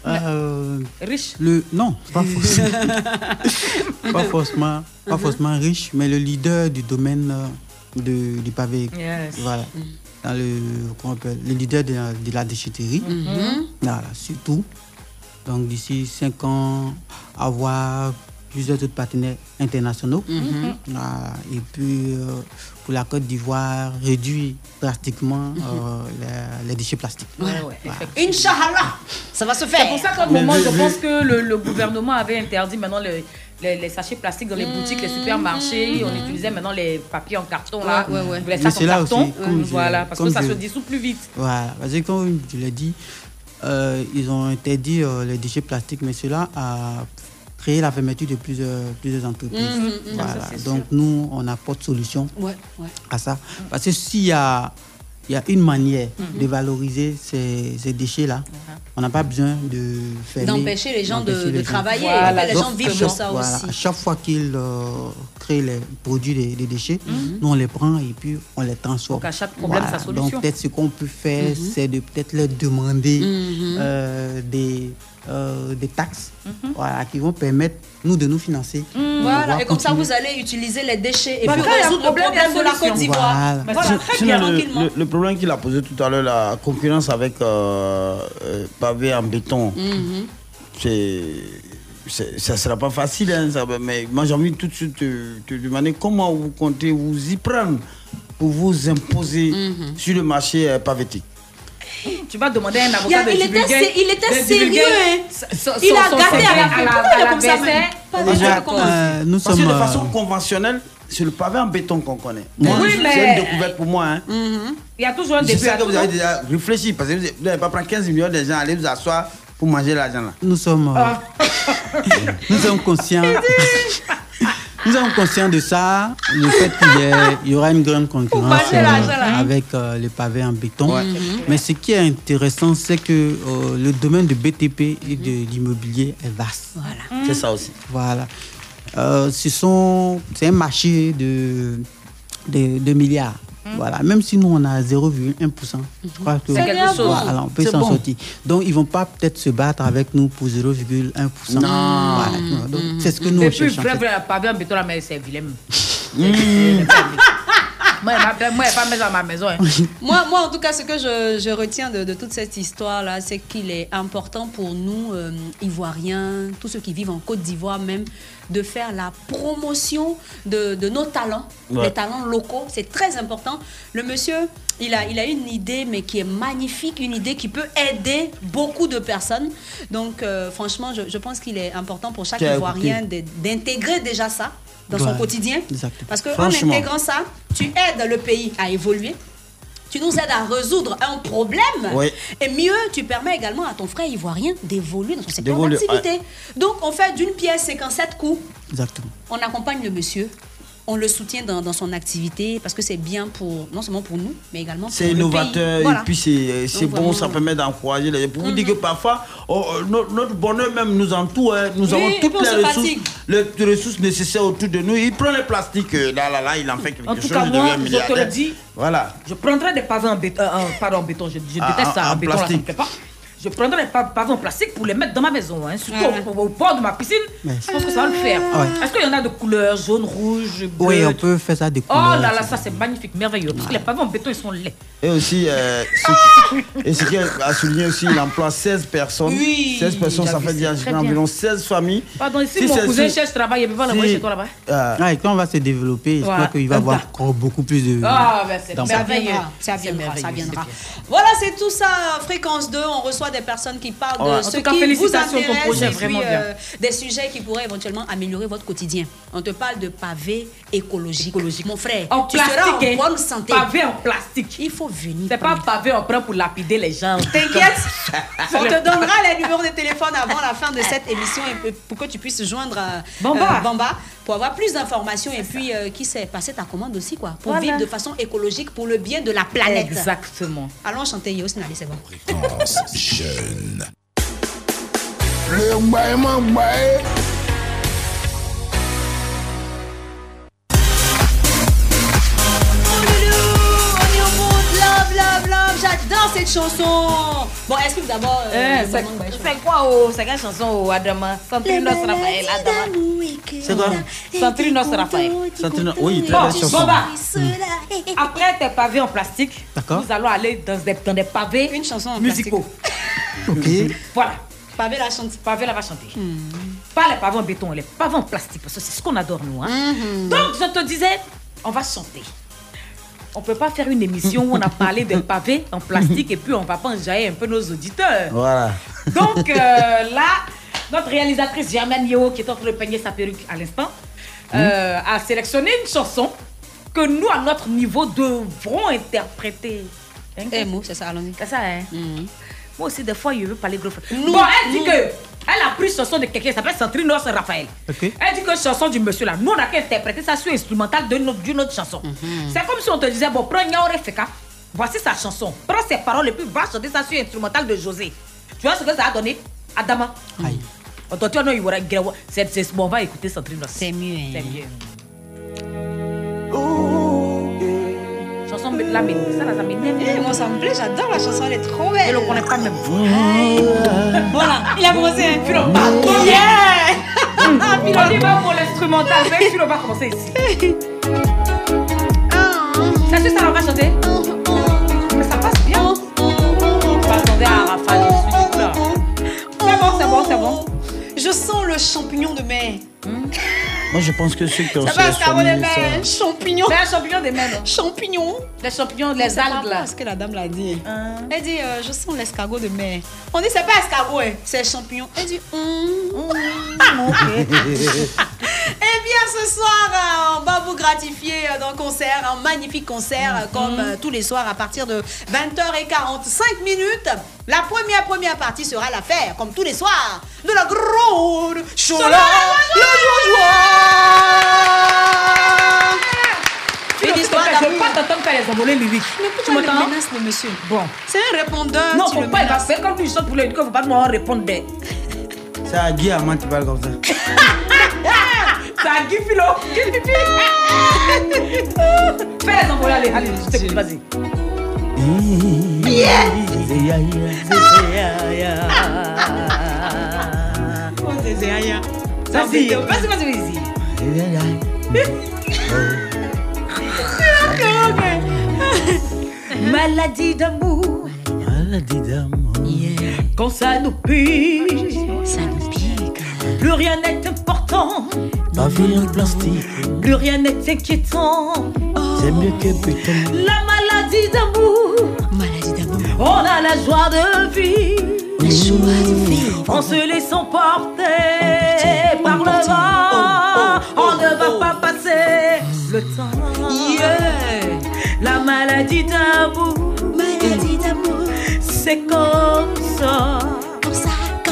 Euh, Riche. le, non, pas [laughs] forcément. pas forcément, pas forcément riche, mais le leader du domaine euh, de, du pavé. Yes. Voilà. Dans le, comment on appelle, le leader de la, de la déchetterie. Mhm. Voilà, surtout. Donc d'ici 5 ans, avoir plusieurs autres partenaires internationaux. Mhm. Voilà. Et puis, euh, pour la Côte d'Ivoire, réduire drastiquement euh, [laughs] les, les déchets plastiques. Ouais, ouais, Voilà. Inch'Allah, ça va se faire. C'est pour ça qu'à un Mais moment, vu- je pense que le, le gouvernement avait interdit maintenant les, les, les sachets plastiques dans les boutiques, les supermarchés. On utilisait maintenant les papiers en carton, là, Ouais, ouais, ouais. les sacs en carton. aussi, voilà, parce que ça je- se dissout plus vite. Voilà, parce que comme je l'ai dit, euh, ils ont interdit euh, les déchets plastiques, mais cela a créé la fermeture de plusieurs, plusieurs entreprises. Mhm, mhm, Voilà. ça, Donc sûr. nous, on apporte solution Ouais, ouais. à ça. Parce que s'il y a, il y a une manière Mhm. de valoriser ces, ces déchets-là, on n'a pas besoin de fermer. D'empêcher les gens de- gens. travailler, Voilà, les gens vivent de chaque- ça voilà, aussi. À chaque fois qu'ils euh, créent les produits des, des déchets, nous on les prend et puis on les transforme. Donc, à chaque problème, sa solution. Donc peut-être ce qu'on peut faire, c'est de peut-être leur demander euh, des, euh, des taxes voilà, qui vont permettre nous de nous financer. pouvoir Voilà, et comme ça, vous allez utiliser les déchets et Bah, puis résoudre le problème, de la. Côte d'Ivoire. Voilà. Très sinon, bien, le, tranquillement. le- le problème qu'il a posé tout à l'heure, la concurrence avec euh, euh, pavé en béton, Mhm. c'est, c'est- ça ne sera pas facile. hein, ça mais moi, j'ai envie tout de suite de te demander comment vous comptez vous y prendre pour vous imposer Mhm. sur le marché euh, pavétique. Tu vas demander à un avocat de il était, divulguer- sé- il était de divulguer sérieux, hein. Il a gâté à la comme ça euh, nous Parce que de façon euh, conventionnelle, c'est le pavé en béton qu'on connaît. Moi, Oui, c'est mais- une découverte pour moi. Hein. Il y a toujours un Je début sais à que vous avez déjà réfléchi parce que vous n'allez pas prendre 15 millions de gens, aller vous asseoir pour manger l'argent là. Nous sommes, euh, Ah. [laughs] nous sommes conscients. Nous sommes conscients de ça, le fait qu'il y, aura une grande concurrence euh, là. avec euh, les pavés en béton. Ouais. Mais ce qui est intéressant, c'est que euh, le domaine de BTP et de l'immobilier est vaste. Voilà. C'est ça aussi. Voilà. Euh, ce c'est un marché de, de, de milliards. Voilà. Même si nous, on a 0,1%, je crois que C'est quelque chose. voilà, on peut s'en bon. sortir. Donc, ils ne vont pas peut-être se battre avec nous pour 0,1%. Non. Voilà. Donc, C'est ce que nous Et on puis, cherche. en vrai, fait. vrai, pas bien, béton, là, mais c'est vilain. [laughs] Moi, moi, pas dans ma maison. hein. Moi, moi, en tout cas, ce que je, je retiens de, de toute cette histoire-là, c'est qu'il est important pour nous, euh, Ivoiriens, tous ceux qui vivent en Côte d'Ivoire même, de faire la promotion de, de nos talents, Ouais. les talents locaux. C'est très important. Le monsieur, il a, il a une idée, mais qui est magnifique, une idée qui peut aider beaucoup de personnes. Donc, euh, franchement, je, je pense qu'il est important pour chaque Ivoirien d'intégrer déjà ça dans son quotidien. Exactement. Parce qu'en intégrant ça, tu aides le pays à évoluer. Tu nous aides à résoudre un problème. Oui. Et mieux, tu permets également à ton frère ivoirien d'évoluer dans son secteur d'activité. Donc, on fait d'une pièce 57 coups. Exactement. On accompagne le monsieur. On le soutient dans, dans son activité parce que c'est bien pour, non seulement pour nous, mais également pour C'est le pays. innovateur Voilà. et puis c'est bon, vraiment, ça permet d'encourager les gens. Pour vous dire que parfois, oh, euh, notre, notre bonheur même nous entoure. hein. Nous Oui, avons toutes les ressources, les ressources nécessaires autour de nous. Il prend les plastiques, euh, là, là, là, il en fait quelque En tout chose, cas, moi, je te le dis, Voilà. Je prendrais des pavés en béton. euh, pardon, en béton. Je, je Ah, déteste en- ça. en En, béton, là, ça me plastique. plaît pas. Je prendrais des pa- pavés en plastique pour les mettre dans ma maison. hein, surtout Ouais. au, au bord de ma piscine. Ouais. Je pense que ça va le faire. Ouais. Est-ce qu'il y en a de couleurs jaune, rouge, bleu? Oui, on peut faire ça des Oh couleurs. là là, ça c'est magnifique, merveilleux. Parce que les pavés en béton, ils sont laids. Et aussi, euh, ce, [laughs] et ce qui a souligné aussi, il emploie 16 personnes. Oui, 16 personnes, ça fait dire environ 16 familles. Pardon, ici, Si mon cousin si- cherche travail, il peut pas si- l'envoyer chez toi là-bas. euh, Ah, et quand on va se développer, je crois qu'il va y avoir encore beaucoup plus de. Ah, ben c'est merveilleux. viendra, ça viendra, ça viendra. Voilà, c'est tout ça, Fréquence 2. On reçoit des personnes qui parlent Ouais. de En ce tout cas, qui vous félicitations, ton intéresse projet est et puis, vraiment bien. euh, des sujets qui pourraient éventuellement améliorer votre quotidien. On te parle de pavés écologiques. Mon frère, En tu plastique, seras en hein. bonne santé. Pavé en plastique. Il faut venir. C'est pas pavé en prend pour lapider les gens. T'inquiète, [laughs] on te donnera les numéros de téléphone avant la fin de cette émission et pour- que tu puisses joindre euh, Bamba. euh, Bamba pour avoir plus d'informations et puis euh, qui sait passer ta commande aussi quoi pour Voilà. vivre de façon écologique pour le bien de la planète. Exactement. Allons chanter Yo Snali, c'est bon. Jeune. Le love, love, j'adore cette chanson. Bon, est-ce que d'abord euh, Eh, le c'est quoi, oh, c'est quelle chanson, oh, Adama? Centrinos Raphaël, Adama. C'est quoi? Centrinos Raphaël. Centrino- Oui, très Bon, belle chanson. bon, bah, après tes pavés en plastique, D'accord. nous allons aller dans des, dans des pavés Une chanson en musicaux. [laughs] Ok. Voilà. Pavé la chante. Pavé, là va chanter. Pas les pavés en béton, les pavés en plastique, parce que c'est ce qu'on adore, nous. Hein. Mhm. Donc, je te disais, on va chanter. On peut pas faire une émission où on a [laughs] parlé des pavés en plastique et puis on va pas enjailler un peu nos auditeurs. Voilà. Donc [laughs] euh, là, notre réalisatrice Germaine Yeo, qui est en train de peigner sa perruque à l'instant, euh, a sélectionné une chanson que nous, à notre niveau, devrons interpréter. Hein, Eh, mot, c'est ça, allons-y. C'est ça, hein Moi aussi, des fois, je veux parler gros. Nous, bon, elle dit nous. que Elle a pris une chanson de quelqu'un qui s'appelle Sandrine Noss Raphaël. Ok. Elle dit que chanson du monsieur là, nous on a qu'à interpréter ça sur instrumental d'une autre, d'une autre chanson. C'est comme si on te disait, bon, prends Nyaore Feka, voici sa chanson. Prends ses paroles et puis va chanter ça sur instrumental de José. Tu vois ce que ça a donné? Adama. Non, il y aura. C'est c'est- bon, on va écouter Sandrine Noss. C'est mieux. C'est mieux. Là, mais ça, là, ça m'énerve. Eh, moi, ça me plaît, j'adore la chanson, elle est trop belle. Je le connais pas même. Voilà, il a commencé un Philo, bah, Yeah On y va pour l'instrumental. Mais Philo va commencer ici. Ça, c'est ça, on va chanter Mais ça passe bien. On va attendre à Rafa là. C'est bon, c'est bon, c'est bon. Je sens le champignon de mer. Moi, je pense que ceux qui ont Ça passe carreau de sélectionné mer. ça- Champignon. C'est un champignon des mers. Champignon. Les champignons, les algues, là. ce que la dame l'a dit. Elle dit, euh, je sens l'escargot de mer. On dit, c'est pas escargot, hein, c'est champignon. Elle dit, hum, hum, ok. [laughs] Eh bien, ce soir, euh, on va vous gratifier d'un concert, un magnifique concert, euh, comme euh, tous les soirs à partir de 20h45 minutes. La première, première partie sera l'affaire, comme tous les soirs, de la grande Chola, le Philo, Une histoire d'amour. pas t'entendre faire les envolées lyriques. Mais Tu m'entends menace le monsieur? Bon. C'est un répondeur. Non, faut pas, il va faire comme chantes pour le faut pas me répondre. des- C'est à Guy Amant qui parle comme ça. [laughs] Ça. Guy [laughs] Pipi. Fais les envolées, allez, allez, je t'écoute, vas-y. Vas-y, vas-y, vas-y, vas-y. Maladie d'amour. Maladie d'amour. Quand ça nous pique, ça nous pique. Plus rien n'est important, La vie en plastique, plus rien n'est inquiétant. c'est mieux que putain. La maladie d'amour, maladie d'amour. On a la joie de vivre, la joie de vivre. En se laissant porter par le vent, on ne va pas passer le temps. La maladie d'amour, maladie d'amour. C'est comme ça.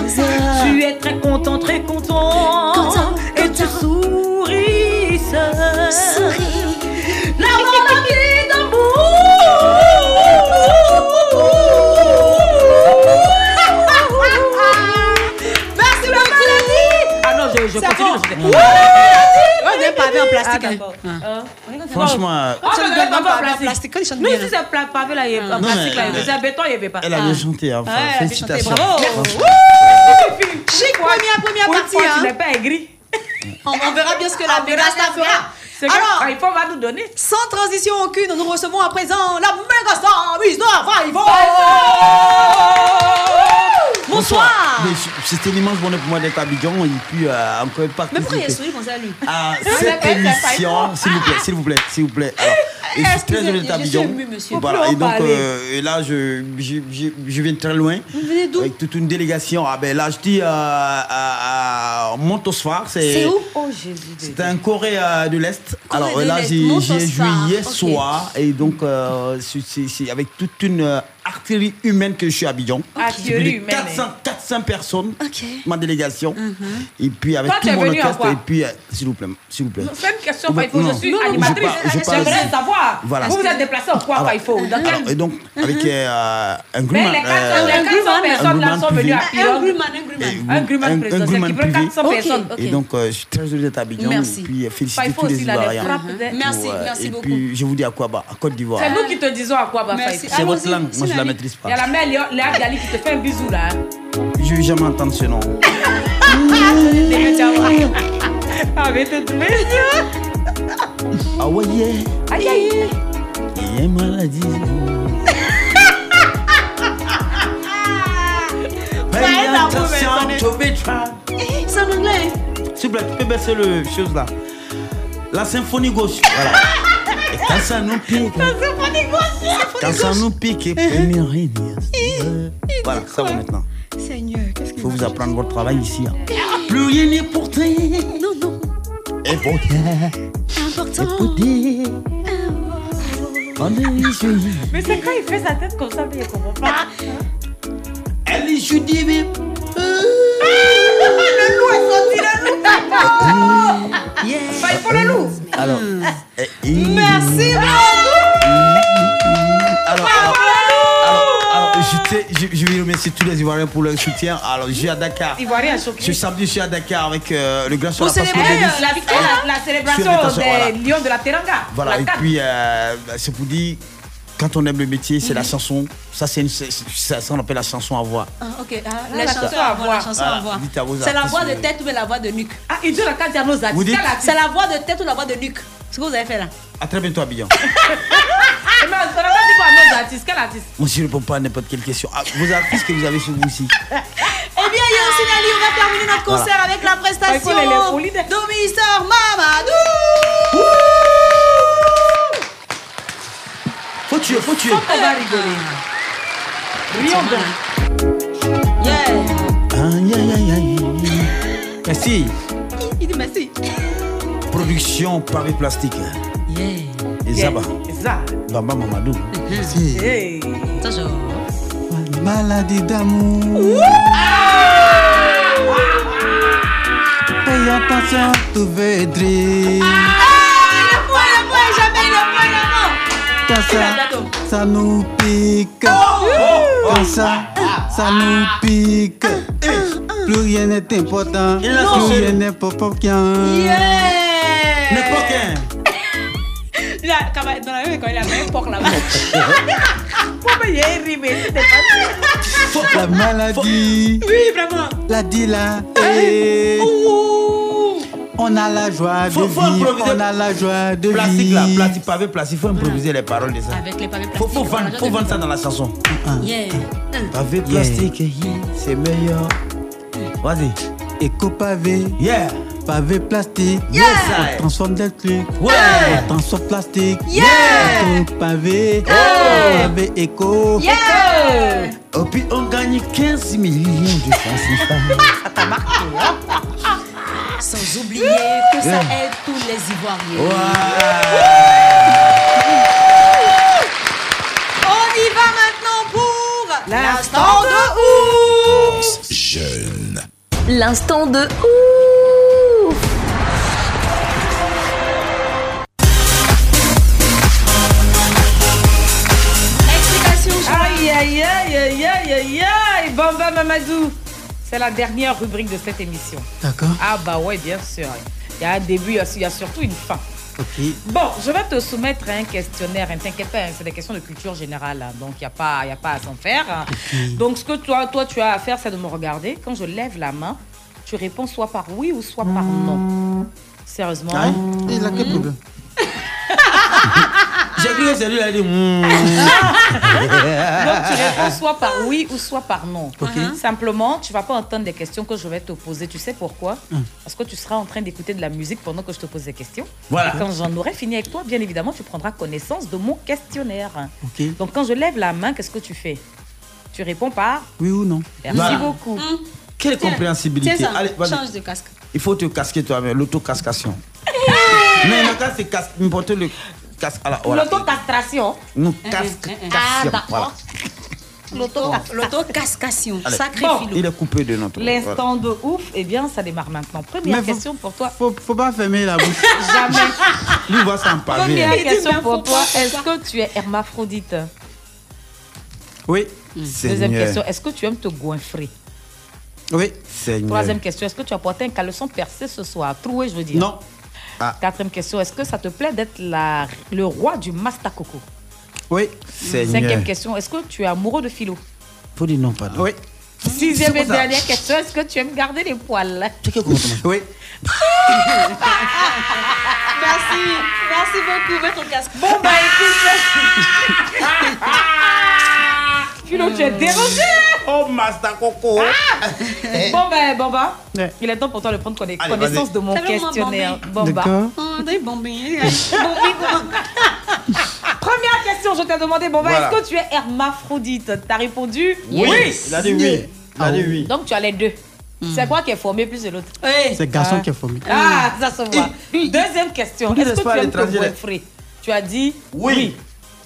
Tu es très content, très content. et tu souris. Souris. Je, continue. bon. je- Ouais. On est pavé en plastique. Ah, hein? Hein. Franchement, Ah, pas en plastique. plastique, quand ils chantent Nous, bien, si là. c'est pavé là, il en plastique là, c'est béton, n'y avait pas. elle a bien chanté. Enfin, Ouais, elle a bien chanté, félicitations. Chic, première, première partie. hein. Tu n'es pas aigri. On, verra bien ce que la fera. Alors, ah, il faut va nous donner. sans transition aucune, nous recevons à présent la Mégasta Miss Nova Bonsoir. C'était un immense bonheur pour moi d'être à Abidjan et puis euh, encore Mais pourquoi il participer a souri comme ça, lui à cette émission, s'il vous plaît, s'il vous plaît, s'il vous plaît. Alors, et je suis très heureux d'être à Abidjan. Voilà, et en donc euh, et là, je, je, je, je viens de très loin. Vous venez d'où Avec toute une délégation. Ah ben là, je dis euh, à, à Montosphar. C'est où? Oh Jésus. C'est un Corée euh, de l'Est. Alors là, j'y ai joué hier soir et donc euh, c'est- avec toute une artillerie humaine que je suis à Abidjan. Artillerie C'est plus de humaine, 400, 400 personnes, ma délégation. Et puis avec Toi, tout mon orchestre. Et puis, euh, s'il vous plaît, s'il vous plaît. C'est une question. Je suis Non, animatrice. je parle- je parle- J'aimerais savoir. Voilà. Vous vous êtes déplacé en quoi, Alors, Faïfo Dans alors, quel. et donc, avec euh, un Mais grumman. les 400 euh, les 400 personnes là grumman sont privé. venues à Un grumman, un grumman. Un grumman un- présidentiel grumman qui prend privé. 400 personnes. Et donc, je suis très heureux d'être à Abidjan. Merci. Et puis, féliciter tous les Ivoiriens. des- Merci, merci et beaucoup. puis, je vous dis à quoi bas, à Côte d'Ivoire. C'est nous qui te disons à quoi, bah. C'est votre langue, moi je la Sinali. maîtrise Il y a pas. la mère Léa Gali qui te fait un bisou là. Je vais jamais entendre ce nom. [laughs] Ah, mais t'es Ah ouais, yeah. Aïe aïe. Il y a maladie. [laughs] Pay attention to be tried. Eh, C'est en anglais. S'il vous plaît, tu peux baisser le chose là. La symphonie gauche. Voilà. [laughs] Et quand ça nous pique. Quand ça nous pique, première ligne. Voilà, ça va maintenant. Seigneur, qu'est-ce Il faut vous apprendre votre travail ici. hein. Plus rien n'est pourtant. Non, non. Et pour Important. Mais c'est quand il fait sa tête comme ça, mais il comprend pas. Elle est jeudi, mais. Sorti le loup. Enfin, il faut le loup. Alors, eh, il- Merci, mon Alors, alors, alors, je, je, je vais remercier tous les Ivoiriens pour leur soutien. Alors, je suis à Dakar. Ivoirien. Ce samedi, je suis à Dakar avec euh, le grand Pour sur la célébrer Passion euh, la, la, la célébration des voilà. lions de la Teranga. Voilà, La et puis euh, bah, c'est pour dire, quand on aime le métier, c'est la chanson. Ça, c'est une, c'est- ça, on appelle la chanson à voix. Ah, ok. Ah, Ah, la la chanson à voix. voix. La chanson Voilà, à voix. dites à vos C'est la voix de euh, tête ou la voix de nuque? Ah, il dit la carte à nos artistes. C'est la voix de tête ou la voix de nuque? Ce que vous avez fait là. À très bientôt, Abidjan. [laughs] Mais on n'a pas dit quoi à nos artistes. Quel artiste? Moi, je ne réponds pas à n'importe quelle question. Ah, vos artistes que vous avez chez vous ici. [laughs] Eh bien, Yossine Ali, on va terminer notre concert Voilà. avec la prestation Mister Mamadou. Faut tuer, faut tuer. On va rigoler. Yeah. Aïe, aïe, aïe, aïe. Merci. [laughs] Il dit merci. Production Paris Plastique. Yeah. Et Zaba. Ça. Bamba Mamadou. Merci. Hey. Toujours. Maladie d'amour. Fais attention, tu veux être. Quand ça, ça nous pique. Quand ça, ça nous pique. Plus rien n'est important. Plus rien n'est. Là, [laughs] quand même, dans la rue, quand il a même porc là-bas. [laughs] Pourquoi il C'était pas La maladie. Oui, vraiment. La eh. On a la joie de Faut- vivre. improviser. On a la joie de Plastique là, vivre. plastique, pavé plastique. Il faut improviser les paroles de ça. Avec les pavés plastiques. faut, vendre, faut vendre ça dans la chanson. Yeah. Pavé plastique, yeah, c'est meilleur. Vas-y. Éco pavé. Yeah. Pavé plastique. On transforme des trucs. Ouais. On transforme plastique. Yeah. Éco pavé. Yeah. Pavé éco. Yeah. Et puis on gagne 15 millions de francs CFA. [laughs] Sans oublier que ça aide tous les Ivoiriens. On y va maintenant pour l'instant de ouf. Jeune. L'instant de ouf Explication. Aïe, aïe, aïe, aïe, aïe, aïe, aïe. Bamba Mamadou. C'est la dernière rubrique de cette émission. D'accord. Ah bah ouais, bien sûr. Il y a un début, il y a- surtout une fin. Ok. Bon, je vais te soumettre un questionnaire. Ne t'inquiète pas, hein, c'est des questions de culture générale. hein, donc, il n'y a, pas- y a pas à s'en faire. hein. Donc, ce que toi, toi, tu as à faire, c'est de me regarder. Quand je lève la main, tu réponds soit par oui ou soit par non. Sérieusement. Aïe. Il a quel problème? [laughs] J'ai cru que c'est lui, il a dit. hmm. Donc tu réponds soit par oui ou soit par non. Ok. Simplement, tu vas pas entendre des questions que je vais te poser. Tu sais pourquoi? Hum. Parce que tu seras en train d'écouter de la musique pendant que je te pose des questions. Voilà. Et quand j'en aurai fini avec toi, bien évidemment, tu prendras connaissance de mon questionnaire. Ok. Donc quand je lève la main, qu'est-ce que tu fais? Tu réponds par Oui ou non merci Voilà. beaucoup. Quelle Tiens, compréhensibilité. Tiens ça, Allez, change de casque. Il faut te casquer toi-même, l'autocascation. [laughs] Mais le casque, c'est casque. Importe le casque. Alors, voilà. L'autocastration. Non, casque. Ah, casque, d'accord. voilà. L'auto- L'autocascation. Sacré Bon. Il est coupé de notre. L'instant de ouf, eh bien, ça démarre maintenant. Première Mais faut- question pour toi. Faut, faut pas fermer la bouche. [laughs] Jamais. Lui, voit ça en pavé. Première question pour toi. Est-ce que tu es hermaphrodite? Oui. Deuxième Seigneur. question. Est-ce que tu aimes te goinfrer? Oui. Seigneur. Troisième question. Est-ce que tu as porté un caleçon percé ce soir? Troué, je veux dire. Non. Ah. Quatrième question. Est-ce que ça te plaît d'être le roi du Masta Coco? Oui. Cinquième question. Est-ce que tu es amoureux de philo? Faut dire non, pardon. Oui. Sixième et dernière question. Est-ce que tu aimes garder les poils? Oui. [laughs] Merci. Merci beaucoup. Mets ton casque. Bon, bah écoute. [laughs] Philo, tu es dérangé Oh, Master Coco. [laughs] Bon, ben, Bamba, Ouais. il est temps pour toi de prendre conna- Allez, connaissance de mon questionnaire. Bamba. Oh. Bombines. [laughs] Première question, je t'ai demandé, Bamba, Voilà. est-ce que tu es hermaphrodite? T'as répondu Oui. Il a dit oui. Il a dit oui. Donc tu as les deux. C'est quoi qui est formé plus de l'autre? Oui. C'est garçon Ah. qui est formé. Ah, ça se voit. [laughs] Deuxième question. Est-ce que tu aimes te Tu as dit Oui.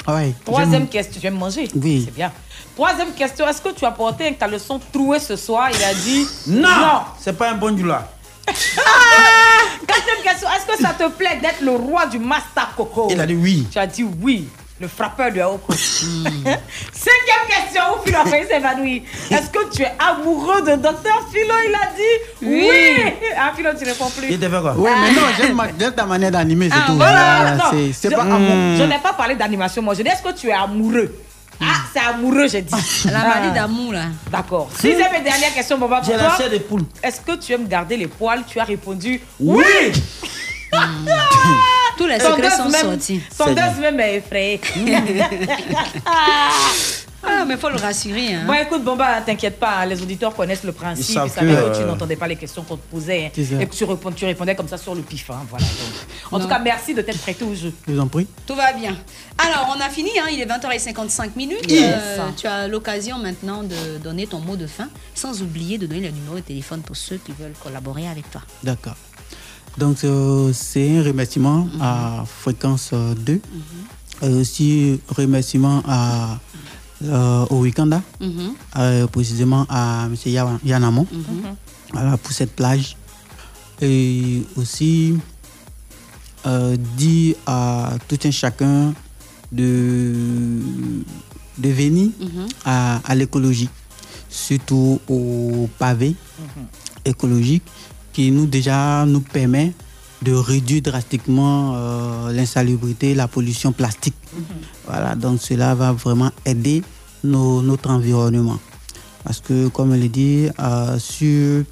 Ah ouais. Troisième question. Tu aimes manger? Oui. C'est bien. Troisième question. Est-ce que tu as porté un caleçon troué ce soir? Il a dit Non. C'est pas un bon du là. Quatrième question. Est-ce que ça te plaît d'être le roi du Master Coco? Il a dit oui. Tu as dit oui. Le frappeur de Aoko. Hmm. Cinquième question. Où Philo a failli s'évanouir. Est-ce que tu es amoureux de Docteur Philo? Il a dit oui. Oui. Ah, Philo, tu réponds plus. Il te fait quoi? Ouais, mais non, j'aime ma- ta manière d'animer, c'est Ah, tout. voilà, Voilà, non, c'est- pas amour. je n'ai pas parlé d'animation, moi. Je dis, est-ce que tu es amoureux? Ah, c'est amoureux, j'ai dit. [laughs] Elle a Ah. d'amour, là. D'accord. Sixième et dernière question, Boba, pour J'ai la toi. chair de poule. Est-ce que tu aimes garder les poils? Tu as répondu Oui. Tous les secrets sont même- sortis. Sondeuse même est effrayée. [laughs] [laughs] Ah, mais faut le rassurer. Hein. Bon, écoute, bon, bah, t'inquiète pas, hein, les auditeurs connaissent le principe. Ils Ils, savent savaient que, tu euh, n'entendais pas les questions qu'on te posait hein, et que tu, réponds- tu répondais comme ça sur le pif. hein, voilà, donc. En Non. tout cas, merci de t'être prêté au jeu. Je vous en prie. Tout va bien. Alors, on a fini, hein, il est 20h55 minutes. Yes. Euh, tu as l'occasion maintenant de donner ton mot de fin, sans oublier de donner le numéro de téléphone pour ceux qui veulent collaborer avec toi. D'accord. Donc, euh, c'est un remerciement à Fréquence euh, 2. Et aussi, remerciement à, euh, au Wikanda, Mhm. euh, précisément à M. Ya- Yanamon, Mhm. voilà, pour cette plage. Et aussi, euh, dire à tout un chacun de, de venir Mhm. à, à l'écologie, surtout au pavé écologique qui nous déjà nous permet de réduire drastiquement euh, l'insalubrité, la pollution plastique. Voilà, donc cela va vraiment aider nos- notre environnement. Parce que, comme je l'ai dit, euh, sur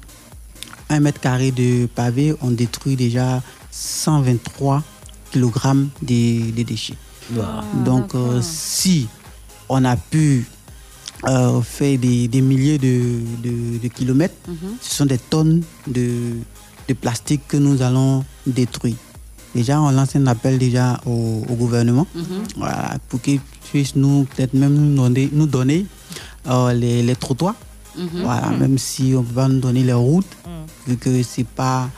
un mètre carré de pavé, on détruit déjà 123 kg de, de déchets. Donc, euh, si on a pu euh, faire des, des milliers de, de- de kilomètres, Mhm. ce sont des tonnes de, de plastique que nous allons détruire. Déjà, on lance un appel déjà au, au gouvernement Mhm. voilà, pour qu'il puisse nous, peut-être même nous donner, nous donner euh, les, les trottoirs. Mhm. Voilà, même si on peut pas nous donner les routes, vu que c'est pas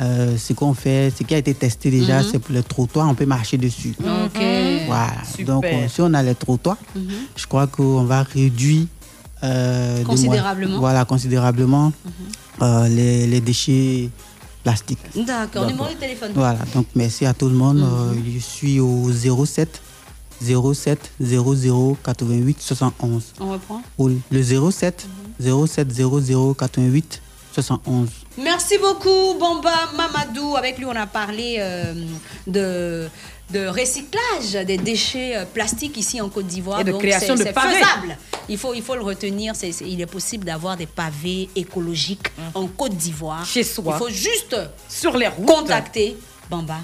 euh, ce qu'on fait, ce qui a été testé déjà, Mhm. c'est pour les trottoirs, on peut marcher dessus. Ok. Voilà. Super. Donc, euh, si on a les trottoirs, Mhm. je crois qu'on va réduire euh, Considérablement. mois- voilà, considérablement euh, les, les déchets plastiques. D'accord, numéro de téléphone. Voilà, donc merci à tout le monde. Euh, je suis au 07 07 00 88 71. On reprend. Le 07 07 00 88 71. Merci beaucoup, Bamba Mamadou. Avec lui, on a parlé euh, de, de recyclage des déchets euh, plastiques ici en Côte d'Ivoire. Et de Donc, création c'est- de c'est pavés. faisable. Il faut, il faut le retenir. c'est- c'est- il est possible d'avoir des pavés écologiques en Côte d'Ivoire. Chez soi. Il faut juste Sur les routes. contacter Bamba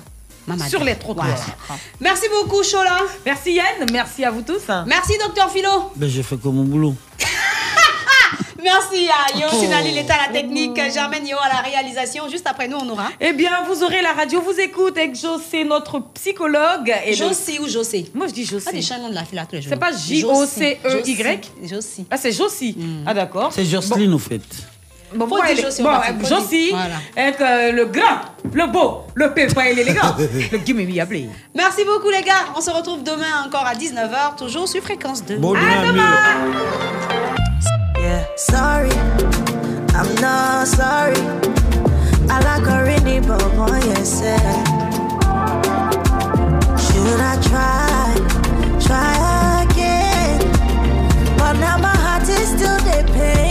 Mamadou. Sur les trottoirs. Voilà. Merci beaucoup, Chola. Merci Yann, merci à vous tous. Merci, docteur Philo. Ben, j'ai fait comme mon boulot. [laughs] Merci à Yo Oh. Sinali, l'état à la technique, Germaine Yo à la réalisation. Juste après nous, on aura. Eh bien, vous aurez la radio, vous écoute avec José, notre psychologue. Et le- Josie ou José? Moi, je dis José. Pas des changements de la file à tous les jours. C'est pas J-O-C-E-Y Josie. Ah, c'est Josie. Ah, d'accord. C'est Jocelyne, au fait. Bon, Faut bon, dire elle est- bon. Josie, Voilà. avec euh, le grand, le beau, le pépin et l'élégant, [laughs] le Guimimi appelé. Merci beaucoup, les gars. On se retrouve demain encore à 19h, toujours sur fréquence 2. Bonne à demain. Yeah, sorry, I'm not sorry. I like her in on your yes, Should I try, try again? But now my heart is still the pain.